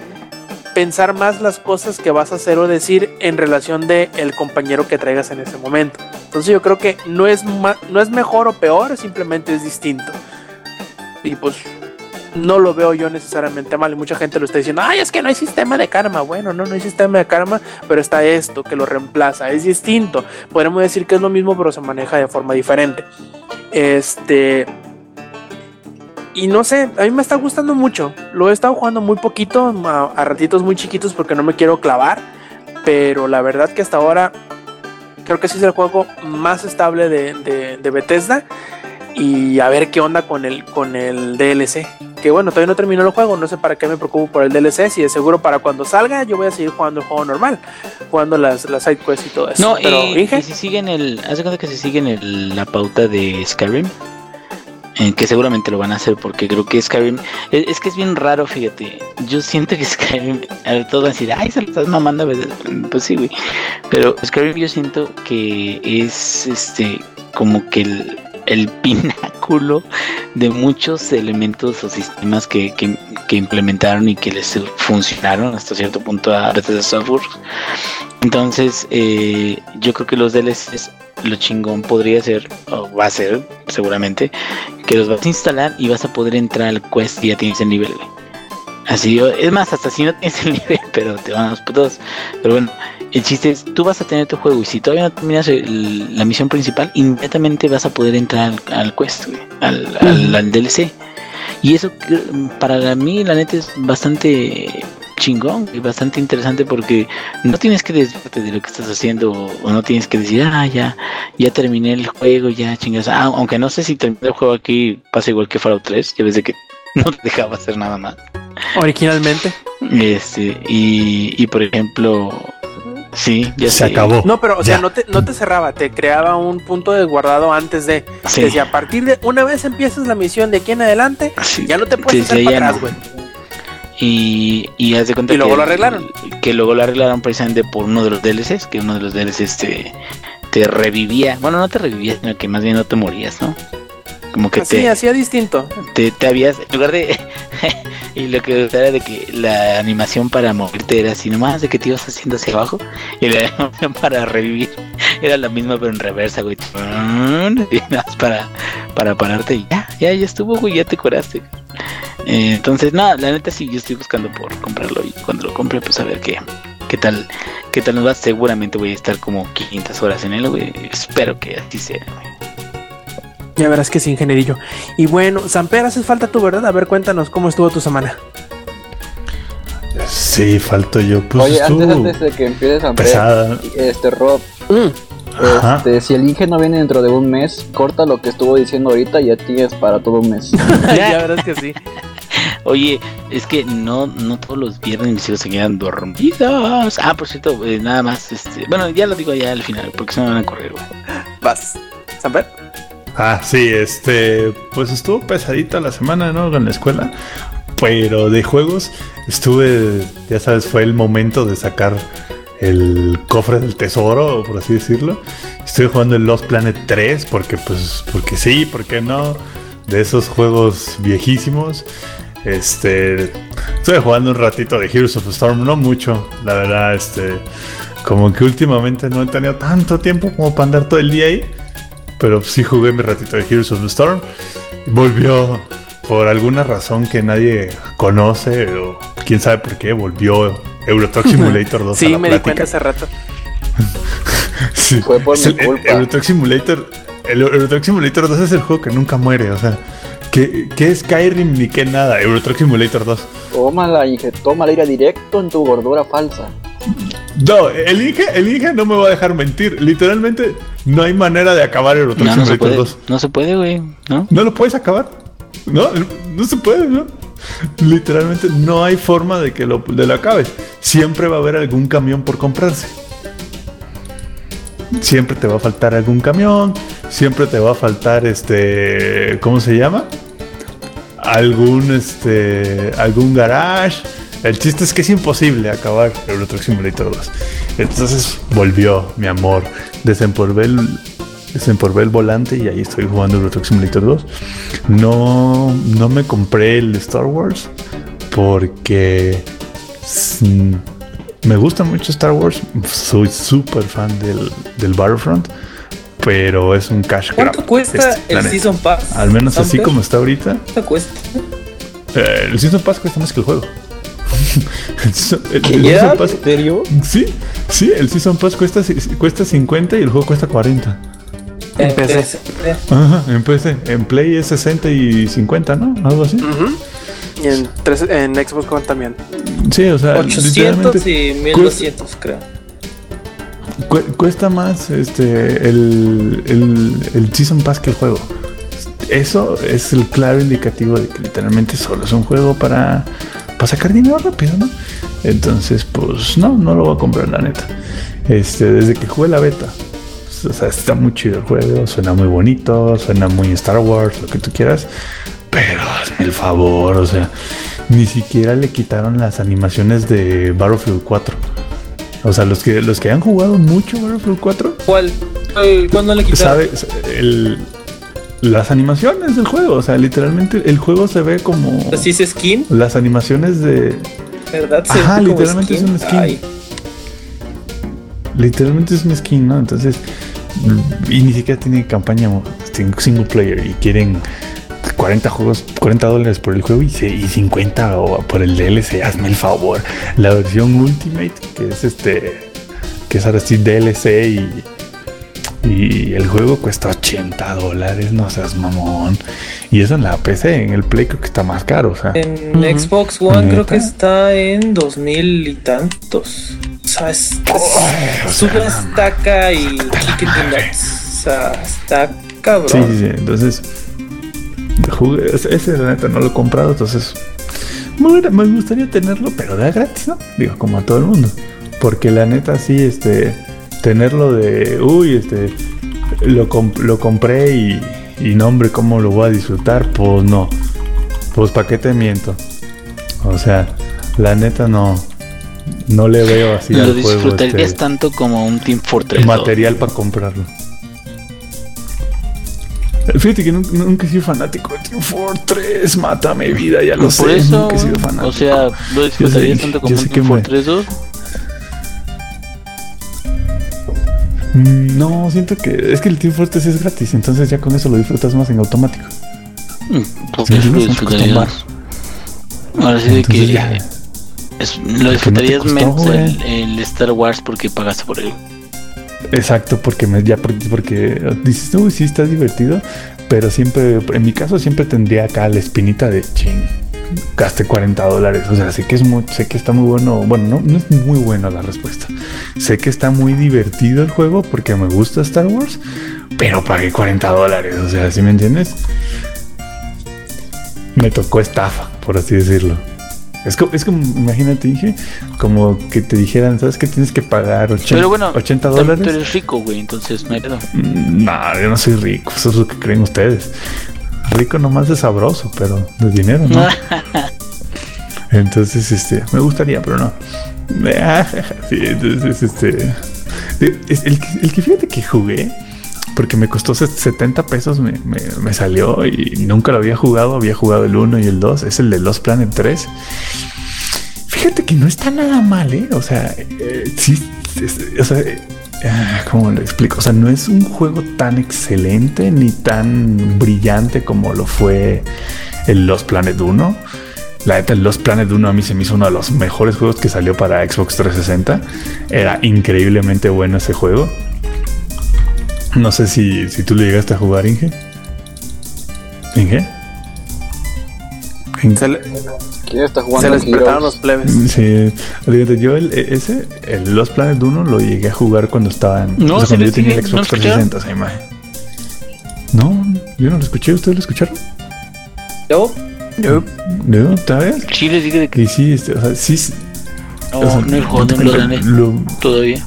pensar más las cosas que vas a hacer o decir en relación de el compañero que traigas en ese momento. Entonces yo creo que no es, no es mejor o peor, simplemente es distinto. Y pues no lo veo yo necesariamente mal. Y mucha gente lo está diciendo, ay, es que no hay sistema de karma. Bueno, no, no hay sistema de karma, pero está esto que lo reemplaza. Es distinto. Podemos decir que es lo mismo, pero se maneja de forma diferente. Este. Y no sé, a mí me está gustando mucho. Lo he estado jugando muy poquito, a, a ratitos muy chiquitos porque no me quiero clavar. Pero la verdad que hasta ahora creo que sí es el juego más estable de, de, de Bethesda. Y a ver qué onda con el, con el DLC. Que bueno, todavía no terminó el juego, no sé para qué me preocupo por el DLC. Si de seguro para cuando salga, yo voy a seguir jugando el juego normal, jugando las, las side quests y todo eso. No, Pero, y, si siguen el. Haz de cuenta que si siguen el- la pauta de Skyrim. Eh, que seguramente lo van a hacer porque creo que Skyrim. Es, que es bien raro, fíjate. Yo siento que Skyrim. A todos van a decir, ay, se lo estás mamando a veces. Pues sí, güey. Pero Skyrim yo siento que es este. Como que el, el pináculo de muchos elementos o sistemas que, que, que implementaron y que les funcionaron hasta cierto punto a Bethesda Software. Entonces, eh, yo creo que los DLCs, lo chingón podría ser, o va a ser seguramente, que los vas a instalar y vas a poder entrar al quest y ya tienes el nivel. güey. Así, es más, hasta si no tienes el nivel, pero te van a los putos. Pero bueno, el chiste es, tú vas a tener tu juego y si todavía no terminas el- la misión principal, inmediatamente vas a poder entrar al, al quest, güey, al, al- al DLC. Y eso para mí, la neta, es bastante chingón y bastante interesante porque no tienes que desviarte de lo que estás haciendo o, no tienes que decir, ah, ya, ya terminé el juego, ya chingas. Ah, aunque no sé si terminé el juego aquí pasa igual que Fallout 3, ya ves de que no te dejaba hacer nada más. originalmente. Este, y, y por ejemplo, sí, ya Se sé. acabó. No, pero o sea, no te, no te cerraba, te creaba un punto de guardado antes de. Sí. Decía, a partir de una vez empiezas la misión de aquí en adelante, Sí, ya no te puedes desde hacer para atrás, no. Y, y haz de cuenta Y luego que- lo arreglaron. Que luego lo arreglaron precisamente por uno de los DLCs, que uno de los DLCs te, te revivía. Bueno, no te revivía, sino que más bien no te morías, ¿no? Como que Así, te, hacía distinto. te, te habías, en lugar de, y lo que era de que la animación para moverte era así nomás, de que te ibas haciendo hacia abajo, y la animación para revivir era la misma pero en reversa, güey, y nada más para, para pararte y ya, ya, ya estuvo, güey, ya te curaste. Eh, entonces, nada, la neta sí, yo estoy buscando por comprarlo y cuando lo compre, pues a ver qué, qué tal, qué tal nos va, seguramente voy a estar como 500 horas en él, güey, espero que así sea, güey. Ya verás que sí, ingenierillo. Y bueno, Samper, haces falta tú, ¿verdad? A ver, cuéntanos cómo estuvo tu semana. Sí, falto yo. Pues Oye, antes, antes de que empieces a pesada. este Rob, Mm, este, si el Inge no viene dentro de un mes, corta lo que estuvo diciendo ahorita y ya tienes para todo un mes. ya verás que sí. Oye, es que no, no todos los viernes mis hijos se quedan dormidos. Ah, por cierto, eh, nada más, este, bueno, ya lo digo ya al final, porque se me van a correr, güey. Vas. Samper. Ah, sí, este, pues estuvo pesadita la semana, ¿no? En la escuela. Pero de juegos estuve, ya sabes, fue el momento de sacar el cofre del tesoro, por así decirlo. Estoy jugando el Lost Planet 3 porque, pues, porque sí, porque no. De esos juegos viejísimos. Este, estuve jugando un ratito de Heroes of Storm, no mucho, la verdad, este, como que últimamente no he tenido tanto tiempo como para andar todo el día ahí. Pero sí jugué mi ratito de Heroes of the Storm. Volvió por alguna razón que nadie conoce o quién sabe por qué. Volvió Euro Truck Simulator 2 a Sí, la me di plática. cuenta hace rato. Sí. Fue por mi el- el culpa. Truck Simulator. El Euro Truck Simulator 2 es el juego que nunca muere. O sea, ¿qué, qué es Skyrim ni qué nada? Euro Truck Simulator 2. Tómala, Inge, tómala, irá directo en tu gordura falsa. No, el Inge, el Inge no me va a dejar mentir. Literalmente, no hay manera de acabar Euro Truck No, no se puede. 2. No se puede, güey. ¿No? No lo puedes acabar. No, no se puede, ¿no? Literalmente no hay forma de que lo, de lo acabes. Siempre va a haber algún camión por comprarse. Siempre te va a faltar algún camión. Siempre te va a faltar este. ¿Cómo se llama? Algún este. algún garage. El chiste es que es imposible acabar Euro Truck Simulator 2. Entonces volvió mi amor. Desempolvé el, desempolvé el volante y ahí estoy jugando Euro Truck Simulator 2. No, no me compré el Star Wars porque me gusta mucho Star Wars. Soy súper fan del, del Battlefront, pero es un cash grab. ¿Cuánto cuesta este, el. Season Pass? Al menos así como está ahorita. ¿Cuánto cuesta? eh, el Season Pass cuesta más que el juego. el, Season- el-. Season Pass- ¿En serio? Sí, sí, el Season Pass cuesta, cuesta 50 y el juego cuesta 40. En PC. Ajá, en PC. En Play es 60 y 50, ¿no? Algo así. Ujú. Y en, tres- en Xbox One también. Sí, o sea, 800 literalmente y 1200, creo. cu- cuesta más este el, el, el Season Pass que el juego. Eso es el claro indicativo de que literalmente solo es un juego para, para sacar dinero rápido, ¿no? Entonces, pues no, no lo voy a comprar, la neta. Este, desde que jugué la beta, o sea, está muy chido el juego, suena muy bonito, suena muy Star Wars, lo que tú quieras. Pero hazme el favor, o sea, ni siquiera le quitaron las animaciones de Battlefield 4. O sea, los que, los que han jugado mucho Battlefield 4, ¿Cuál? ¿Cuál- ¿Cuándo le quitaron? sabe el- las animaciones del juego. O sea, literalmente el juego se ve como Así es skin, las animaciones de. ¿verdad? Se Ajá, literalmente es un skin. Ay, Literalmente es un skin, ¿no? Entonces, y ni siquiera tiene campaña single player y quieren 40 juegos, 40 dólares por el juego y, se- y 50 o por el DLC, hazme el favor. La versión Ultimate, que es este, que es ahora sí DLC y, y el juego cuesta 80 dólares, no seas mamón. Y eso en la PC, en el Play creo que está más caro, o sea. En. Xbox One creo que está en 2000 y tantos. O sea, es, es- sube estaca y. O sea, está cabrón. Sí, sí, sí. Entonces, jugué- ese, la neta no lo he comprado, entonces me, gustaría tenerlo, pero de gratis, ¿no? Digo, como a todo el mundo. Porque la neta sí, este, tenerlo de, uy, este, lo, comp- lo compré y, y no, hombre, ¿cómo lo voy a disfrutar? Pues no. Pues, ¿para qué te miento? O sea, la neta no, no le veo así Lo al juego. disfrutarías este, tanto como un Team Fortress. material para comprarlo. Fíjate que nunca, nunca he sido fanático de Team Fortress. Mátame vida, ya lo Por sé. eso, nunca he sido fanático. o sea, lo disfrutarías tanto como un Team Fortress 2. No, siento que es que el Team Fortress es gratis, entonces ya con eso lo disfrutas más en automático. Mm, ¿Por Sí, lo no disfrutarías? Ahora sí de que ya. es- lo no disfrutarías costó, menos el, el Star Wars porque pagaste por él. Exacto, porque me, ya porque, porque dices, uy, sí está divertido, pero siempre, en mi caso siempre tendría acá la espinita de ching, gasté 40 dólares. O sea, sé que es muy, sé que está muy bueno. Bueno, no, no es muy buena la respuesta. Sé que está muy divertido el juego porque me gusta Star Wars, pero pagué 40 dólares. O sea, ¿sí me entiendes? Me tocó estafa, por así decirlo. Es como, es como, imagínate, dije, como que te dijeran, ¿sabes que tienes que pagar 80, Pero bueno, 80 también dólares? tú eres rico, güey, entonces no hay. Mm, No, yo no soy rico, eso es lo que creen ustedes. Rico nomás de sabroso, pero de dinero, ¿no? Entonces, este, me gustaría, pero no. Sí, entonces, este. es El, que- el que fíjate que jugué, porque me costó set- 70 pesos, me, me- me salió y nunca lo había jugado. Había jugado el 1 y el 2, es el de Lost Planet 3. Fíjate que no está nada mal, ¿eh? O sea, eh, sí, es- o sea, ¿cómo lo explico? O sea, no es un juego tan excelente ni tan brillante como lo fue el Lost Planet 1. La neta, el Lost Planet 1 a mí se me hizo uno de los mejores juegos que salió para Xbox 360. Era increíblemente bueno ese juego. No sé si, si tú lo llegaste a jugar, Inge. ¿Inge? Se, le- ¿Quién está se jugando les despertaron los plebes. Sí, fíjate, yo el, e, ese, el Lost Planet 1 lo llegué a jugar cuando estaba en. No, o sea, cuando yo tenía el ¿no Xbox lo escucharon? 360, esa imagen. No, yo no lo escuché, ¿ustedes lo escucharon? Yo, Yo- ¿No? ¿Otra vez? Sí, les dije de que Y sí, este, o sea, sí. no, o sea, no jugado en los gané lo- todavía.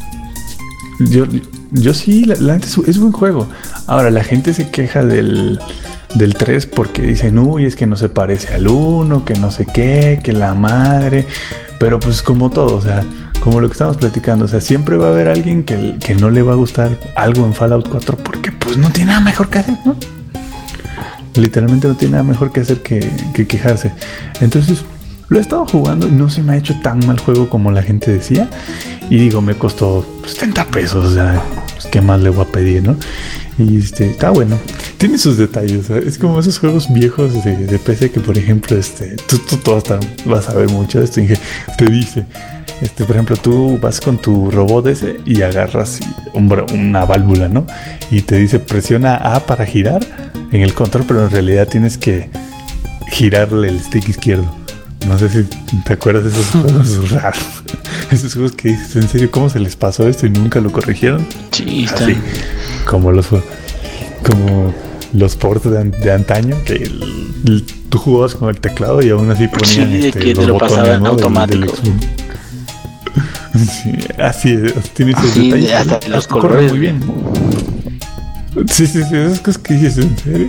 Yo, yo sí, la, la es, es buen juego. Ahora, la gente se queja del, del 3 porque dicen, uy, es que no se parece al 1, que no sé qué, que la madre. Pero pues como todo, o sea, como lo que estamos platicando, o sea, siempre va a haber alguien que, que no le va a gustar algo en Fallout 4 porque pues no tiene nada mejor que hacer, ¿no? Literalmente no tiene nada mejor que hacer que, que quejarse. Entonces, lo he estado jugando no se me ha hecho tan mal juego como la gente decía. Y digo, me costó 70 pesos, o sea, ¿qué más le voy a pedir, no? Y este, está bueno. Tiene sus detalles, ¿sabes? es como esos juegos viejos de, PC que, por ejemplo, este, tú, tú, vas a ver mucho de esto. Te dice, este, por ejemplo, tú vas con tu robot ese y agarras una válvula, ¿no? Y te dice, presiona A para girar en el control, pero en realidad tienes que girarle el stick izquierdo. No sé si te acuerdas de esos juegos raros. Esos juegos que dices, ¿en serio cómo se les pasó esto y nunca lo corrigieron? Sí, está. Así, como los como los ports de, an- de antaño, que el- el- tú jugabas con el teclado y aún así ponían Sí, este, que te lo pasaban ¿no? automático. del Xbox. Sí, así es, tiene esos Sí, detalles. hasta los colores. muy bien. Sí, sí, sí, esas cosas que dices en serio.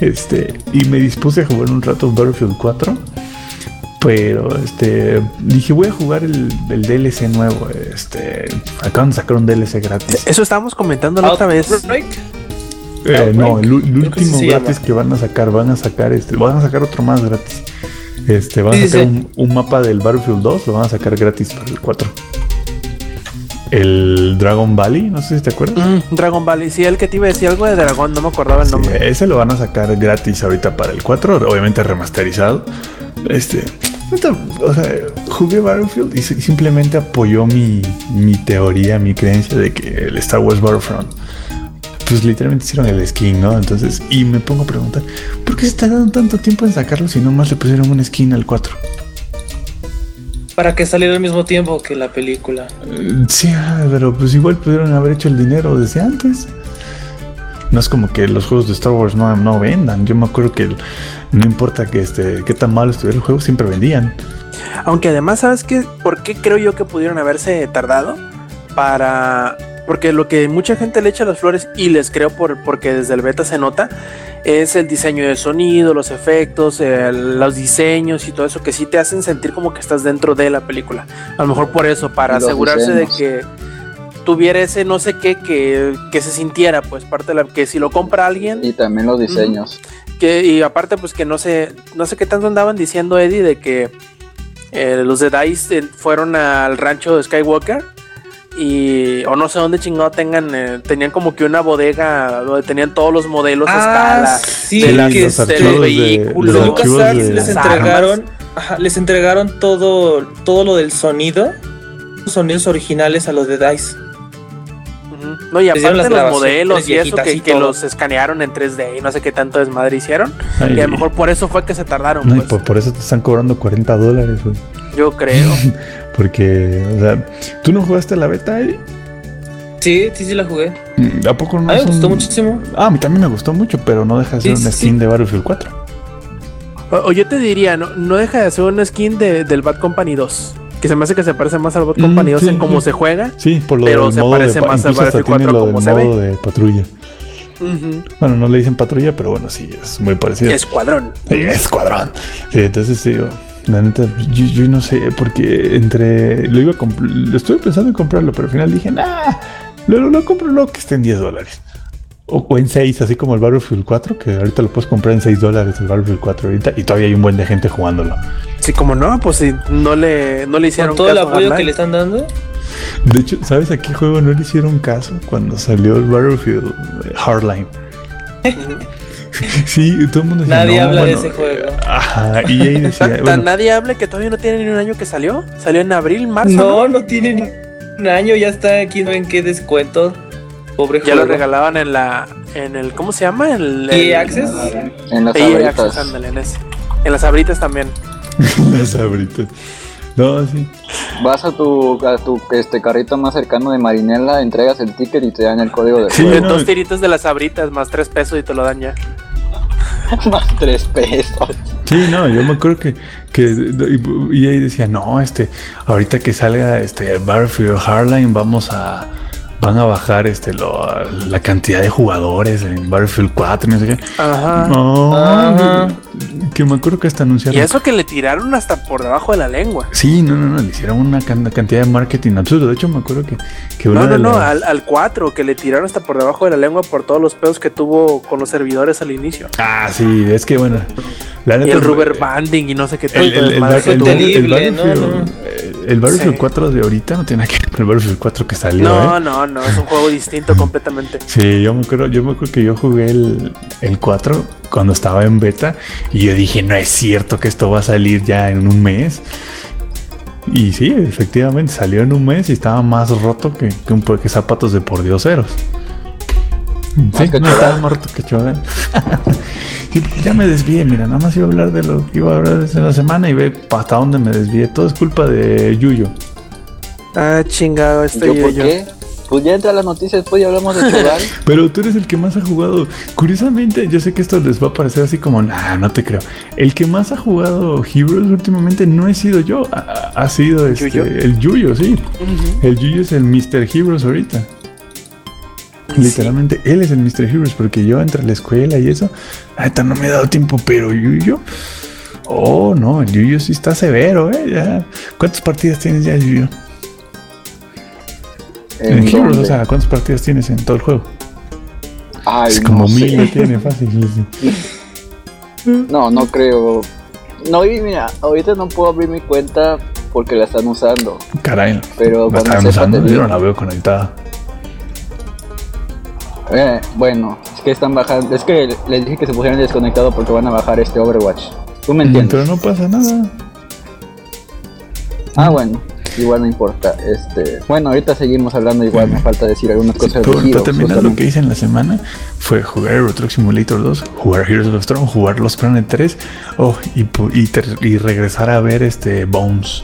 Este, y me dispuse a jugar un rato Battlefield 4. Pero este dije voy a jugar el, el DLC nuevo. Este acaban de sacar un DLC gratis. Eso estábamos comentando la otra vez. Eh, no, el, que último gratis llama. que van a sacar, van a sacar este, van a sacar otro más gratis. Este, van a sacar. Un, un mapa del Battlefield 2, lo van a sacar gratis para el 4. El Dragon Valley, no sé si te acuerdas. Mm, Dragon Ball. Sí, el que te iba a decir algo de dragón, no me acordaba el Sí, nombre. ese lo van a sacar gratis ahorita para el 4, obviamente remasterizado. Este, o sea, jugué Battlefield y si- simplemente apoyó mi, mi teoría, mi creencia de que el Star Wars Battlefront, pues literalmente hicieron el skin, ¿no? Entonces, y me pongo a preguntar, ¿por qué se tardaron tanto tiempo en sacarlo si nomás le pusieron un skin al 4? Para que saliera al mismo tiempo que la película. Eh, Sí, ah, pero pues igual pudieron haber hecho el dinero desde antes. No es como que los juegos de Star Wars no, no vendan. Yo me acuerdo que el- no importa que este, qué tan malo estuviera el juego, siempre vendían. Aunque además, ¿sabes qué? ¿Por qué creo yo que pudieron haberse tardado? Para. Porque lo que mucha gente le echa las flores, y les creo por, porque desde el beta se nota, es el diseño de sonido, los efectos, el- los diseños y todo eso que sí te hacen sentir como que estás dentro de la película. A lo mejor por eso, para Los asegurarse de que tuviera ese no sé qué que, que se sintiera, pues parte de la que si lo compra alguien, Y también los diseños. que, y aparte, pues que no sé, no sé qué tanto andaban diciendo Eddie de que eh, los de Dice eh, fueron al rancho de Skywalker y o no sé dónde chingado tengan, eh, tenían como que una bodega donde tenían todos los modelos a escala. sí, de las- que los este, archivos los de- vehículos, de los de les entregaron, ajá, les entregaron todo, todo lo del sonido, sonidos originales a los de Dice. No, y aparte las los modelos y eso que, y que todo. los escanearon en 3D y no sé qué tanto desmadre hicieron. Ay, Y a lo mejor por eso fue que se tardaron, no, y pues. por, por eso te están cobrando 40 dólares, güey. Yo creo. Porque, o sea, ¿tú no jugaste la beta, Eddie? Sí, sí, sí la jugué. Mm, ¿A poco no A mí me gustó un- muchísimo. Ah, a mí también me gustó mucho, pero no deja de ser Sí, una sí, skin sí. de Battlefield 4. O, o yo te diría, no, no deja de ser una skin de, del Bad Company 2. Que se me hace que se parece más al Mm, Company 2 sí, en cómo sí. se juega. Sí, por lo Pero se modo parece de, más al Battlefield tiene 4 lo como del se ve. modo de patrulla. Bueno, no le dicen patrulla, pero bueno, sí, es muy parecido. Escuadrón. Sí, escuadrón. Sí, entonces digo, la neta, yo, yo no sé, porque entre. Lo iba a lo estuve pensando en comprarlo, pero al final dije, nah, lo, lo compro luego que esté en 10 dólares. O, o en 6, así como el Battlefield 4, que ahorita lo puedes comprar en 6 dólares el Battlefield 4 ahorita, y todavía hay un buen de gente jugándolo. Sí, como no, pues sí, no le, no le hicieron todo el caso apoyo que le están dando. De hecho, ¿sabes a qué juego no le hicieron caso cuando salió el Battlefield eh, Hardline? Sí, todo el mundo decía, Nadie "No, habla de ese juego". Ajá, y ahí decía, Tan- tan bueno, nadie hable que todavía no tiene ni un año que salió. Salió en abril, marzo. No, no tiene ni un año, ya está aquí, no ven qué descuento. Pobre Ya lo regalaban en la. En el. ¿Cómo se llama? En el. EA Access. En las abritas. Access, ándale, en ese. En las abritas también. Las abritas. No, sí. Vas a tu, a tu este, carrito más cercano de Marinela, entregas el ticket y te dan el código de Sí, no. Dos tiritos de las abritas más tres pesos y te lo dan ya. más tres pesos. Sí, no, yo me acuerdo que, que y, y ahí decía, no, este, ahorita que salga este Battlefield Hardline vamos a van a bajar este lo, la cantidad de jugadores en Battlefield 4, no sé qué. Ajá. No, Ajá. Que me acuerdo que hasta anunciaron. Y eso que le tiraron hasta por debajo de la lengua. Sí, no, no, no, le hicieron una can- cantidad de marketing absurdo. De hecho, me acuerdo que, que No, no, no, las- al, al 4, que le tiraron hasta por debajo de la lengua por todos los pedos que tuvo con los servidores al inicio. Ah, sí, es que bueno, la Y el rubber banding y no sé qué El, el, el, madre que el- el- el Battlefield, no. eh, el Battlefield Sí. 4 de ahorita no tiene nada que ver con el Battlefield 4 que salió, No, ¿eh? no, no, es un juego distinto completamente. Sí, yo me acuerdo, yo me acuerdo que yo jugué el, el 4 cuando estaba en beta y yo dije, no es cierto que esto va a salir ya en un mes. Y sí, efectivamente salió en un mes y estaba más roto que, que, un, que zapatos de por dioseros. Sí, no, estaba más roto que Chogan. Sí, ya me desvié, mira, nada más iba a hablar de lo que iba a hablar en la semana y ve hasta dónde me desvié. Todo es culpa de Yuyo. Ah, chingado, ¿Y estoy yo yo. por qué? Pues ya entra las noticias, después ya hablamos de Chogal. Pero tú eres el que más ha jugado. Curiosamente, yo sé que esto les va a parecer así como, nah, no te creo. El que más ha jugado Heroes últimamente no he sido yo, ha, ha sido este, ¿Yuyo? el Yuyo, sí. El Yuyo es el Mr. Heroes ahorita. Literalmente, él es el Mr. Heroes, porque yo entre la escuela y eso, ahorita no me he dado tiempo, pero Yuyo. Oh, no, el Yuyo sí está severo, ¿eh? Ya. ¿Cuántas partidas tienes ya, Yuyo? En, ¿En Heroes, o sea, ¿cuántas partidas tienes en todo el juego? Ay, Es como no mil sé. tiene fácil. No, no creo. No, y mira, ahorita no puedo abrir mi cuenta porque la están usando. Caray. Pero la están usando, yo no la veo conectada. Eh, bueno, es que están bajando. Es que les dije que se pusieran desconectado porque van a bajar este Overwatch. ¿Tú me entiendes? Pero no pasa nada. Ah, bueno, igual no importa. Este, bueno, ahorita seguimos hablando. Igual me falta decir algunas Sí, cosas pero, de para terminar, lo justamente. que hice en la semana fue jugar Euro Truck Simulator 2, jugar Heroes of the Storm, jugar Los Planet 3 oh, y, y, y regresar a ver este Bones.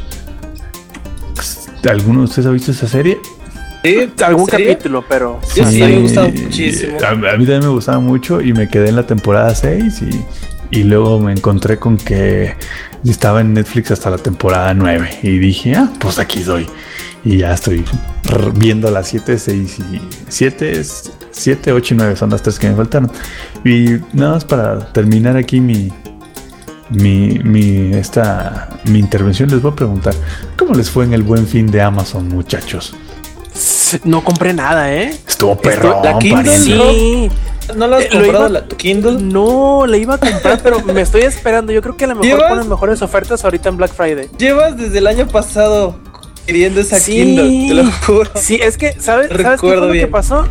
¿Alguno de ustedes ha visto esa serie? ¿Sí? Algún ¿Serio? capítulo, pero. Yo sí, me gustaba muchísimo. A, a mí también me gustaba mucho y me quedé en la temporada 6 y, y luego me encontré con que estaba en Netflix hasta la temporada 9 y dije, ah, pues aquí soy. Y ya estoy viendo las 7, 6 y 7, 7, 8 y 9 son las tres que me faltaron. Y nada más para terminar aquí mi, mi, mi, esta, mi intervención, les voy a preguntar, ¿cómo les fue en el buen fin de Amazon, muchachos? No compré nada, ¿eh? Estuvo perrón, la Kindle. Sí. ¿No lo has Eh, comprado iba- la, tu Kindle? No, le iba a comprar, pero me estoy esperando. Yo creo que a lo mejor ¿Llevas? ponen mejores ofertas ahorita en Black Friday. Llevas desde el año pasado queriendo esa Sí. Kindle, te lo juro. Sí, es que, ¿sabes, ¿sabes qué fue lo que pasó?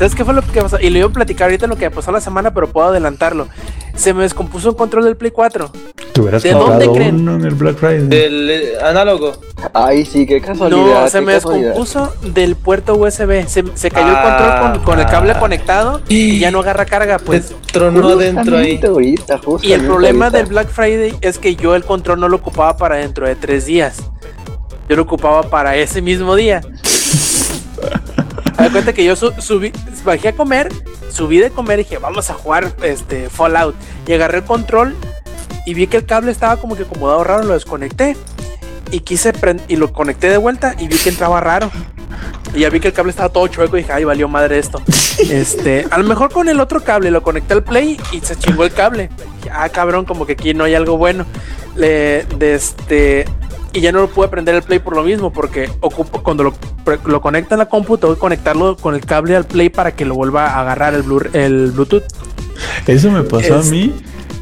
¿Sabes qué fue lo que pasó? Y le iba a platicar ahorita lo que pasó la semana, pero puedo adelantarlo. Se me descompuso un control del Play 4. Te hubieras ¿De dónde creen? uno en el Black Friday. Del eh, análogo. Ay, sí, qué casualidad. No, se me casualidad. descompuso del puerto USB. Se, se cayó Ah. el control con, con el cable conectado y ya no agarra carga, pues. Tronó adentro ahí. Y el problema ahorita. del Black Friday es que yo el control no lo ocupaba para dentro de tres días. Yo lo ocupaba para ese mismo día. Me cuenta que yo su- subí, bajé a comer, subí de comer y dije, vamos a jugar este Fallout. Y agarré el control y vi que el cable estaba como que acomodado raro, lo desconecté. Y quise y lo conecté de vuelta y vi que entraba raro. Y ya vi que el cable estaba todo chueco y dije, ay, valió madre esto. Este, a lo mejor con el otro cable lo conecté al play y se chingó el cable. Ah, cabrón, como que aquí no hay algo bueno. Le, de este, y ya no lo pude prender el play por lo mismo, porque ocupo, cuando lo, lo conecta en la compu, tengo que conectarlo con el cable al play para que lo vuelva a agarrar el, Blu- el Bluetooth. Eso me pasó Es- a mí.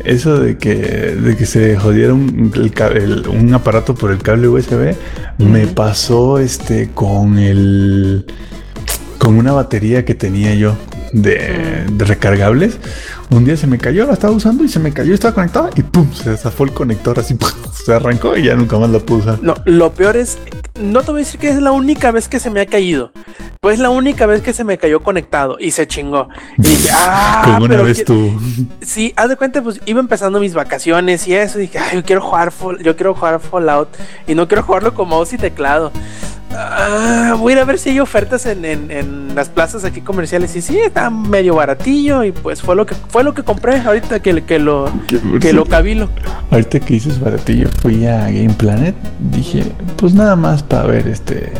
Eso de que, de que se jodiera un, el el- un aparato por el cable USB. Me pasó este con el. Con una batería que tenía yo de, de recargables. Un día se me cayó, la estaba usando y se me cayó, estaba conectada y pum, se zafó el conector así, se arrancó y ya nunca más la pude usar. No, lo peor es, no te voy a decir que es la única vez que se me ha caído. Pues la única vez que se me cayó conectado y se chingó. Y dije, ah, Como una vez tú. Sí, haz de cuenta, pues iba empezando mis vacaciones y eso. Y dije, ay, yo quiero jugar, yo quiero jugar Fallout y no quiero jugarlo con mouse y teclado. Ah, voy a ir a ver si hay ofertas en, en- en las plazas aquí comerciales. Y sí, está medio baratillo. Y pues fue lo que fue lo que compré ahorita que, que lo que lo cabilo. Ahorita que dices baratillo, fui a Game Planet. Dije, pues nada más para ver este.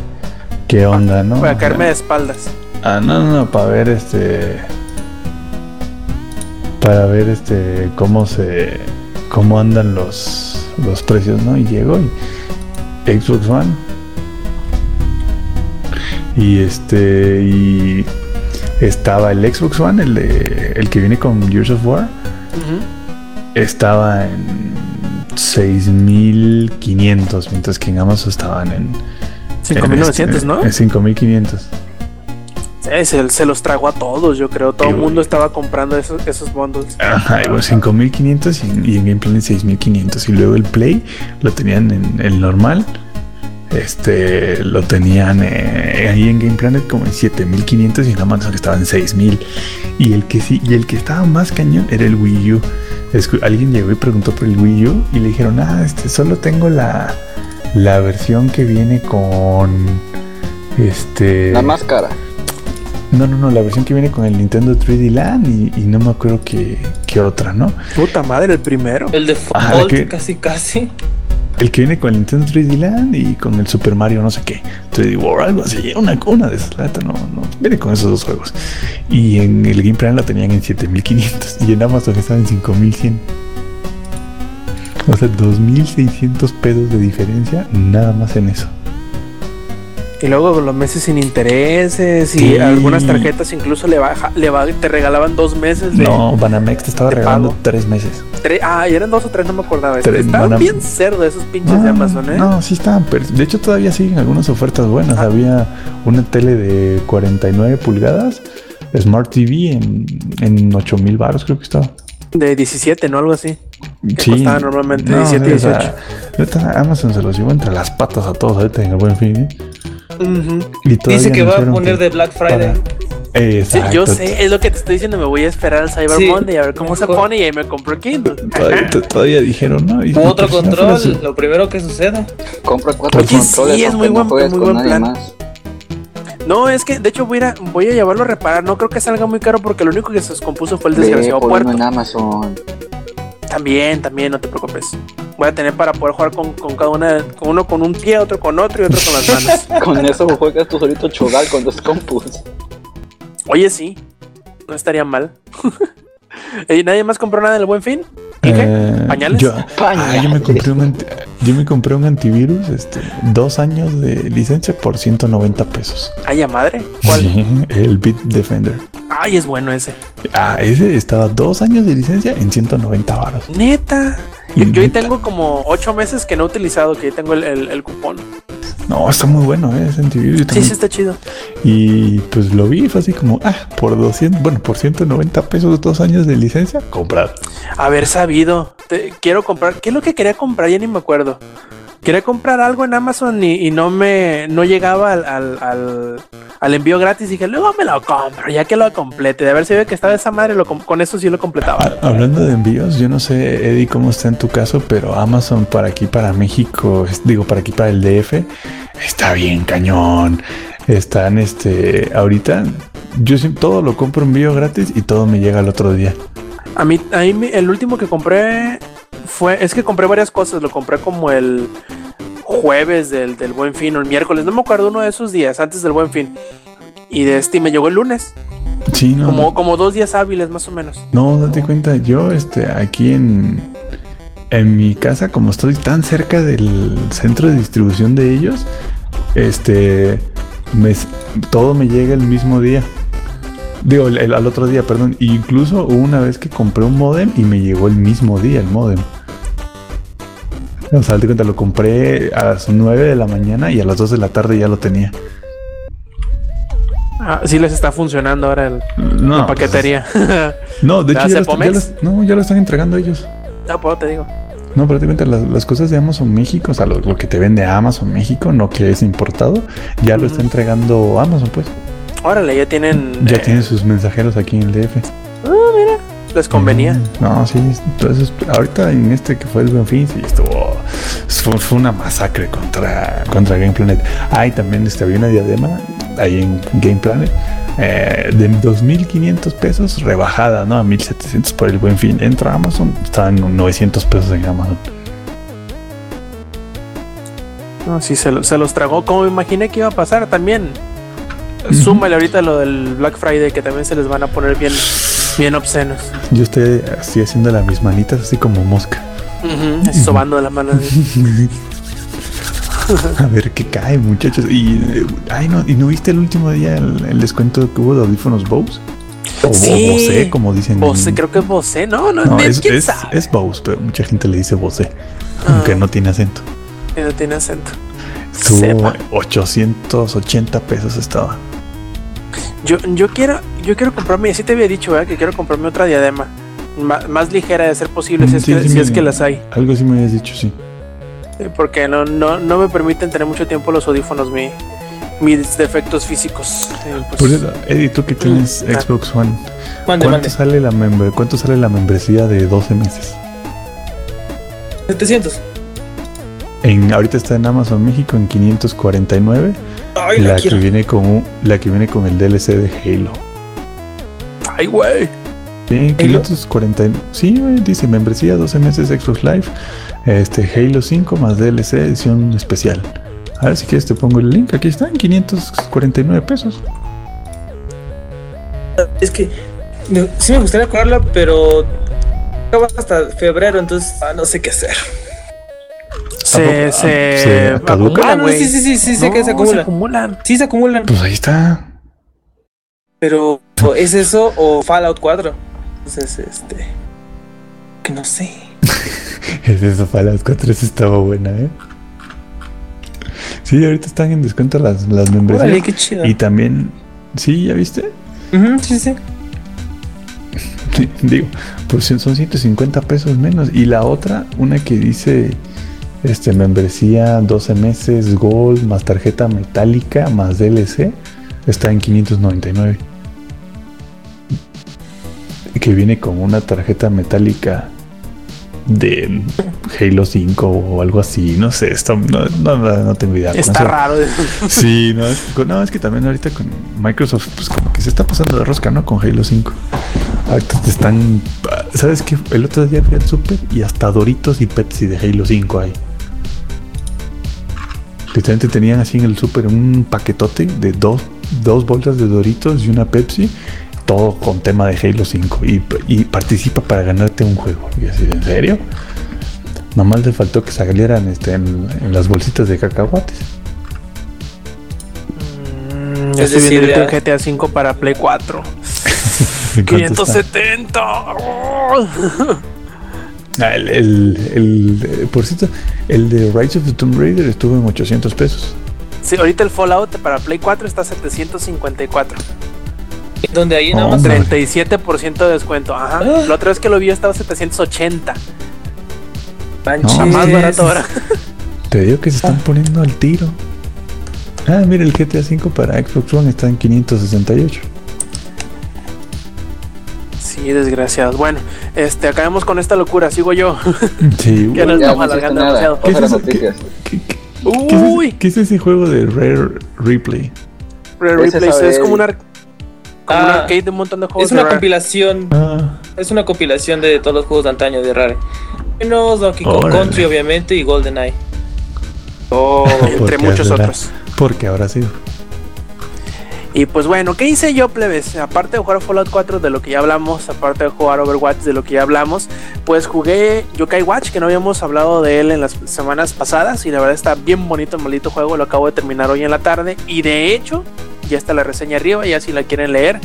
¿Qué onda, no? Para caerme de espaldas. Ah, no, no, no, para ver este. Para ver este. Cómo se. Cómo andan los. Los precios, ¿no? Y llego y. Xbox One. Y este. Y. Estaba el Xbox One, el, de, el que viene con Gears of War. Ujú. Estaba en 6500, mientras que en Amazon estaban en. 5900, en ¿no? En 5500. Sí, se, se los tragó a todos, yo creo. Todo el mundo estaba comprando esos, esos bundles. Ajá, bueno, 5500 y, y en Game Planet 6500. Y luego el Play lo tenían en el normal. Este lo tenían eh, ahí en Game Planet como en 7500 y en Amazon estaba en 6000. Y el que sí, y el que estaba más cañón era el Wii U. Alguien llegó y preguntó por el Wii U y le dijeron, ah, este solo tengo la, la versión que viene con este. La más cara. No, no, no, la versión que viene con el Nintendo 3D Land y, y no me acuerdo qué, qué otra, ¿no? Puta madre, el primero. El de Ah, que- casi, casi. El que viene con el Nintendo 3D Land y con el Super Mario no sé qué, 3D World, algo así, una, una de esas, no, no, viene con esos dos juegos. Y en el Game Plan la tenían en 7500 y en Amazon estaba en 5100. O sea, 2600 pesos de diferencia nada más en eso. Y luego los meses sin intereses y Sí. algunas tarjetas incluso le baja, le va, te regalaban dos meses de. No, Banamex te estaba regalando pago. tres meses. tres- ah, y eran dos o tres, no me acordaba. Tres, Estaban bien cerdo esos pinches de Amazon, ¿eh? No, sí estaban. pero De hecho, todavía siguen algunas ofertas buenas. Ah. Había una tele de 49 pulgadas, Smart TV en, en 8000 baros, creo que estaba. De 17, ¿no? Algo así. Que costaba normalmente 17, o sea, ahorita Amazon se los llevó entre las patas a todos ahorita en el buen fin. ¿eh? Y Dice que va a poner que de Black Friday. para- Sí, Exacto. yo sé, es lo que te estoy diciendo. Me voy a esperar al Cyber Sí. Monday a ver cómo se pone y ahí me compro Kindle. Todavía, todavía dijeron, ¿no? Y- otro control, lo primero que suceda. Compra cuatro Oye, sí, controles es muy no buen- muy plan. más. No, es que de hecho voy a, voy llevarlo a reparar. No creo que salga muy caro porque lo único que se descompuso fue el desgraciado puerto. en Amazon. También, también, no te preocupes. Voy a tener para poder jugar con, con cada una, con uno con un pie, otro con otro y otro con las manos. Con eso juegas tú solito chogal con dos compus. Oye, sí, no estaría mal. ¿Y nadie más compró nada en el buen fin? ¿Inge? Eh, ¿Pañales? Yo, ah, yo me compré un anti- yo me compré un antivirus, este, dos años de licencia por 190 pesos. Ay, a madre. ¿Cuál? Sí, el Bit Defender. Ay, es bueno ese. Ah, ese estaba dos años de licencia en 190 baros. Neta. Yo, yo ahí Neta. tengo como ocho meses que no he utilizado, que ahí tengo el, el- el cupón. No, está muy bueno, eh, ese antivirus. Sí, sí, está chido. Y pues lo vi, fue así como, ah, por 200, bueno, por 190 pesos, dos años de licencia, comprar. Haber sabido. Te- quiero comprar. ¿Qué es lo que quería comprar? Ya ni me acuerdo. Quería comprar algo en Amazon y, y no me no llegaba al, al, al- al envío gratis. Dije, luego me lo compro, ya que lo complete. De haber sabido que estaba esa madre, lo con eso sí lo completaba. Hablando de envíos, yo no sé, Eddie, cómo está en tu caso, pero Amazon para aquí, para México, digo, para aquí, para el DF, está bien cañón. Están, este, ahorita, yo siempre todo lo compro envío gratis y todo me llega el otro día. A mí, a mí el último que compré fue, es que compré varias cosas. Lo compré como el jueves del, del buen fin o el miércoles. No me acuerdo uno de esos días antes del buen fin. Y de este y me llegó el lunes. Sí, no. Como, como dos días hábiles más o menos. No, date cuenta, yo este, aquí en, en mi casa, como estoy tan cerca del centro de distribución de ellos, este, me- todo me llega el mismo día. Digo, el- el- al otro día, perdón. Incluso hubo una vez que compré un modem y me llegó el mismo día el modem. O sea, cuenta, lo compré a las 9 de la mañana y a las 2 de la tarde ya lo tenía. Ah, sí les está funcionando ahora el, No, la paquetería. No, de ¿Te hecho ya lo, están- ya Pomex? lo- no, ya lo están entregando ellos. no, pues te digo. No, prácticamente las, las cosas de Amazon México, o sea, lo, lo que te vende Amazon México, no que es importado, ya lo está entregando Amazon, pues. Órale, ya tienen. Ya eh, tienen sus mensajeros aquí en el DF. Les convenía. No, sí, entonces ahorita en este que fue el Buen Fin, sí estuvo. Fue, fue una masacre contra, contra Game Planet. Ah, y también este, había una diadema ahí en Game Planet eh, de 2.500 pesos rebajada, ¿no? A 1.700 por el Buen Fin. Entra a Amazon, está en 900 pesos en Amazon. No, sí, se, lo- se los tragó. Como me imaginé que iba a pasar también. Súmale ahorita lo del Black Friday, que también se les van a poner bien, bien obscenos. Yo estoy así haciendo las mis manitas, así como mosca. Así sobando la mano. A ver qué cae, muchachos. Y, eh, ay, no, ¿y no viste el último día el, el descuento que hubo de audífonos Bose? O, Sí. Bose, como dicen. Bose, creo que es Bose, ¿no? No, No, es, es, es, Bose, pero mucha gente le dice Bose, Ah. aunque no tiene acento. Que no tiene acento. Estuvo Sepa. 880 pesos estaba. Yo, yo quiero, yo quiero comprarme, así te había dicho, ¿verdad? Que quiero comprarme otra diadema. ma- más ligera de ser posible, si, es, Sí, que, sí si me- es que las hay. Algo así me habías dicho, sí. Porque no, no, no me permiten tener mucho tiempo los audífonos, mi, mis defectos físicos. Eh, pues, Por eso, Eddie, tú que tienes ah. Xbox One, Mande, ¿cuánto mande. sale, la membre- ¿cuánto sale la membresía de 12 meses? 700. En, ahorita está en Amazon México en 549. Ay, la la que viene con un- la que viene con el DLC de Halo. Ay, güey. Sí, 540. Sí, dice membresía 12 meses Xbox Live. Este Halo 5 más DLC edición especial. A ver si quieres te pongo el link. Aquí está en 549 pesos. Es que sí me gustaría cobrarla, pero acaba hasta febrero, entonces ah, no sé qué hacer. Se, poco? se, ¿Se caduca? Ah, acumulan, no, sí, sí, sí, sí, sé No, que se acumulan. acumulan. Sí, se acumulan. Pues ahí está. Pero es eso o Fallout 4. Entonces, este. Que no sé. Es eso las 4 esa estaba buena, ¿eh? Sí, ahorita están en descuento las, las membresías. Qué chido. Y también, sí, ¿ya viste? Sí. Sí, digo, pues son 150 pesos menos. Y la otra, una que dice este membresía 12 meses, Gold, más tarjeta metálica, más DLC, está en 599. Y Que viene con una tarjeta metálica de Halo 5 o algo así, no sé, está, no, no, no- no tengo idea. Está eso- raro. Sí, no es, no, es que también ahorita con Microsoft, pues como que se está pasando de rosca, ¿no? Con Halo 5. Ahorita te están. ¿Sabes qué? El otro día fui al super y hasta Doritos y Pepsi de Halo 5 hay. Literalmente tenían así en el super un paquetote de dos, dos bolsas de Doritos y una Pepsi, todo con tema de Halo 5. Y, y participa para ganarte un juego. Y así, ¿en serio? Nomás le faltó que salieran este, en, en las bolsitas de cacahuates. Mm, Es estoy decir, el GTA 5 para Play 4. ¿En cuánto está? 570. Ah, el, el- el- eh, por cierto, el de Rise of the Tomb Raider estuvo en 800 pesos. Sí, ahorita el Fallout para Play 4 está a 754. Donde ahí nada más. hombre. 37% de descuento. Ajá. Ah. La otra vez que lo vi estaba a 780. Manches. No, Más barato ahora. Te digo que se están poniendo al tiro. Ah, mira, el GTA V para Xbox One está en 568. Sí, desgraciados. Bueno, este, acabemos con esta locura. Sigo yo. Sí, Ya nos estamos alargando demasiado. ¿Qué es eso? ¿Qué, qué- qué es Uy, ese, qué es ese juego de Rare Replay? Rare Ese Replays sabe- es como, una, como un Ah, arcade de un montón de juegos. Es una compilación. Ah, Es una compilación de todos los juegos de antaño de Rare. Menos Donkey Kong Órale. Country, obviamente, y GoldenEye. Oh, entre muchos será- otros. porque habrá sido. Y pues bueno, ¿qué hice yo, plebes? Aparte de jugar Fallout 4, de lo que ya hablamos, aparte de jugar Overwatch, de lo que ya hablamos, pues jugué Yokai Watch, que no habíamos hablado de él en las semanas pasadas, y la verdad está bien bonito el maldito juego, lo acabo de terminar hoy en la tarde, y de hecho, ya está la reseña arriba, ya si la quieren leer,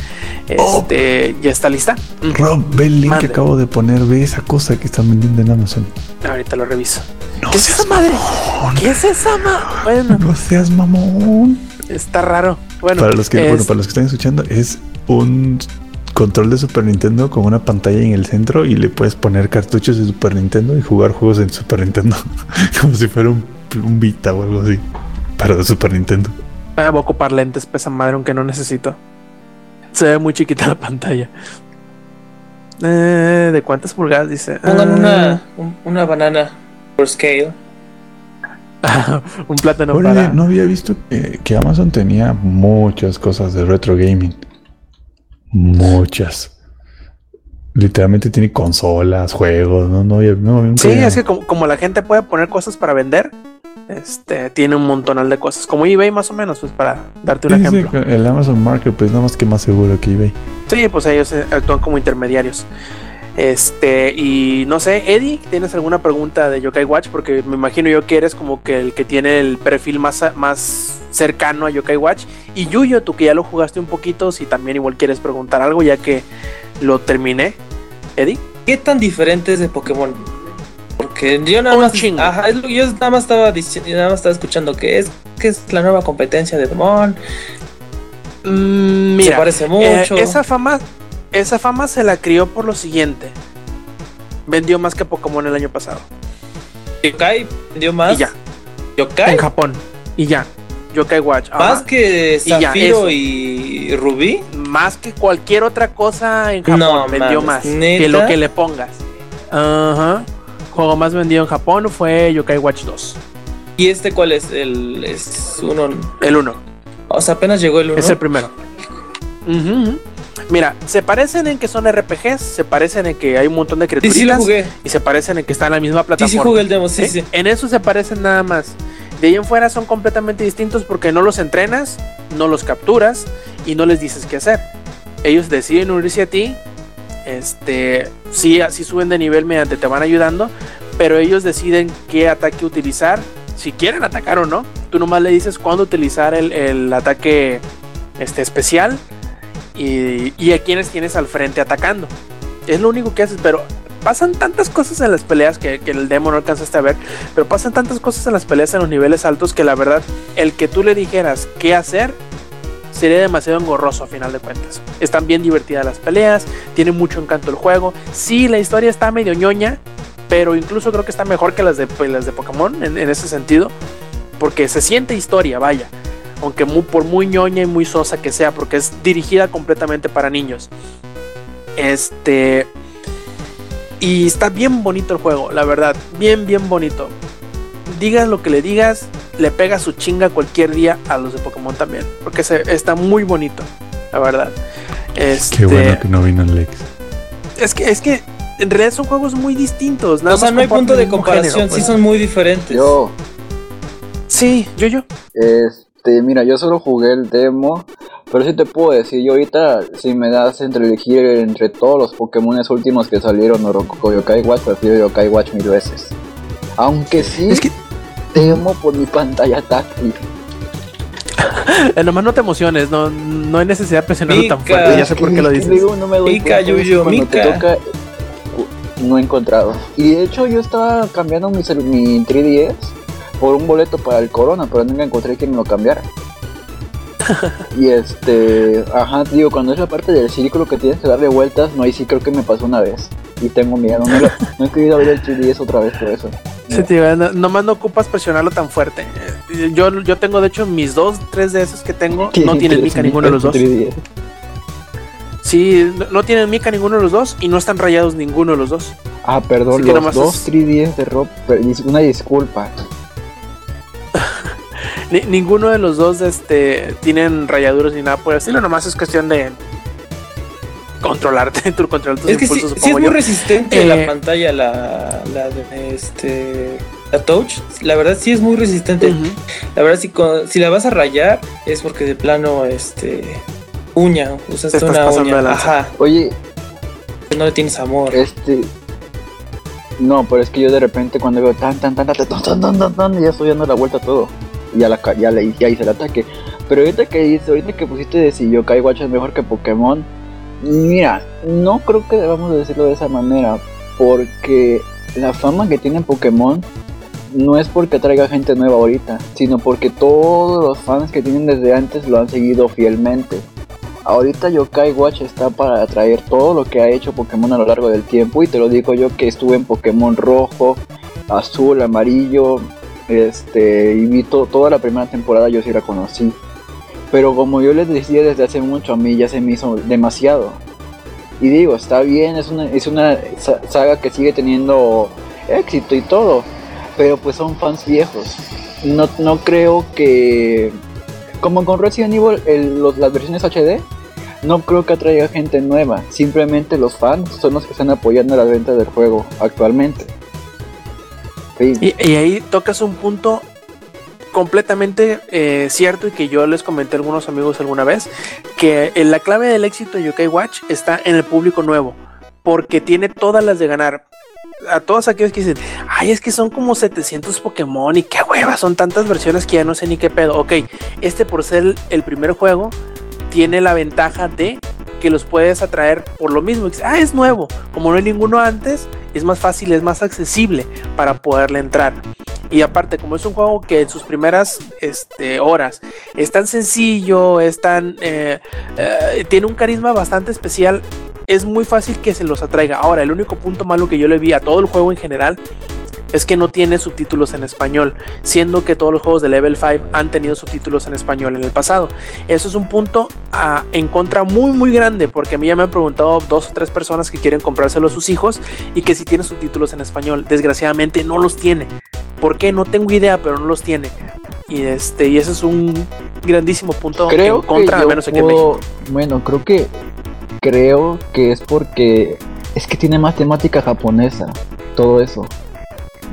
este, ya está lista. Rob, ve el link que acabo de poner, ve esa cosa que están vendiendo en Amazon. Ahorita lo reviso. No ¿Qué es esa madre? mamón. ¿Qué es esa madre? Bueno, No seas mamón. Está raro. Bueno, para los que es- bueno, para los que están escuchando es un control de Super Nintendo con una pantalla en el centro y le puedes poner cartuchos de Super Nintendo y jugar juegos en Super Nintendo como si fuera un, un Vita o algo así para de Super Nintendo Ah, voy a ocupar lentes, pesa madre, aunque no necesito. Se ve muy chiquita la pantalla. Eh, ¿De cuántas pulgadas dice? Pongan Ah, una, un- una banana por scale. un plátano para. no había visto que, que Amazon tenía muchas cosas de retro gaming. Muchas. Literalmente tiene consolas, juegos, no, no, había- no, Sí, había- es que como, como la gente puede poner cosas para vender, este tiene un montonal de cosas. Como eBay, más o menos, pues para darte un Sí, sí, ejemplo. el Amazon Marketplace, nada más que más seguro que eBay. Sí, pues ellos eh, actúan como intermediarios. Este, y no sé, Eddie, ¿tienes alguna pregunta de Yokai Watch? Porque me imagino yo que eres como que el que tiene el perfil más, más cercano a Yokai Watch. Y Yuyo, tú que ya lo jugaste un poquito, si también igual quieres preguntar algo, ya que lo terminé. Eddie. ¿Qué tan diferente es de Pokémon? Porque yo nada más. chingo. Ajá, yo nada más estaba diciendo, nada más estaba escuchando que es que es la nueva competencia de Pokémon. Mm, mira, se parece eh, mucho. esa fama, esa fama se la crió por lo siguiente. Vendió más que Pokémon el año pasado. Yokai vendió más. Y ya. Yokai En Japón. Y ya. Yokai Watch. ajá. más que Y ya, Zafiro y Rubí. más que cualquier otra cosa en Japón No vendió mames, más ¿neta? que lo que le pongas. Ajá. Juego más vendido en Japón fue Yokai Watch 2, ¿Y este cuál es? El es uno. el 1. O sea, apenas llegó el uno. Es el primero. Ujú. Mira, se parecen en que son RPGs, se parecen en que hay un montón de Sí, sí criaturitas y se parecen en que están en la misma Sí, plataforma. sí jugué el demo, sí, ¿eh? sí. En eso se parecen nada más. De ahí en fuera son completamente distintos porque no los entrenas, no los capturas y no les dices qué hacer. Ellos deciden unirse a ti. Este, sí, así suben de nivel mediante te van ayudando, pero ellos deciden qué ataque utilizar, si quieren atacar o no. Tú nomás le dices cuándo utilizar el, el ataque este, especial y, y a quienes tienes al frente atacando. Es lo único que haces, pero pasan tantas cosas en las peleas que, el demo no alcanzaste a ver, pero pasan tantas cosas en las peleas en los niveles altos que la verdad, el que tú le dijeras qué hacer sería demasiado engorroso a final de cuentas. Están bien divertidas las peleas, tiene mucho encanto el juego. Sí, la historia está medio ñoña, pero incluso creo que está mejor que las de, pues, las de Pokémon en ese sentido, porque se siente historia, vaya. Aunque muy, por muy ñoña y muy sosa que sea, porque es dirigida completamente para niños. Este. Y está bien bonito el juego, la verdad. Bien, bien bonito. Digas lo que le digas, le pega su chinga cualquier día a los de Pokémon también. Porque se, está muy bonito, la verdad. Este, Qué bueno que no vino Lex. es que, es que en realidad son juegos muy distintos. nada O sea, más no hay punto de comparación, género, sí pues. son muy diferentes. Yo, Sí, yo, yo. Este, mira, yo solo jugué el demo, pero sí te puedo decir, yo ahorita, si me das entre elegir entre todos los Pokémon últimos que salieron, Oroco Yokai Watch, prefiero Yokai Watch mil veces. Aunque sí, Es que temo por mi pantalla táctil. eh, nomás no te emociones, no, no hay necesidad de presionarlo tan fuerte. Ya sé por qué lo dices. no me doy eso Yuyo, Mica. toca, no he encontrado. Y de hecho yo estaba cambiando mi, mi 3DS por un boleto para el Corona, pero nunca encontré quien lo cambiara. y este, ajá, digo, cuando es la parte del círculo que tienes que darle vueltas, no, ahí sí creo que me pasó una vez. Y tengo miedo, no, lo- no he querido abrir el 3DS otra vez por eso. Sí, no- nomás no ocupas presionarlo tan fuerte. Eh, Yo, yo tengo, de hecho, mis dos, tres de esos que tengo, no tienen mica ninguno de los dos. 3DS. Sí, no- tienen mica ninguno de los dos y no están rayados ninguno de los dos. Ah, perdón, Así los dos es- 3DS de dis- una disculpa. Ni- ninguno de los dos este, tienen rayaduras ni nada por el estilo, nomás es cuestión de controlarte, tu- controlar tus Es que impulsos. sí es muy yo. resistente Eh, la pantalla, la, la de este la touch. La verdad sí es muy resistente. La verdad si, con- si la vas a rayar es porque de plano este uña, usaste una uña, ajá, Oye, no le tienes amor. Este. No, pero es que yo de repente cuando veo tan tan tan tan tan tan tan tan, tan ya estoy dando la vuelta a todo. Ya la ya le hice el ataque. Pero ahorita que dice, ahorita que pusiste de si Yokai Watch es mejor que Pokémon, mira, no creo que debamos de decirlo de esa manera. Porque la fama que tiene Pokémon no es porque traiga gente nueva ahorita, sino porque todos los fans que tienen desde antes lo han seguido fielmente. Ahorita Yokai Watch está para atraer todo lo que ha hecho Pokémon a lo largo del tiempo y te lo digo yo que estuve en Pokémon rojo, azul, amarillo, este y vi to- toda la primera temporada yo sí la conocí Pero como yo les decía desde hace mucho, a mí ya se me hizo demasiado. Y digo, está bien, es una, es una sa- saga que sigue teniendo éxito y todo. Pero pues son fans viejos. No, no creo que... Como con Resident Evil, el- los- las versiones HD, no creo que atraiga gente nueva. Simplemente los fans son los que están apoyando la venta del juego actualmente. Y, ahí tocas un punto completamente eh, cierto y que yo les comenté a algunos amigos alguna vez, que eh, la clave del éxito de Yokai Watch está en el público nuevo, porque tiene todas las de ganar. A todos aquellos que dicen, ay, es que son como 700 Pokémon y qué hueva, son tantas versiones que ya no sé ni qué pedo. Ok, este por ser el primer juego, tiene la ventaja de que los puedes atraer por lo mismo. Ah, es nuevo, como no hay ninguno antes, es más fácil, es más accesible para poderle entrar. Y aparte, como es un juego que en sus primeras este, horas es tan sencillo, es tan. eh, eh, tiene un carisma bastante especial, es muy fácil que se los atraiga. Ahora, el único punto malo que yo le vi a todo el juego en general es que no tiene subtítulos en español, siendo que todos los juegos de Level 5 han tenido subtítulos en español en el pasado. Eso es un punto ah, en contra muy muy grande, porque a mí ya me han preguntado dos o tres personas que quieren comprárselo a sus hijos y que si tiene subtítulos en español, desgraciadamente no los tiene. ¿Por qué? No tengo idea, pero no los tiene. Y este, y ese es un grandísimo punto creo en contra, al menos aquí en México. Bueno, creo que creo que es porque es que tiene más temática japonesa, todo eso.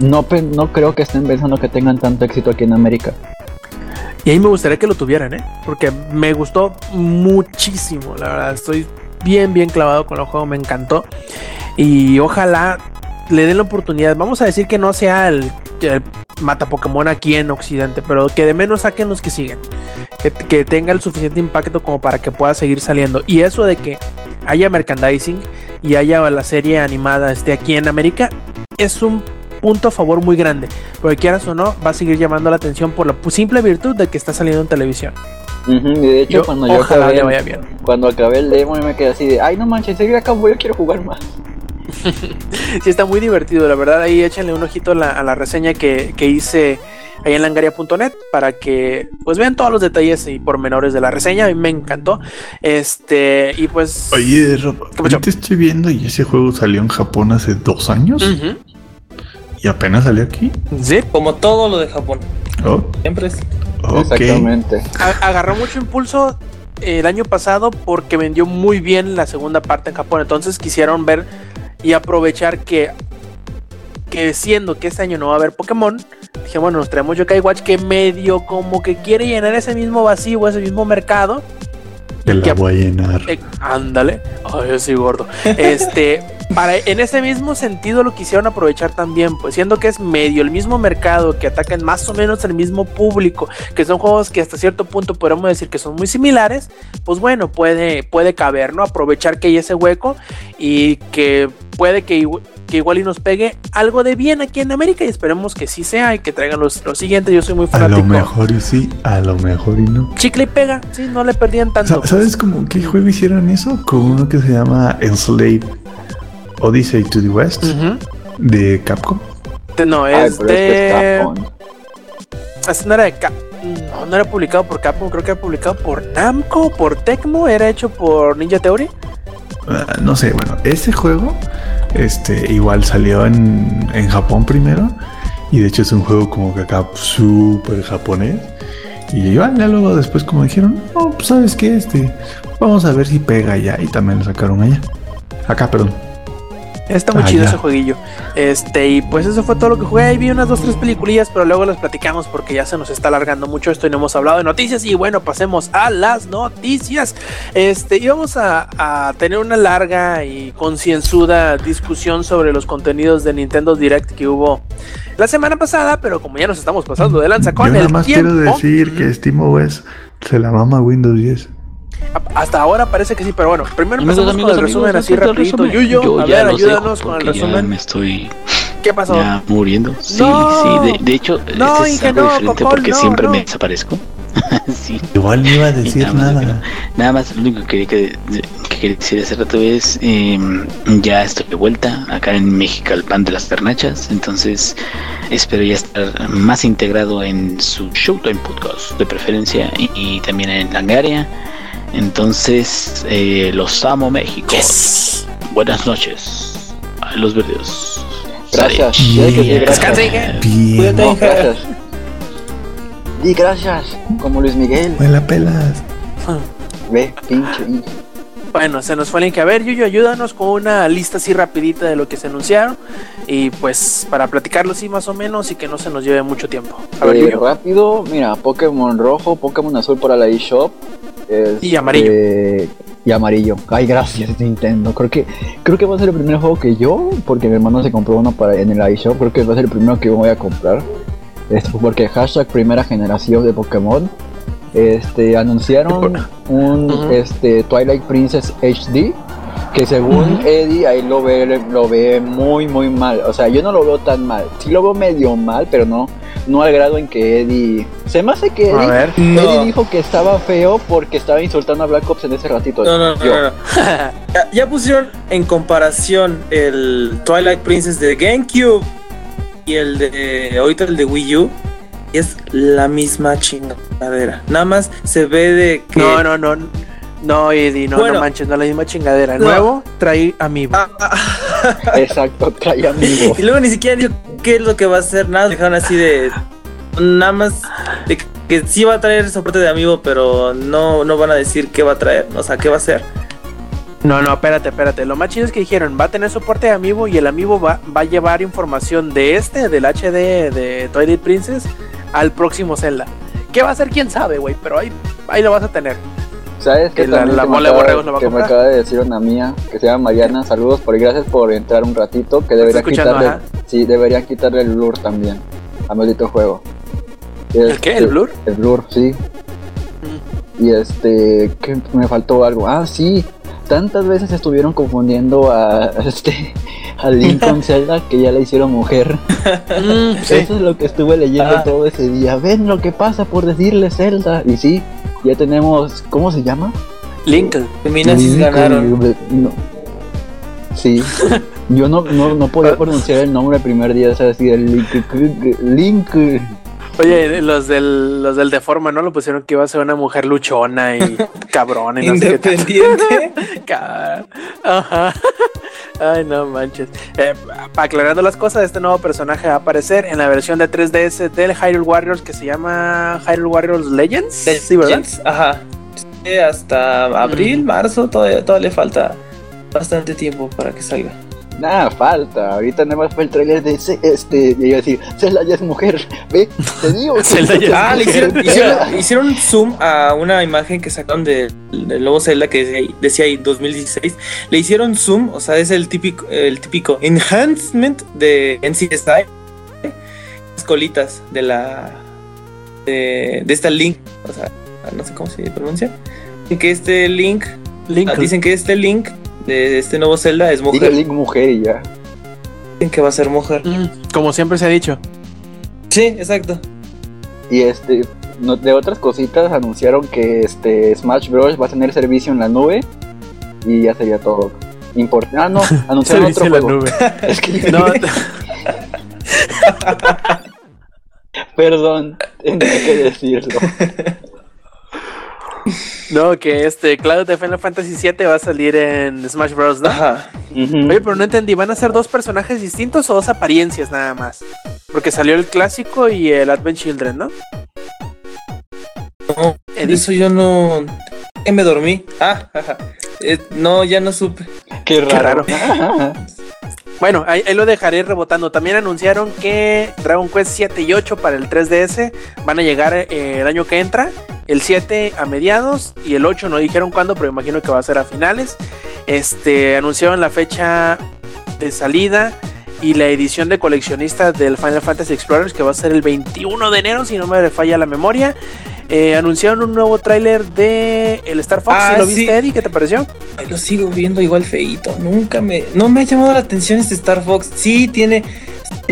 No, no creo que estén pensando que tengan tanto éxito aquí en América. Y ahí me gustaría que lo tuvieran, ¿eh? Porque me gustó muchísimo, la verdad. Estoy bien, bien clavado con el juego, me encantó. Y ojalá le den la oportunidad. Vamos a decir que no sea el, el mata Pokémon aquí en Occidente, pero que de menos saquen los que siguen. Que, que tenga el suficiente impacto como para que pueda seguir saliendo. Y eso de que haya merchandising y haya la serie animada esté aquí en América es un punto a favor muy grande. Porque quieras o no, va a seguir llamando la atención por la simple virtud de que está saliendo en televisión. Ujú, y de hecho, Yo, cuando yo ojalá acabé, le vaya bien. cuando acabé el demo, yo me quedé así de, ay, no manches, seguir acabo, yo quiero jugar más. Sí, está muy divertido, la verdad. Ahí échenle un ojito a la, a la reseña que, que hice ahí en langaria.net para que pues vean todos los detalles y pormenores de la reseña. A mí me encantó. Este, y pues. Oye, Rob, estoy viendo y ese juego salió en Japón hace dos años Ujú. Y apenas salió aquí. Sí, Como todo lo de Japón. Oh, Siempre es. Exactamente. a- agarró mucho impulso el año pasado porque vendió muy bien la segunda parte en Japón. Entonces quisieron ver y aprovechar que, que siendo que este año no va a haber Pokémon, dije, bueno, nos traemos Yokai Watch que medio como que quiere llenar ese mismo vacío, ese mismo mercado. Te la que- voy a llenar. Eh, ándale. Ay, yo soy gordo. Este, para en ese mismo sentido lo quisieron aprovechar también, pues siendo que es medio el mismo mercado, que atacan más o menos el mismo público, que son juegos que hasta cierto punto podemos decir que son muy similares, pues bueno, puede, puede caber, ¿no? Aprovechar que hay ese hueco y que puede que, que igual y nos pegue algo de bien aquí en América y esperemos que sí sea y que traigan los, los siguientes. Yo soy muy A lo fanático. mejor y sí, a lo mejor y no. Chicle y pega, sí, no le perdían tanto. Sa- ¿Sabes cómo qué juego hicieron eso? Con uno que se llama Enslaved Odyssey to the West de Capcom. No, es de. Capcom. Así no era de Cap. No, no era publicado por Capcom, creo que era publicado por Namco, por Tecmo, era hecho por Ninja Theory. Ah, no sé, bueno, ese juego este, igual salió en, en Japón primero. Y de hecho es un juego como que acá súper japonés. Y igual ya luego después como dijeron, no, pues sabes qué, este, vamos a ver si pega allá. Y también lo sacaron allá. Acá, perdón. Está muy Ah, chido ya. ese jueguillo. Este, y pues eso fue todo lo que jugué. Ahí vi unas dos, tres peliculillas, pero luego las platicamos porque ya se nos está alargando mucho esto y no hemos hablado de noticias. Y bueno, pasemos a las noticias. Este, íbamos a, a tener una larga y concienzuda discusión sobre los contenidos de Nintendo Direct que hubo la semana pasada, pero como ya nos estamos pasando de lanza con Yo nada el más tiempo, quiero decir que SteamOS se la mama Windows 10. Hasta ahora parece que sí, pero bueno, primero Amigos, empezamos amigos, con el amigos, resumen así rapidito. resumen, Yuyo, yo a ya ver, ayúdanos con el resumen. me estoy ¿Qué pasó? ya muriendo. Sí, No. sí, de, de hecho, No, este es algo no, diferente Cocol, porque no, siempre no. me desaparezco. sí. Igual no iba a decir nada más, nada. Nada más, lo único que quería, que, que quería decir hace rato es, eh, ya estoy de vuelta acá en México al pan de las ternachas, entonces espero ya estar más integrado en su Showtime Podcast de preferencia y, y también en Langaria. Entonces, eh, los amo México. Buenas noches a los verdes. Gracias. Que. Descansa, Inge. Bien. Cuídate. No, gracias. Di gracias, como Luis Miguel. Me la pelas. Ve, pinche. Bueno, se nos fue el link. A ver, Yuyo, ayúdanos con una lista así rapidita de lo que se anunciaron. Y pues para platicarlo así más o menos y que no se nos lleve mucho tiempo. A ver, Eh, Yuyo. rápido, mira, Pokémon rojo, Pokémon azul para la eShop. Este, Y amarillo. Y amarillo. Ay, gracias Nintendo. Creo que creo que va a ser el primer juego que yo, porque mi hermano se compró uno para en el iShop, creo que va a ser el primero que voy a comprar. Este, porque hashtag primera generación de Pokémon. Este anunciaron un este Twilight Princess HD que según Eddie ahí lo ve lo ve muy muy mal. O sea, yo no lo veo tan mal. Sí lo veo medio mal, pero no no al grado en que Eddie se me hace que A Eddie, ver. No. Eddie dijo que estaba feo porque estaba insultando a Black Ops en ese ratito. No, no, no, Yo. no, no. Ya, ya pusieron en comparación el Twilight Princess de GameCube y el de ahorita el de Wii U. Y es la misma chingadera. Nada más se ve de que. No, no, no. No, Eddie, no, Bueno. no manches, no la misma chingadera. No. nuevo trae amiibo. Ah, ah, Exacto, trae amigo. y luego ni siquiera dijo qué es lo que va a hacer. Nada, dejaron así de. Nada más de que, sí va a traer soporte de amigo, pero no, no van a decir qué va a traer. O sea, qué va a hacer. No, no, espérate, espérate. Lo más chido es que dijeron, va a tener soporte de amiibo y el amiibo va, va a llevar información de este, del HD de Twilight Princess, al próximo Zelda. ¿Qué va a hacer? ¿Quién sabe, güey? Pero ahí, ahí lo vas a tener. ¿Sabes? Que la- que me bola de acaba- borregos lo va a que me comprar. acaba de decir una mía que se llama Mariana. Saludos por gracias por entrar un ratito. Que debería quitarle. ajá. Sí, debería quitarle el blur también. A maldito juego. ¿El qué? ¿El blur? El blur, sí. Y este, que me faltó algo. Ah, sí. Tantas veces estuvieron confundiendo a este a Lincoln Zelda que ya la hicieron mujer. Mm, sí. Eso es lo que estuve leyendo Ah. todo ese día. Ven lo que pasa por decirle Zelda. Y sí, ya tenemos. ¿Cómo se llama? Lincoln. Feminazis Lincoln, ganaron. no. Sí. Yo no, no, no podía pronunciar el nombre el primer día, o sea, así el Link. Link. Oye, los del, los del Deforma, ¿no? Lo pusieron que iba a ser una mujer luchona y cabrón y no sé qué. Independiente. Ca- Ajá. Ay, no manches. Eh, para aclarando las cosas, este nuevo personaje va a aparecer en la versión de 3DS del Hyrule Warriors que se llama Hyrule Warriors Legends. Sí, ¿verdad? Legends, Ajá. Sí, hasta abril, marzo, todavía, todavía le falta bastante tiempo para que salga. Nada, falta. Ahorita nada más fue el trailer de ese, este. Y iba a decir, Zelda ya es mujer. Ve, te digo. Zelda ya Ah, le mujer. hicieron, hicieron, hicieron zoom a una imagen que sacaron de- del nuevo Zelda que decía ahí, decía ahí 2016. Le hicieron zoom, o sea, es el típico, el típico enhancement de NCSI. Las colitas de la. de, de esta link. O sea, no sé cómo se pronuncia. Dicen que este link. Lincoln. Dicen que este link de este nuevo Zelda es Diga mujer. Link mujer y ya. Dicen que va a ser mujer. Mm, Como siempre se ha dicho. Sí, exacto. Y este. no- de otras cositas anunciaron que este Smash Bros. va a tener servicio en la nube. Y ya sería todo. Import ah, no, anunciaron otro Servicio en la juego. nube. Es que No, Perdón, tenía que decirlo. No, que este Cloud de Final Fantasy VII va a salir en Smash Bros. ¿no? Ajá. Oye, pero no entendí, ¿van a ser dos personajes distintos o dos apariencias nada más? Porque salió el clásico y el Advent Children, ¿no? No, Edith. de eso yo no. ¿Qué me dormí? Ah, ajá. Eh, no, ya no supe. Qué raro. raro. Bueno, ahí, ahí lo dejaré rebotando. También anunciaron que Dragon Quest 7 y 8 para el 3DS van a llegar eh, el año que entra. El 7 a mediados y el 8 no dijeron cuándo, pero imagino que va a ser a finales. Este anunciaron la fecha de salida y la edición de coleccionista del Final Fantasy Explorers que va a ser el 21 de enero, si no me falla la memoria. Eh, anunciaron un nuevo tráiler de el Star Fox. Ah, ¿Sí ¿Lo viste, sí. Eddie? ¿Qué te pareció? Ay, Lo sigo viendo igual feito. Nunca me. No me ha llamado la atención este Star Fox. Sí, tiene.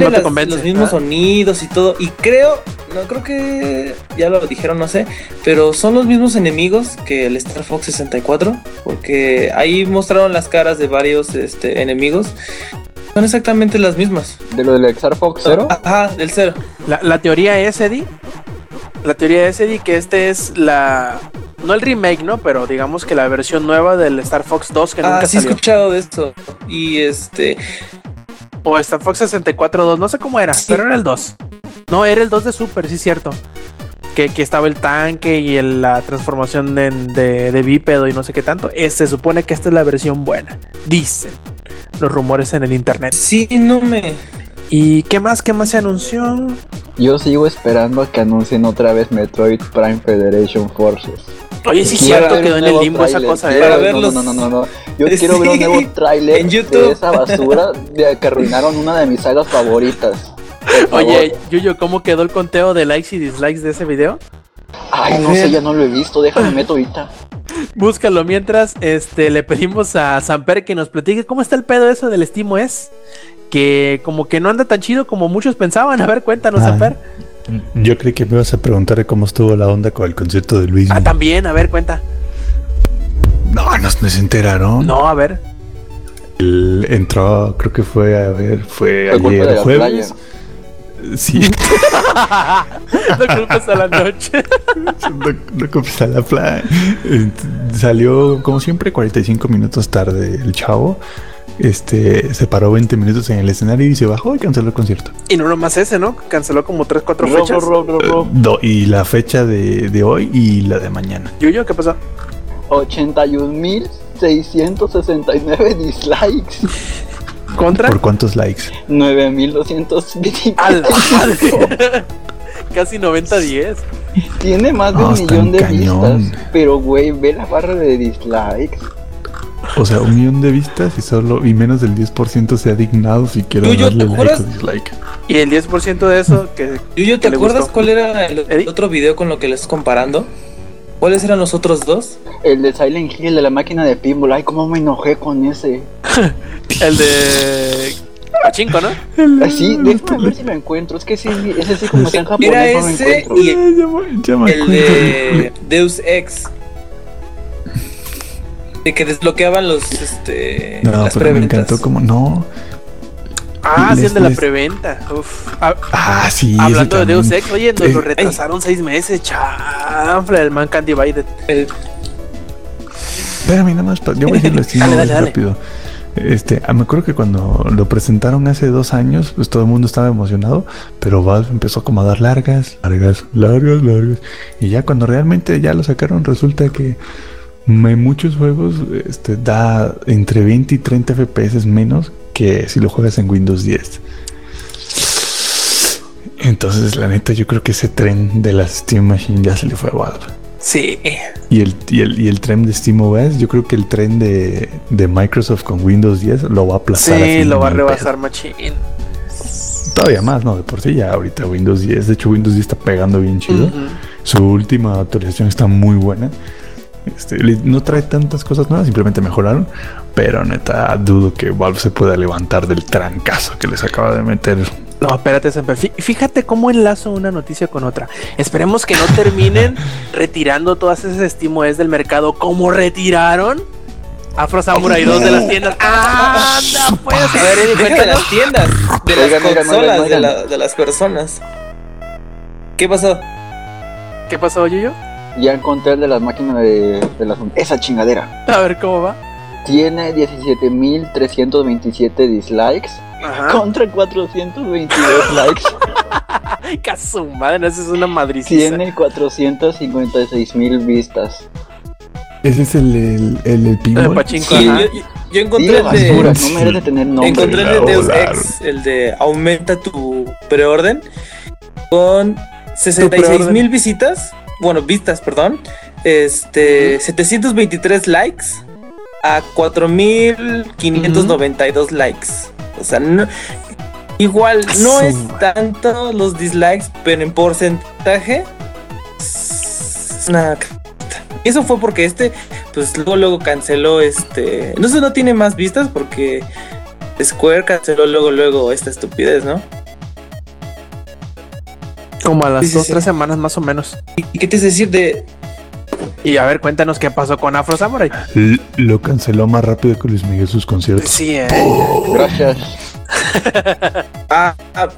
Te las- convence, los mismos ¿ah? sonidos y todo. Y creo, no creo que ya lo dijeron, no sé, pero son los mismos enemigos que el Star Fox 64, porque ahí mostraron las caras de varios este, enemigos. Son exactamente las mismas. De lo del Star Fox Zero. Ajá, del cero. La, la teoría es, Eddie. La teoría es, Eddie, que este es la. No el remake, ¿no? Pero digamos que la versión nueva del Star Fox 2 que Ah, nunca sí he escuchado de eso. Y este, O Star Fox 64 2, no sé cómo era, Sí. pero era el 2. No, era el 2 de Super, sí es cierto. Que, que estaba el tanque y el- la transformación en- de, de bípedo y no sé qué tanto. Eh, se supone que esta es la versión buena. Dicen los rumores en el internet. sí, no me. ¿Y qué más? ¿Qué más se anunció? Yo sigo esperando a que anuncien otra vez Metroid Prime Federation Forces. Oye, sí es cierto, quedó un en el nuevo limbo esa tráiler, cosa, quiero ¿eh? Para ver- verlos. No, no, no, no, no. Yo Sí, quiero ver un nuevo tráiler en YouTube. de esa basura de que arruinaron una de mis sagas favoritas. Oye, Yuyo, ¿cómo quedó el conteo de likes y dislikes de ese video? Ay, no sé, ya no lo he visto, déjame meto ahorita. Búscalo mientras este, le pedimos a Samper que nos platique cómo está el pedo eso del Estimo es. Que como que no anda tan chido como muchos pensaban. A ver, cuéntanos, Ah. Samper. Yo creí que me ibas a preguntar cómo estuvo la onda con el concierto de Luis. Ah, también, a ver, cuenta. no, no, no se enteraron. No, a ver. Él entró, creo que fue, a ver, fue ayer jueves. Sí, no culpes a la noche. no, no a la playa. Salió, como siempre, 45 minutos tarde el chavo. Este, se paró 20 minutos en el escenario y se bajó y canceló el concierto. y no nomás ese, ¿no? Canceló como 3, 4 Ro, ro, fechas. ro, ro, ro. Do- y la fecha de, de hoy y la de mañana. Yuyo, ¿qué pasó? 81.669 dislikes. ¿Contra? ¿Por cuántos likes? 9.220. A la madre. Casi 90-10. Tiene más de un millón de cañón. vistas. Pero, güey, ve la barra de dislikes. O sea, un millón de vistas y solo y menos del 10% se ha dignado si quiero Yuyo, darle ¿te like o dislike. Y el 10% de eso que... Yuyo, ¿te ¿Qué le acuerdas gustó? cuál era el Eddie. otro video con lo que le estás comparando? ¿Cuáles eran los otros dos? El de Silent Hill, de la máquina de pinball. Ay, cómo me enojé con ese. El de... Pachinko, ¿no? Así, déjame ver si lo encuentro. Es que sí, ese sí como está en japonés, Era no lo ese encuentro. y Ya me- ya me el acuerdo. de Deus Ex. De que desbloqueaban los, este, No, las pero me encantó como no. Ah, sí, Les- el de la les- preventa. Uf. Ah, Ah, sí. Hablando de Deus. Ex, oye, nos Eh, lo retrasaron seis meses, chanfle, el Mankind Divided. El- Espérame, nada más. Yo voy a decirlo así Dale, dale. rápido. Este, ah, me acuerdo que cuando lo presentaron hace dos años, pues todo el mundo estaba emocionado, pero Valve empezó como a dar largas, largas, largas, largas. Y ya cuando realmente ya lo sacaron, resulta que en muchos juegos este, da entre 20 y 30 FPS menos que si lo juegas en Windows 10. Entonces, la neta, yo creo que ese tren de la Steam Machine ya se le fue a Valve. Sí. Y el, y el, y el tren de SteamOS, yo creo que el tren de, de Microsoft con Windows 10 lo va a aplastar. Sí, lo va a rebasar machín. Todavía más, ¿no? De por sí ya ahorita Windows 10. De hecho, Windows 10 está pegando bien chido. Su última actualización está muy buena. Este, no trae tantas cosas nuevas, simplemente mejoraron. Pero neta, dudo que Valve se pueda levantar del trancazo que les acaba de meter. No, espérate, Samper. Fí- Fíjate cómo enlazo una noticia con otra. Esperemos que no terminen retirando todas esas SteamOS del mercado como retiraron Afro Samurai 2 de las tiendas. ¡Anda, pues! A ver, de las tiendas, de las Oigan, oigan, consolas, oigan, de, oigan. la- de las personas. ¿Qué pasó? ¿Qué pasó, Yuyo? Ya encontré el de las máquinas de, de las... Esa chingadera. A ver cómo va. Tiene 17.327 dislikes Ajá. contra 422 likes. Ay, casu madre, esa es una madricisa. Tiene 456.000 vistas. Ese es el, el, el, el El pinball. pachinko, Sí, yo, encontré el basura, de. no merece tener nombre. Encontré el de Deus. Ex, el de aumenta tu preorden, con 66 preorden. mil visitas, bueno, vistas, perdón, este, 723 likes a 4592 likes. O sea, no, igual no es tanto los dislikes, pero en porcentaje y eso fue porque este, pues luego, luego canceló este. No sé, no tiene más vistas porque Square canceló luego, luego esta estupidez, ¿no? Como a las Sí, dos, sí. tres semanas más o menos. ¿Y qué te hace decir de Y a ver, cuéntanos qué pasó con Afro Samurai. L- lo canceló más rápido que Luis Miguel sus conciertos. Sí, eh. Gracias. Ah, ah,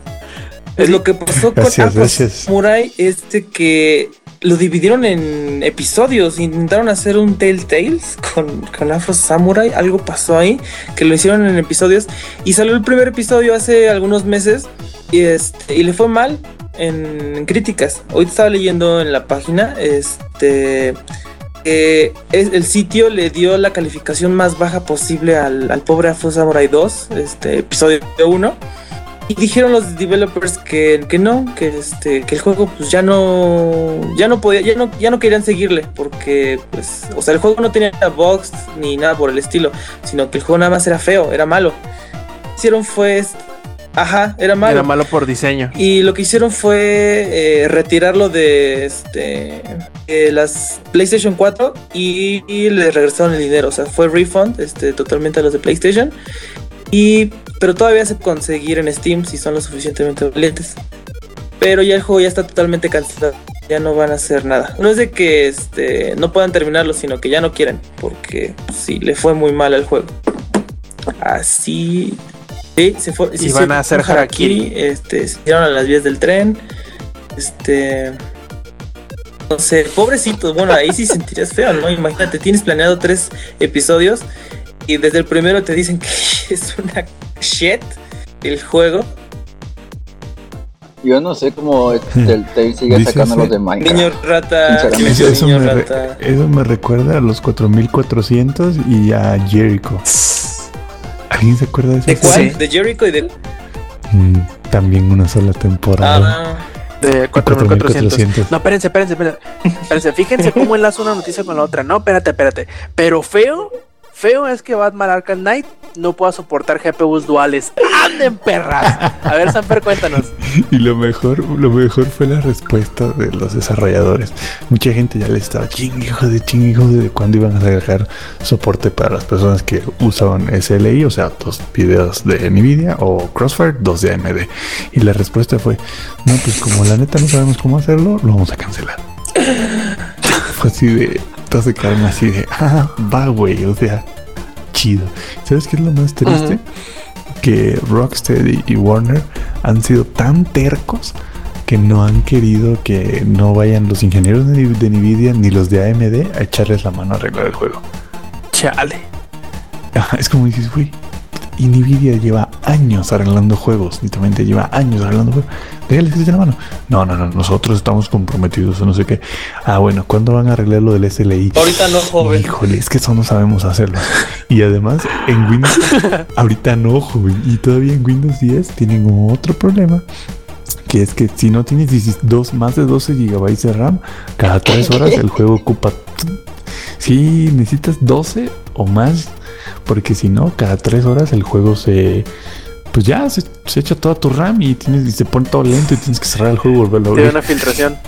pues lo que pasó con Afro gracias. Samurai es de que lo dividieron en episodios. Intentaron hacer un Telltales con, con Afro Samurai. Algo pasó ahí que lo hicieron en episodios. Y salió el primer episodio hace algunos meses y, este, y le fue mal en, críticas. Hoy estaba leyendo en la página este, que es- el sitio le dio la calificación más baja posible al, al pobre Afro Samurai 2, este, episodio 1. Y dijeron los developers que, que no, que este, que el juego pues ya no, ya no podía, ya no, ya no querían seguirle, porque pues, o sea, el juego no tenía bugs ni nada por el estilo, sino que el juego nada más era feo, era malo. Lo que hicieron fue, ajá, era malo. Era malo por diseño. Y lo que hicieron fue eh, retirarlo de este de las PlayStation 4 y, y le regresaron el dinero. O sea, fue refund este, totalmente a los de PlayStation. Y, pero todavía se puede conseguir en Steam si son lo suficientemente valientes. Pero ya el juego ya está totalmente cancelado. Ya no van a hacer nada. No es de que este, no puedan terminarlo, sino que ya no quieren. Porque sí, le fue muy mal al juego. Así. Sí, se fue. sí, Y se van a hacer harakiri. Este, se tiraron a las vías del tren. Este. No sé, pobrecitos. Bueno, ahí sí sentirías feo, ¿no? Imagínate, tienes planeado tres episodios y desde el primero te dicen que es una shit el juego. Yo no sé cómo Telltale sigue Dícese- sacando los de Minecraft. Niño rata, Sinceramente. Eso, eso niño me re- rata. eso me recuerda a los 4400 y a Jericho. ¿Alguien se acuerda de eso? ¿De cuál? Sí. De Jericho y de. Mm, también una sola temporada. Ah, De 4400. 4400. No, espérense, espérense, espérense. Espérense, fíjense cómo enlaza una noticia con la otra. No, espérate, espérate. Pero feo, feo es que Batman Arkham Knight no pueda soportar GPUs duales. ¡Anden, perras! A ver, Samper, cuéntanos. Y lo mejor, lo mejor fue la respuesta de los desarrolladores. Mucha gente ya le estaba ching, hijo de ching, hijo de cuándo iban a dejar soporte para las personas que usaban SLI, o sea, dos videos de Nvidia o Crossfire, dos de AMD. Y la respuesta fue, no, pues como la neta no sabemos cómo hacerlo, lo vamos a cancelar. fue así de, todos se quedaron así de, ah, va, güey, o sea, chido. ¿Sabes qué es lo más triste? que Rocksteady y Warner han sido tan tercos que no han querido que no vayan los ingenieros de, de Nvidia ni los de AMD a echarles la mano a arreglar el juego. Chale. Es como dices, güey, y Nvidia lleva años arreglando juegos, literalmente lleva años arreglando juegos. Déjales que la mano. No, no, no, nosotros estamos comprometidos no sé qué. Ah, bueno, ¿cuándo van a arreglar lo del SLI? ahorita no, joven. Híjole, es que eso no sabemos hacerlo. Y además, en Windows, ahorita no, joven. Y todavía en Windows 10 tienen otro problema. Que es que si no tienes 12 más de 12 GB de RAM, cada 3 horas el juego ocupa. Sí, necesitas 12 o más. Porque si no, cada 3 horas el juego se. Pues ya se, se echa toda tu RAM y, tienes, y se pone todo lento y tienes que cerrar el juego y volverlo a Tiene abrir. una filtración.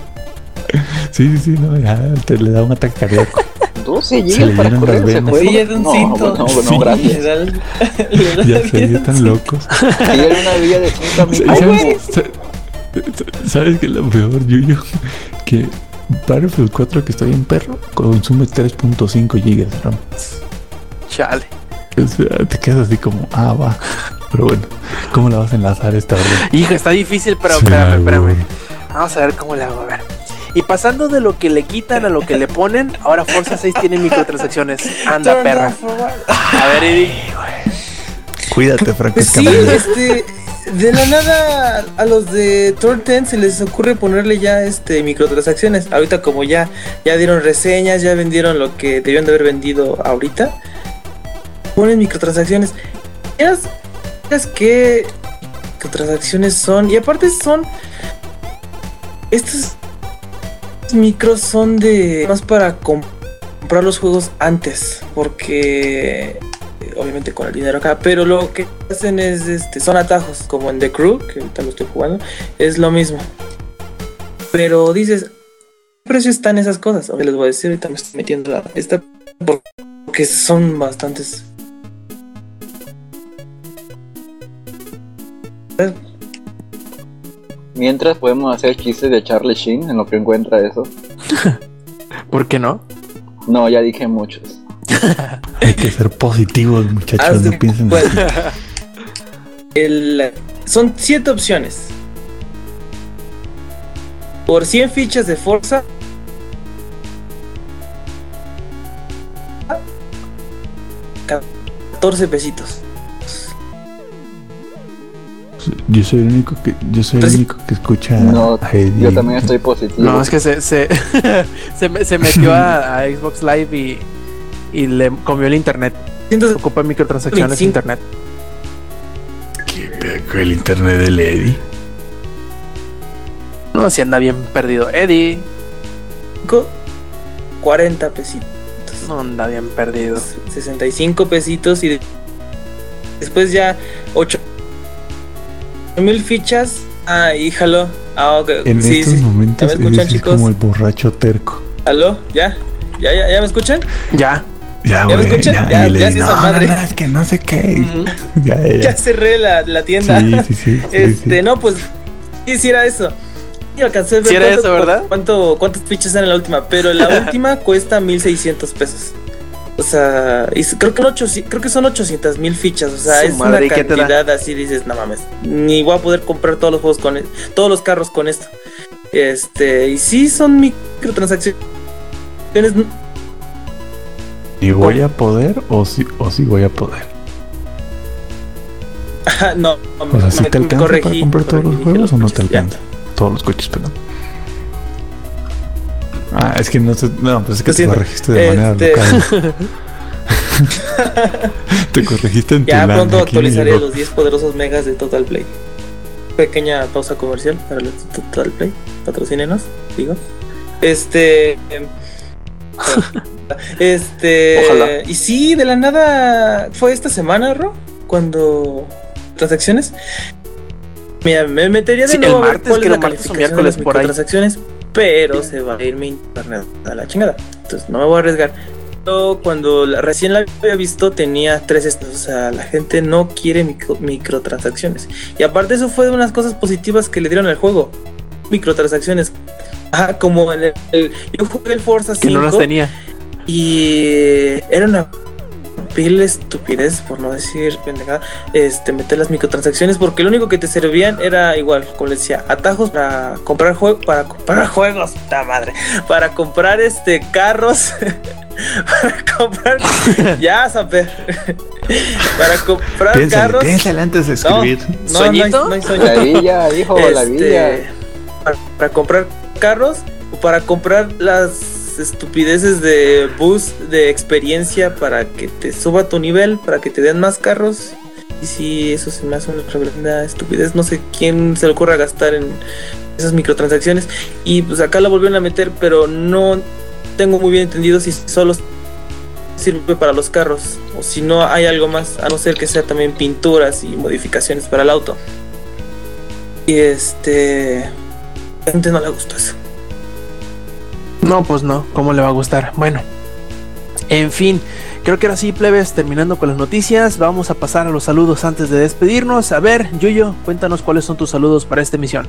Sí, sí, sí, no, ya te le da un ataque cardíaco. 12 Se le gigas para llenan correr las ese venas. juego. Sí, es un no, cinto. bueno, bueno, Sí. gracias. Le le ya se están cinto. locos. Tiene una villa de 5 ¿Sabes, amigos. sa- ¿Sabes qué es lo peor, Yuyo? Que Battlefield 4 que está bien perro consume 3.5 GB de RAM. Chale. Sea, te quedas así como, ah, va. Pero bueno, ¿cómo la vas a enlazar esta? Hijo, está difícil, pero Sí, espérame, espérame. Vamos a ver cómo le hago, a ver. Y pasando de lo que le quitan a lo que le ponen, ahora Forza 6 tiene microtransacciones. Anda, perra. A ver, Eddie. Cuídate, Franco Pues sí, este, de la nada a los de Turn 10 se les ocurre ponerle ya este microtransacciones. Ahorita como ya, ya dieron reseñas, ya vendieron lo que debían de haber vendido ahorita. Ponen microtransacciones. ¿Sabes qué microtransacciones son? Y aparte son... Estos micros son de... Más para com- comprar los juegos antes. Porque obviamente con el dinero acá, pero lo que hacen es, este, son atajos, como en The Crew, que ahorita lo estoy jugando, es lo mismo. Pero dices, ¿qué precio están esas cosas? Les voy a decir, ahorita me estoy metiendo a esta, porque son bastantes. Mientras podemos hacer chistes de Charlie Sheen en lo que encuentra eso. ¿Por qué no? No, ya dije muchos. Hay que ser positivos, muchachos. No piensen. El- son siete opciones. Por 100 fichas de Forza. ca- 14 pesitos. Yo soy el único que, yo soy el Entonces- único que escucha No, a Eddie. yo también estoy positivo. No, es que se, se, se, me- se metió a, a Xbox Live y, y le comió el internet. Entonces, Ocupa microtransacciones 25. internet. Que el internet del Eddie. No, si anda bien perdido. Eddie, 40 pesitos. no anda bien perdido. 65 pesitos y de- después ya 8 mil fichas. Ah, híjalo. Ah, ok. En sí, estos sí. momentos ¿Ya me escuchan, Eddie es chicos? como el borracho terco. ¿Aló? ¿Ya? ¿Ya, ya, ya me escuchan? Ya. Ya, ¿Ya me escuchan? ya, Ya, ya esa no, no, madre". no, es que no sé qué. Ya, ya, Ya ya. cerré la, la tienda. Sí, sí, sí. este, sí. no, pues sí, sí era eso. Y alcancé a ver Sí era cuánto- eso, ¿verdad? Cuánto, ¿Cuántas fichas eran en la última? Pero la última cuesta 1600 pesos. O sea, y creo que, son 800 creo que son 800 mil fichas. O sea, Su es madre, ¿y una cantidad así, dices, no mames. Ni voy a poder comprar todos los juegos con e- todos los carros con esto. Este, y sí son microtransacciones. ¿Y voy a poder o sí, o sí voy a poder? Ajá, no, O sea, ¿sí me- te alcanza para comprar todos los juegos o no te alcanza? Todos los coches, perdón. Ah, es que no sé. No, pues es que Lo te corregiste de manera Este- local. te corregiste en tu Ya pronto actualizaré los 10 poderosos megas de Total Play. Pequeña pausa comercial para los de Total Play. Patrocínenos, digo. Este. em, este. Ojalá. Y sí, de la nada. Fue esta semana, Ro. Cuando. Transacciones. Mira, me metería de Sí, nuevo el a ver martes, cuál es la martes calificación de miércoles las por ahí. microtransacciones. Pero se va a ir mi internet a la chingada. Entonces no me voy a arriesgar. Yo, cuando la- recién la había visto tenía tres estos, o sea, la gente no quiere micro- microtransacciones. Y aparte eso fue de unas cosas positivas que le dieron al juego. Microtransacciones. Ajá, como en el, el- yo jugué el Forza 5 Que no las tenía. y era una vil estupidez, por no decir pendejada, este, meter las microtransacciones porque lo único que te servían era igual, como les decía, atajos para comprar juegos, para comprar juegos, puta madre, para comprar este carros, para comprar, ya Saper, para comprar Piénsale, carros, piénsale antes de escribir. no, no hay, ¿Soñito? no hay sueño. La villa, hijo, la Este, villa. para, para comprar carros o para comprar las estupideces de bus de experiencia para que te suba tu nivel, para que te den más carros. Y si eso se me hace una tremenda estupidez, no sé quién se le ocurra gastar en esas microtransacciones. Y pues acá la volvieron a meter, pero no tengo muy bien entendido si solo sirve para los carros o si no hay algo más, a no ser que sea también pinturas y modificaciones para el auto. Y este. La gente no le gusta eso. No, pues no, ¿cómo le va a gustar? Bueno, en fin, creo que ahora sí, plebes, terminando con las noticias, vamos a pasar a los saludos antes de despedirnos. A ver, Yuyo, cuéntanos cuáles son tus saludos para esta emisión.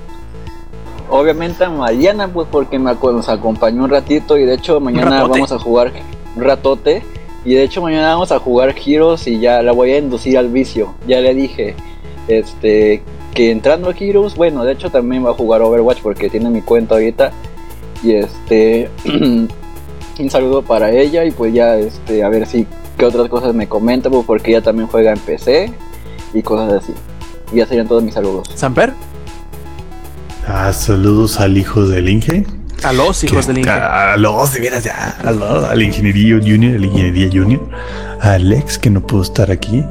Obviamente a Mariana, pues porque me nos acompañó un ratito y de hecho mañana ratote. vamos a jugar un ratote. Y de hecho mañana vamos a jugar Heroes y ya la voy a inducir al vicio. Ya le dije, este, que entrando a Heroes, bueno, de hecho también va a jugar Overwatch porque tiene mi cuenta ahorita. Y este, un saludo para ella y pues ya, este, a ver si qué otras cosas me comenta, pues porque ella también juega en PC y cosas así. Y ya serían todos mis saludos. Samper, Ah, saludos al hijo del Inge. a los hijos del Inge. A los, de veras, ya. A los, al Ingeniería Junior, al Ingeniería Junior. A Alex, que no pudo estar aquí.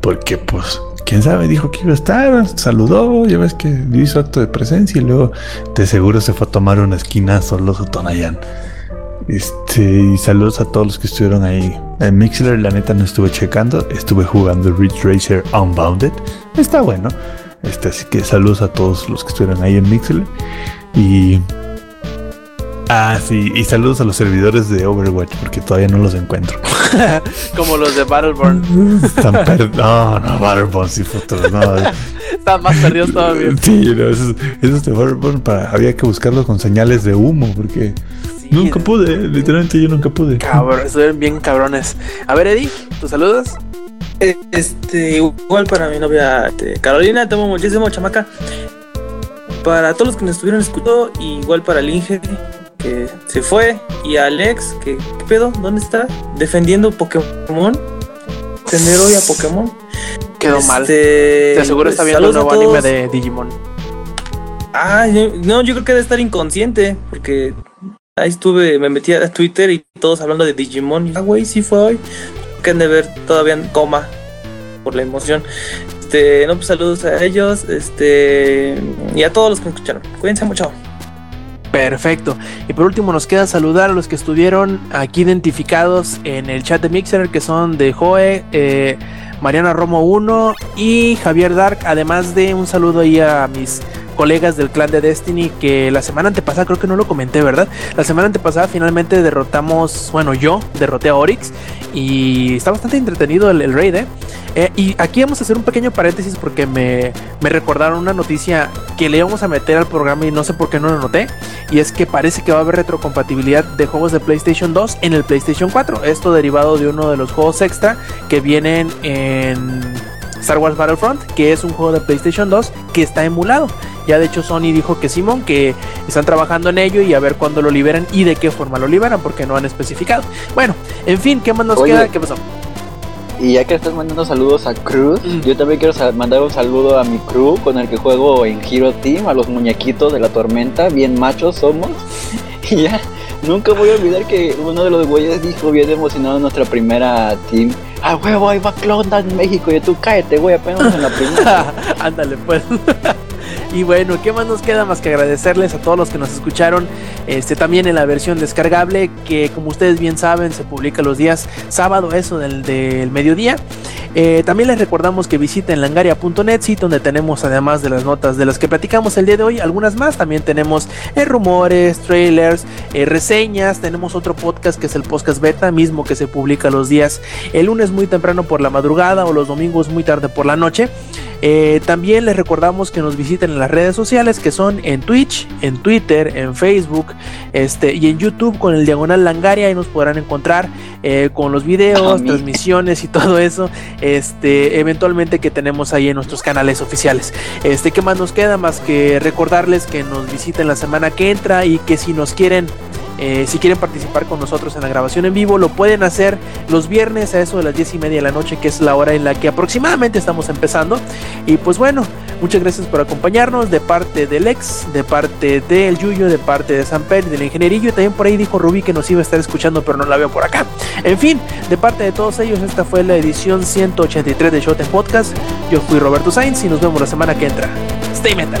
Porque, pues, quién sabe, dijo que iba a estar. Saludó, ya ves que hizo acto de presencia. Y luego, de seguro, se fue a tomar una esquina solo a Tonayán. Este, y saludos a todos los que estuvieron ahí. En Mixler, la neta, no estuve checando. Estuve jugando Ridge Racer Unbounded. Está bueno. Este, así que saludos a todos los que estuvieron ahí en Mixler. Y. Ah, sí, y saludos a los servidores de Overwatch porque todavía no los encuentro. Como los de Battleborn. Están per- No, no, Battleborn, sí, fotos, no. Estaban más perdidos todavía. Sí, no, esos, esos te fueron para. Había que buscarlos con señales de humo, porque Sí, nunca pude, literalmente yo nunca pude. Cabrón, estuvieron bien cabrones. A ver, Eddie, ¿tus saludos? Este, igual para mi novia este, Carolina, te amo muchísimo, chamaca. Para todos los que nos estuvieron escuchando, igual para el Inge, que se fue, y a Alex, que, ¿qué pedo? ¿Dónde está? Defendiendo Pokémon. Tener hoy a Pokémon. Quedó mal. Este, Te aseguro pues, está viendo saludos nuevo anime de Digimon. Ah, no, yo creo que debe estar inconsciente, porque ahí estuve, me metí a Twitter y todos hablando de Digimon. Y, ah, güey, sí fue hoy. Que han de ver todavía en coma por la emoción. Este, no, pues saludos a ellos, este, y a todos los que me escucharon. Cuídense mucho. Perfecto. Y por último nos queda saludar a los que estuvieron aquí identificados en el chat de Mixer, que son de Joe, eh, Mariana Romo 1 y Javier Dark, además de un saludo ahí a mis colegas del clan de Destiny que la semana antepasada creo que no lo comenté, ¿verdad? La semana antepasada finalmente derrotamos, bueno, yo derroté a Oryx y está bastante entretenido el, el raid, ¿eh? Eh, y aquí vamos a hacer un pequeño paréntesis porque me, me recordaron una noticia que le íbamos a meter al programa y no sé por qué no lo noté. Y es que parece que va a haber retrocompatibilidad de juegos de PlayStation 2 en el PlayStation 4. Esto derivado de uno de los juegos extra que vienen en Star Wars Battlefront, que es un juego de PlayStation 2 que está emulado. Ya de hecho Sony dijo que Simón, que están trabajando en ello y a ver cuándo lo liberan y de qué forma lo liberan, porque no han especificado. Bueno, en fin, ¿qué más nos Oye. queda? ¿Qué pasó? Y ya que estás mandando saludos a Cruz, Mm. yo también quiero mandar un saludo a mi crew con el que juego en Hero Team, a los muñequitos de la tormenta, bien machos somos. Y ya, nunca voy a olvidar que uno de los güeyes dijo bien emocionado en nuestra primera team. ¡Ah, huevo, ahí va Clonda en México! Y tú, cállate, güey, apenas en la primera. Ándale, pues. Y bueno, ¿qué más nos queda más que agradecerles a todos los que nos escucharon? Este también en la versión descargable, que como ustedes bien saben, se publica los días sábado, eso del, mediodía. Eh, también les recordamos que visiten langaria.net, donde tenemos además de las notas de las que platicamos el día de hoy, algunas más. También tenemos eh, rumores, trailers, eh, reseñas. Tenemos otro podcast que es el podcast beta, mismo que se publica los días el lunes muy temprano por la madrugada o los domingos muy tarde por la noche. También les recordamos que nos visiten en las redes sociales que son en Twitch, en Twitter, en Facebook este, y en YouTube con el diagonal Langaria. Ahí nos podrán encontrar eh, con los videos, transmisiones y todo eso. Este, eventualmente que tenemos ahí en nuestros canales oficiales. Este, ¿qué más nos queda? Más que recordarles que nos visiten la semana que entra y que si nos quieren eh, si quieren participar con nosotros en la grabación en vivo, lo pueden hacer los viernes a eso de las 10 y media de la noche, que es la hora en la que aproximadamente estamos empezando. Y pues bueno, muchas gracias por acompañarnos de parte del ex, de parte del Yuyo, de parte de Samper y del ingenierillo. Y también por ahí dijo Rubí que nos iba a estar escuchando, pero no la veo por acá. En fin, de parte de todos ellos, esta fue la edición 183 de Shot en Podcast. Yo fui Roberto Sainz y nos vemos la semana que entra. Stay metal.